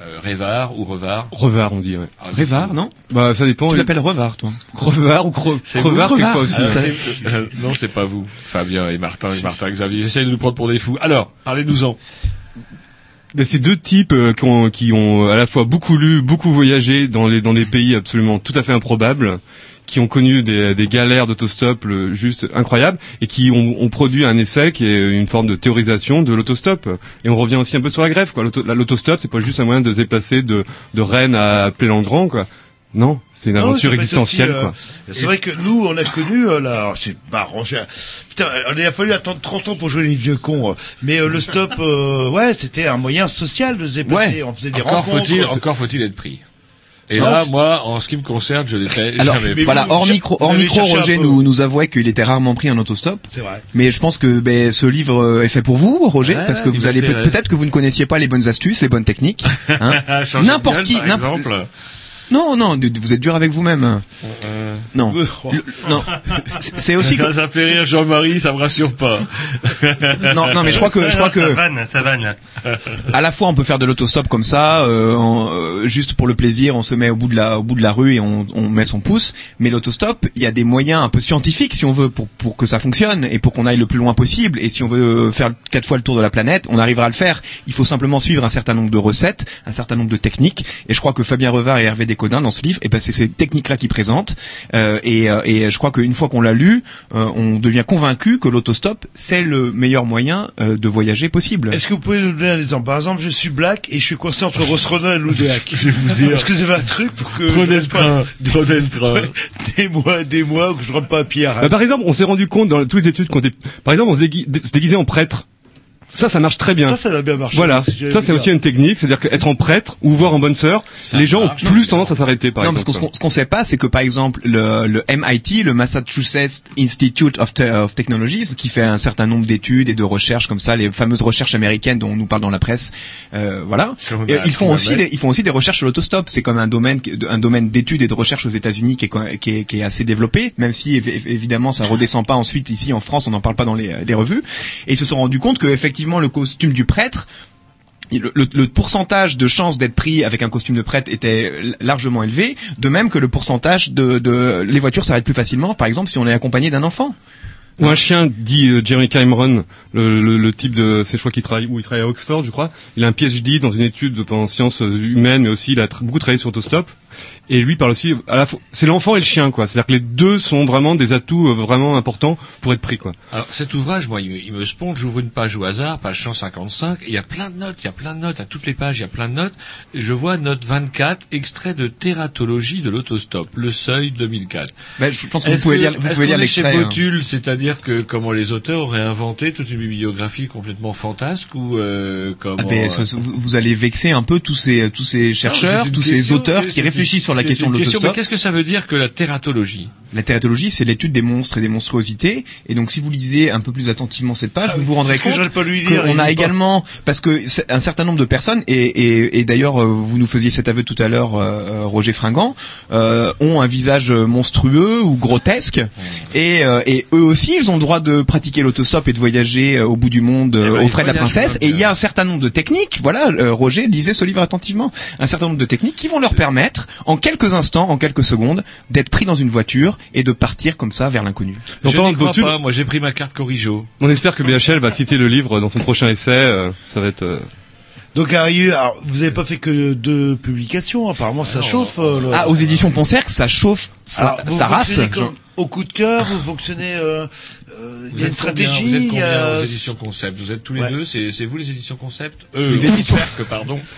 Euh, Révard ou Revard Revard, on dit. Ouais. Ah, Révard, non Bah ça dépend. Tu l'appelles Revard, toi Revard ou Cro- C'est Crevard vous, quelquefois Crevard. aussi. Alors, c'est- euh, non, c'est pas vous, Fabien et Martin et Martin Xavier. J'essaie de nous prendre pour des fous. Alors, parlez-nous-en. Ben, c'est deux types euh, qui, ont, qui ont à la fois beaucoup lu, beaucoup voyagé dans, les, dans des pays absolument tout à fait improbables, qui ont connu des, des galères d'autostop euh, juste incroyables et qui ont, ont produit un essai qui est une forme de théorisation de l'autostop. Et on revient aussi un peu sur la grève. quoi. L'auto- la- L'autostop, c'est pas juste un moyen de se déplacer de, de Rennes à Plélangrand, quoi. Non, c'est une aventure existentielle, euh, quoi. C'est vrai que nous, on a connu, euh, là, alors, c'est marrant, putain, il a fallu attendre 30 ans pour jouer les vieux cons, euh, mais euh, le stop, euh, ouais, c'était un moyen social de se déplacer, on faisait des encore rencontres. faut-il, encore faut-il être pris. Et Non, là, moi, en ce qui me concerne, je n'étais Alors jamais voilà, pris. hors micro, hors micro, Roger nous nous avouait qu'il était rarement pris en autostop. C'est vrai. Mais je pense que ben, ce livre euh, est fait pour vous, Roger, parce que vous allez peut-être que vous ne connaissiez pas les bonnes astuces, les bonnes techniques. hein. *laughs* N'importe qui, n'importe-. Non, non, vous êtes dur avec vous-même. Euh, Non, Le- non, c'est- aussi que Ça, ça fait rire Jean-Marie, ça me rassure pas. non, non, mais je crois que je crois que Ça vanne, ça vanne. à la fois on peut faire de l'autostop comme ça, euh, en- euh, juste pour le plaisir, on se met au bout de la au bout de la rue et on, on met son pouce. Mais l'autostop, il y a des moyens un peu scientifiques si on veut pour pour que ça fonctionne et pour qu'on aille le plus loin possible. Et si on veut faire quatre fois le tour de la planète, on arrivera à le faire. Il faut simplement suivre un certain nombre de recettes, un certain nombre de techniques. Et je crois que Fabien Revard et Hervé Descodin dans ce livre, et ben c'est ces techniques-là qu'ils présentent. Euh, et, euh, et je crois qu'une fois qu'on l'a lu, euh, on devient convaincu que l'autostop c'est le meilleur moyen euh, de voyager possible. Est-ce que vous pouvez nous donner un exemple? Par exemple, je suis black et je suis coincé entre Rossronin et Loudéac. *laughs* Je vais vous dire. Est-ce que avez un truc pour que Prenez je le train, prenez le train. *laughs* Des mois, des mois, que je rentre pas à Bah, Rennes. par exemple, on s'est rendu compte dans toutes les études qu'on dé... par exemple, on se, dégui- dé- se déguisait en prêtre. Ça, ça marche très bien. Ça, ça a bien marché. Voilà, que ça c'est aussi une technique, c'est-à-dire qu'être en prêtre ou voir en bonne sœur, les gens ont plus tendance à s'arrêter par non, parce exemple. que ce qu'on ce qu'on sait pas, c'est que par exemple le, le MIT, le Massachusetts Institute of, Te- of Technologies, qui fait un certain nombre d'études et de recherches comme ça, les fameuses recherches américaines dont on nous parle dans la presse, euh, voilà. Et ils font aussi des, ils font aussi des recherches sur l'autostop. C'est comme un domaine un domaine d'études et de recherche aux États-Unis qui qui, est, qui est assez développé, même si évi- évidemment ça redescend pas ensuite ici en France, on n'en parle pas dans les, les revues. Et ils se sont rendus compte que effectivement le costume du prêtre le, pourcentage de chances d'être pris avec un costume de prêtre était largement élevé, de même que le pourcentage de, les voitures s'arrêtent plus facilement, par exemple si on est accompagné d'un enfant. Ou un chien, dit euh, Jeremy Cameron, le, type de, c'est je crois qu'il travaille, il travaille à Oxford, je crois. Il a un PhD dans une étude en sciences humaines, mais aussi il a beaucoup travaillé sur autostop. Et lui parle aussi, à la fois, c'est l'enfant et le chien, quoi. C'est-à-dire que les deux sont vraiment des atouts euh, vraiment importants pour être pris, quoi. Alors cet ouvrage, moi, il me, il me sponge, j'ouvre une page au hasard, page 155, et il y a plein de notes, il y a plein de notes, à toutes les pages, il y a plein de notes. Et je vois note 24, extrait de Tératologie de l'autostop, le seuil 2004. Ben, je pense que vous pouvez lire, vous pouvez lire l'extrait. hein. C'est-à-dire que comment les auteurs auraient inventé toute une bibliographie complètement fantasque ou euh, comment Ah ben, euh, vous, vous allez vexer un peu tous ces tous ces chercheurs, Non, tous ces auteurs c'est- qui réfléchissent sur la question de l'autostop. Mais qu'est-ce que ça veut dire que la tératologie? La tératologie, c'est l'étude des monstres et des monstruosités. Et donc, si vous lisez un peu plus attentivement cette page, vous vous rendrez Ah compte qu'on a pas. également, parce que un certain nombre de personnes, et, et, et d'ailleurs, euh, vous nous faisiez cet aveu tout à l'heure, euh, Roger Fringant, euh, ont un visage monstrueux ou grotesque, et, euh, et eux aussi, ils ont le droit de pratiquer l'autostop et de voyager euh, au bout du monde euh, Eh ben, aux frais de la princesse. donc, Et il y a euh. un certain nombre de techniques, voilà, euh, Roger lisait ce livre attentivement, un certain nombre de techniques qui vont leur permettre, en quelques instants, en quelques secondes, d'être pris dans une voiture et de partir comme ça vers l'inconnu. Je n'y de crois pas, moi j'ai pris ma carte Corrigeau. on espère que BHL va citer le livre dans son prochain essai. euh, ça va être. euh, Donc, alors, vous avez pas fait que deux publications, apparemment, ça chauffe. euh, le- Ah, aux éditions Poncerc, ça chauffe, ça, Alors, vous ça race. comme au coup de cœur, vous fonctionnez, euh, euh, il y a une stratégie, Vous êtes combien a- aux éditions Concept Vous êtes tous les Ouais. deux C'est c'est vous les éditions Concept Euh, Les éditions- que pardon. *laughs*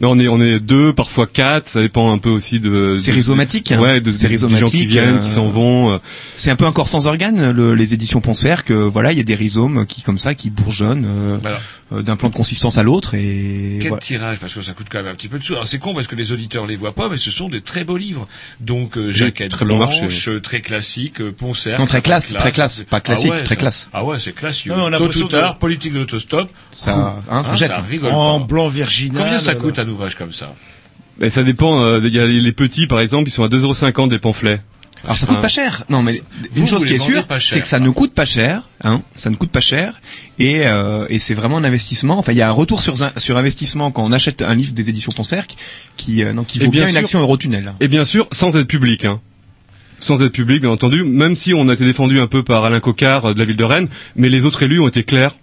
Non, on est on est deux, parfois quatre. Ça dépend un peu aussi de. C'est rhizomatique, hein. Ouais, de, C'est des- des gens qui viennent, euh, qui s'en vont. euh. C'est un peu un corps sans organe, le- les éditions Poncerc. euh, voilà, il y a des rhizomes qui, comme ça, qui bourgeonnent euh, Voilà. euh, d'un plan de consistance à l'autre. Et Quel voilà. tirage Parce que ça coûte quand même un petit peu de sous. Alors c'est con parce que les auditeurs les voient pas, mais ce sont des très beaux livres. Donc euh, jaquette très bon blanche, marché. euh, très classique, euh, Poncerc. Non, très classe, classe, très classe, pas classique, Ah ouais, très ça- classe. Ah ouais, c'est classieux. Non, on a Tôt ou tard, que- politique de l'autostop. Ça, hein, ça hein, jette. ça rigole en pas. blanc virginal. Combien ça coûte un ouvrage comme ça? Ben, ça dépend. euh, Il y a les, petits, par exemple, ils sont à 2,50€ des pamphlets. Alors ça coûte Hein. pas cher. Non, mais Vous, une chose qui est sûre, c'est que ça ne coûte pas cher. Hein, ça ne coûte pas cher. Et, euh, et c'est vraiment un investissement. Enfin, il y a un retour sur, sur investissement quand on achète un livre des éditions Poncerc qui, euh, non, qui Et vaut bien bien, une action Eurotunnel. Et bien sûr, sans être public. Hein. Sans être public, bien entendu. Même si on a été défendu un peu par Alain Cocard euh, de la ville de Rennes, mais les autres élus ont été clairs.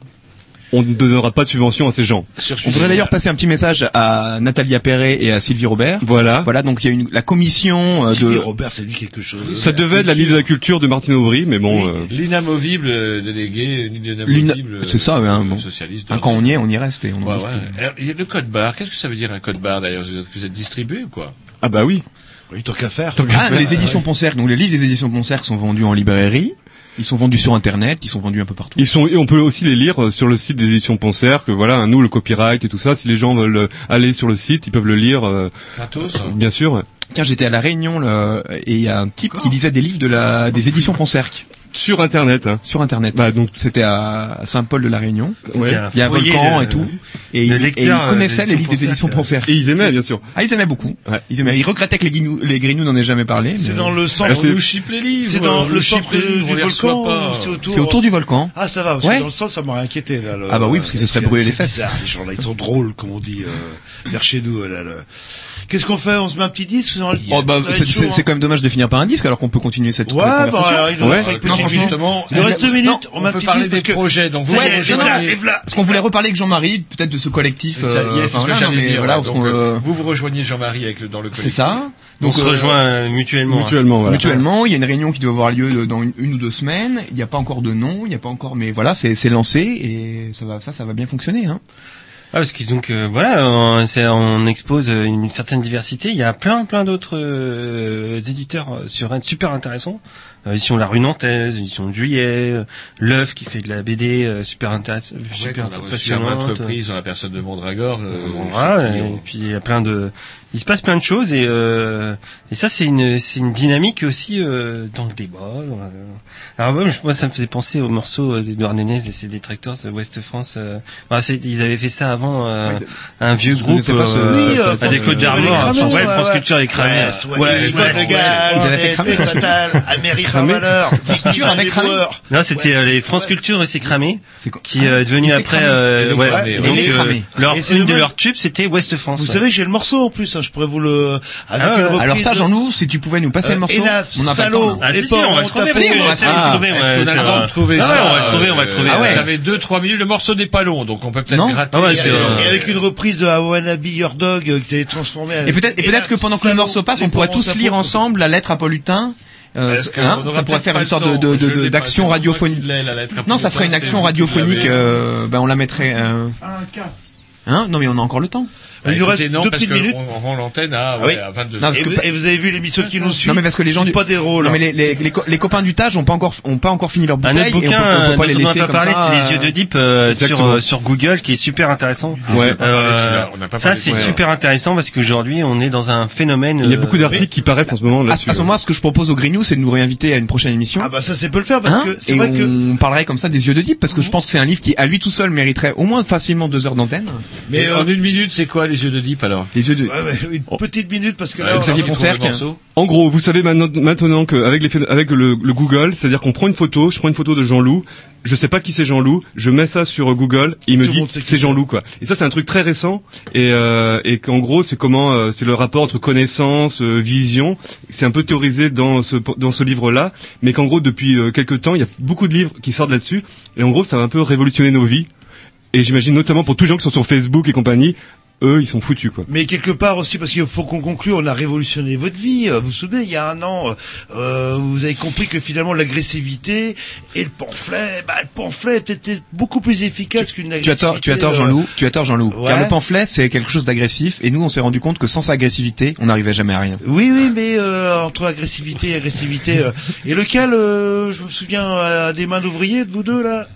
On ne donnera pas de subvention à ces gens. On voudrait d'ailleurs passer un petit message à Nathalie Perret et à Sylvie Robert. Voilà. Voilà, donc il y a une, la commission euh, Sylvie de... Robert, c'est lui quelque chose. Ça devait être la ministre de la Culture de Martine Aubry, mais bon. euh, L'inamovible euh, délégué, L'ina- l'inamovible euh, C'est ça, hein, bon. socialiste. Hein, quand on y est, on y reste. Et on en Ouais, bouge ouais. plus. Alors, il y a le code barre. Qu'est-ce que ça veut dire un code barre d'ailleurs? Vous êtes, vous êtes distribué ou quoi? Ah bah oui. Bah, oui, tant qu'à faire. Tant ah, faire, les éditions ouais. Poncerc, donc les livres des éditions Poncerc sont vendus en librairie. Ils sont vendus sur internet, ils sont vendus un peu partout. Ils sont et on peut aussi les lire euh, sur le site des éditions Poncerc, que voilà, nous le copyright et tout ça, si les gens veulent euh, aller sur le site, ils peuvent le lire euh, hein. Bien sûr. Tiens, j'étais à la Réunion là, et il y a un type qui lisait des livres de la des éditions Poncerc. Sur Internet. Hein. Sur Internet. Bah, donc c'était à Saint-Paul de la Réunion. Ouais. Il y a un, volcan euh, et tout. Et, ils, connaissaient euh, les livres des éditions Panthère. Et ils aimaient bien sûr. Ah ils aimaient beaucoup. Ouais. Ils aimaient. Ils regrettaient que les Grignoux, les Grignoux n'en aient jamais parlé. C'est dans le centre. Bah, on les livres. C'est dans euh, le centre du volcan. C'est autour. C'est autour du volcan. Ah ça va. Parce que dans le centre ça m'aurait inquiété là. Ah bah oui parce qu'ils se seraient brûlé les fesses. Les gens là ils sont drôles comme on dit vers chez nous là. Qu'est-ce qu'on fait? On se met un petit disque? Sur oh, bah, C'est hein. quand même dommage de finir par un disque alors qu'on peut continuer cette ouais, conversation. Bah, alors, il justement, deux minutes. On, on peut petit parler des que... projets. Donc voilà, Parce qu'on voulait reparler avec Jean-Marie, peut-être de ce collectif. Vous vous rejoignez Jean-Marie avec dans le collectif. C'est ça. Donc, on se euh, rejoint euh, mutuellement. Mutuellement, Mutuellement, il y a une réunion qui doit avoir lieu euh, dans une ou deux semaines. Il n'y a pas encore de nom, il n'y a pas encore, mais voilà, c'est lancé et ça va, ça, ça va bien fonctionner. Hein. Ah, parce que donc euh, voilà, on, expose euh, une, certaine diversité. Il y a plein plein d'autres euh, éditeurs sur super intéressants. Euh, édition La Rue Nantaise, édition de Juillet, euh, l'œuf qui fait de la BD euh, super intéressante, super ouais, passionnante. dans la personne de Mondragor. Voilà, et, puis il y a plein de, il se passe plein de choses et et ça c'est une c'est une dynamique aussi dans le débat. Alors moi, ça me faisait penser au morceau d'Edouard Nénez et ses détracteurs Ouest France. Bah, ils avaient fait ça avant un vieux groupe à des côtes d'armor. Hein, France Culture et cramé. Culture. *laughs* Non, c'était ouais, euh, les France Culture aussi cramé, qui est euh, devenu après, euh, ouais, ouais, donc, euh, leur, une de leurs tubes, c'était Ouest France. Vous savez, j'ai le morceau en plus, hein, je pourrais vous le, avec ah, une Alors ça, Jean-Loup, si tu pouvais nous passer le euh, morceau. on n'a pas temps. On va trouver, on va trouver, on va trouver, on va trouver. J'avais deux, trois minutes, le morceau n'est pas long, donc on peut peut-être gratter. Ah et avec une reprise de Wannabe Your Dog, qui s'est transformée. Et peut-être, et peut-être que pendant que le morceau passe, on pourra tous lire ensemble la lettre à Paul Lutin euh, hein, ça pourrait faire une sorte de, d'action radiophonique. Non, ça ferait une action radiophonique. Euh, ben on la mettrait. Euh, hein Non, mais on a encore le temps. Bah, il nous reste non, deux petites minutes. On, rend l'antenne à, ah 22h. Et, vous, avez vu l'émission qui nous suit. Non mais parce que les gens du... pas des rôles. Non mais hein. les, copains du Taj ont pas encore ont pas encore fini leur bouteille. Un autre bouquin on, peut, peut pas les parler, c'est les yeux de Deep euh, euh, sur Google qui est super intéressant. Ouais. Euh, ah, ça c'est super intéressant parce qu'aujourd'hui on est dans un phénomène. Il y a beaucoup euh, d'articles qui paraissent en ce moment là-dessus. À ce moment ce que je propose au Grignou c'est de nous réinviter à une prochaine émission. Ah bah ça c'est peut le faire parce hein que c'est vrai que on parlerait comme ça des yeux de Deep parce que je pense que c'est un livre qui à lui tout seul mériterait au moins facilement deux heures d'antenne. Mais en une minute c'est quoi les yeux de Deep alors Les yeux de Une oh. petite minute parce que là, Xavier Poncerc. En gros, vous savez maintenant, maintenant qu'avec les, avec le, Google, c'est-à-dire qu'on prend une photo, je prends une photo de Jean-Loup, je sais pas qui c'est Jean-Loup, je mets ça sur Google, et il me dit c'est Jean-Loup quoi. Et ça c'est un truc très récent et euh, et qu'en gros c'est comment euh, c'est le rapport entre connaissance, euh, vision, c'est un peu théorisé dans ce dans ce livre là, mais qu'en gros depuis quelques temps, il y a beaucoup de livres qui sortent là-dessus et en gros ça va un peu révolutionner nos vies. Et j'imagine notamment pour tous les gens qui sont sur Facebook et compagnie, eux, ils sont foutus quoi. Mais quelque part aussi parce qu'il faut qu'on conclue, on a révolutionné votre vie. Euh, vous vous souvenez, il y a un an, euh, euh, vous avez compris que finalement l'agressivité et le pamphlet, bah, le pamphlet était beaucoup plus efficace qu'une agressivité. Tu as tort, tu Jean-Loup, tu as tort Jean-Loup. Car le pamphlet, c'est quelque chose d'agressif et nous, on s'est rendu compte que sans sa agressivité, on n'arrivait jamais à rien. Oui, oui, mais euh, entre agressivité et agressivité, euh, et lequel, euh, je me souviens, à des mains d'ouvriers de vous deux là?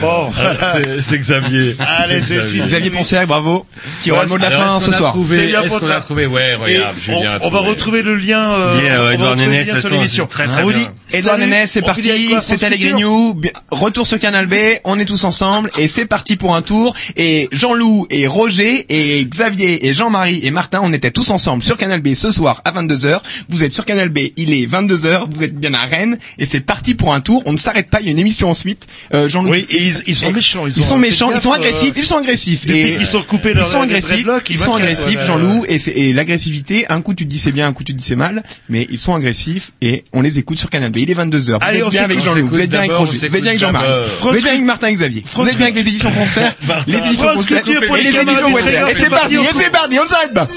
Bon, *laughs* c'est Xavier. Allez, c'est Xavier Poncière, bravo. Qui aura le mot de la fin ce soir. Est-ce qu'on a trouvé Ouais, regarde, Julien. On, va retrouver le lien. Euh, Edouard sur l'émission. Très très on bien. Edouard Nénès, c'est parti. C'est Allegri New. Retour sur Canal B. On est tous ensemble et c'est parti pour un tour. Et Jean-Loup et Roger et Xavier et Jean-Marie et Martin, on était tous ensemble sur Canal B ce soir à 22 h Vous êtes sur Canal B. Il est 22 h Vous êtes bien à Rennes et c'est parti pour un tour. On ne s'arrête pas. Il y a une émission ensuite. Euh, oui, ils, ils sont méchants. Ils, ils sont méchants, ils sont agressifs, ils sont agressifs. Et, Ils sont agressifs, ils, sont agressifs. Jean-Loup, et, et l'agressivité, un coup tu te dis c'est bien, un coup tu te dis c'est mal, mais ils sont agressifs et on les écoute sur Canal B. Il est 22h. Allez, vous êtes bien avec Jean-Loup, vous êtes bien avec Roger, vous êtes bien avec Jean-Marc, vous êtes bien avec Martin Xavier, vous êtes bien avec les éditions Concert, les éditions Concert et les éditions Et c'est parti, et c'est parti, on ne s'arrête pas.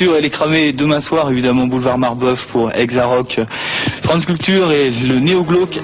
Culture, elle est cramée demain soir, évidemment, boulevard Marbeuf pour Exarock. France Culture et le Good.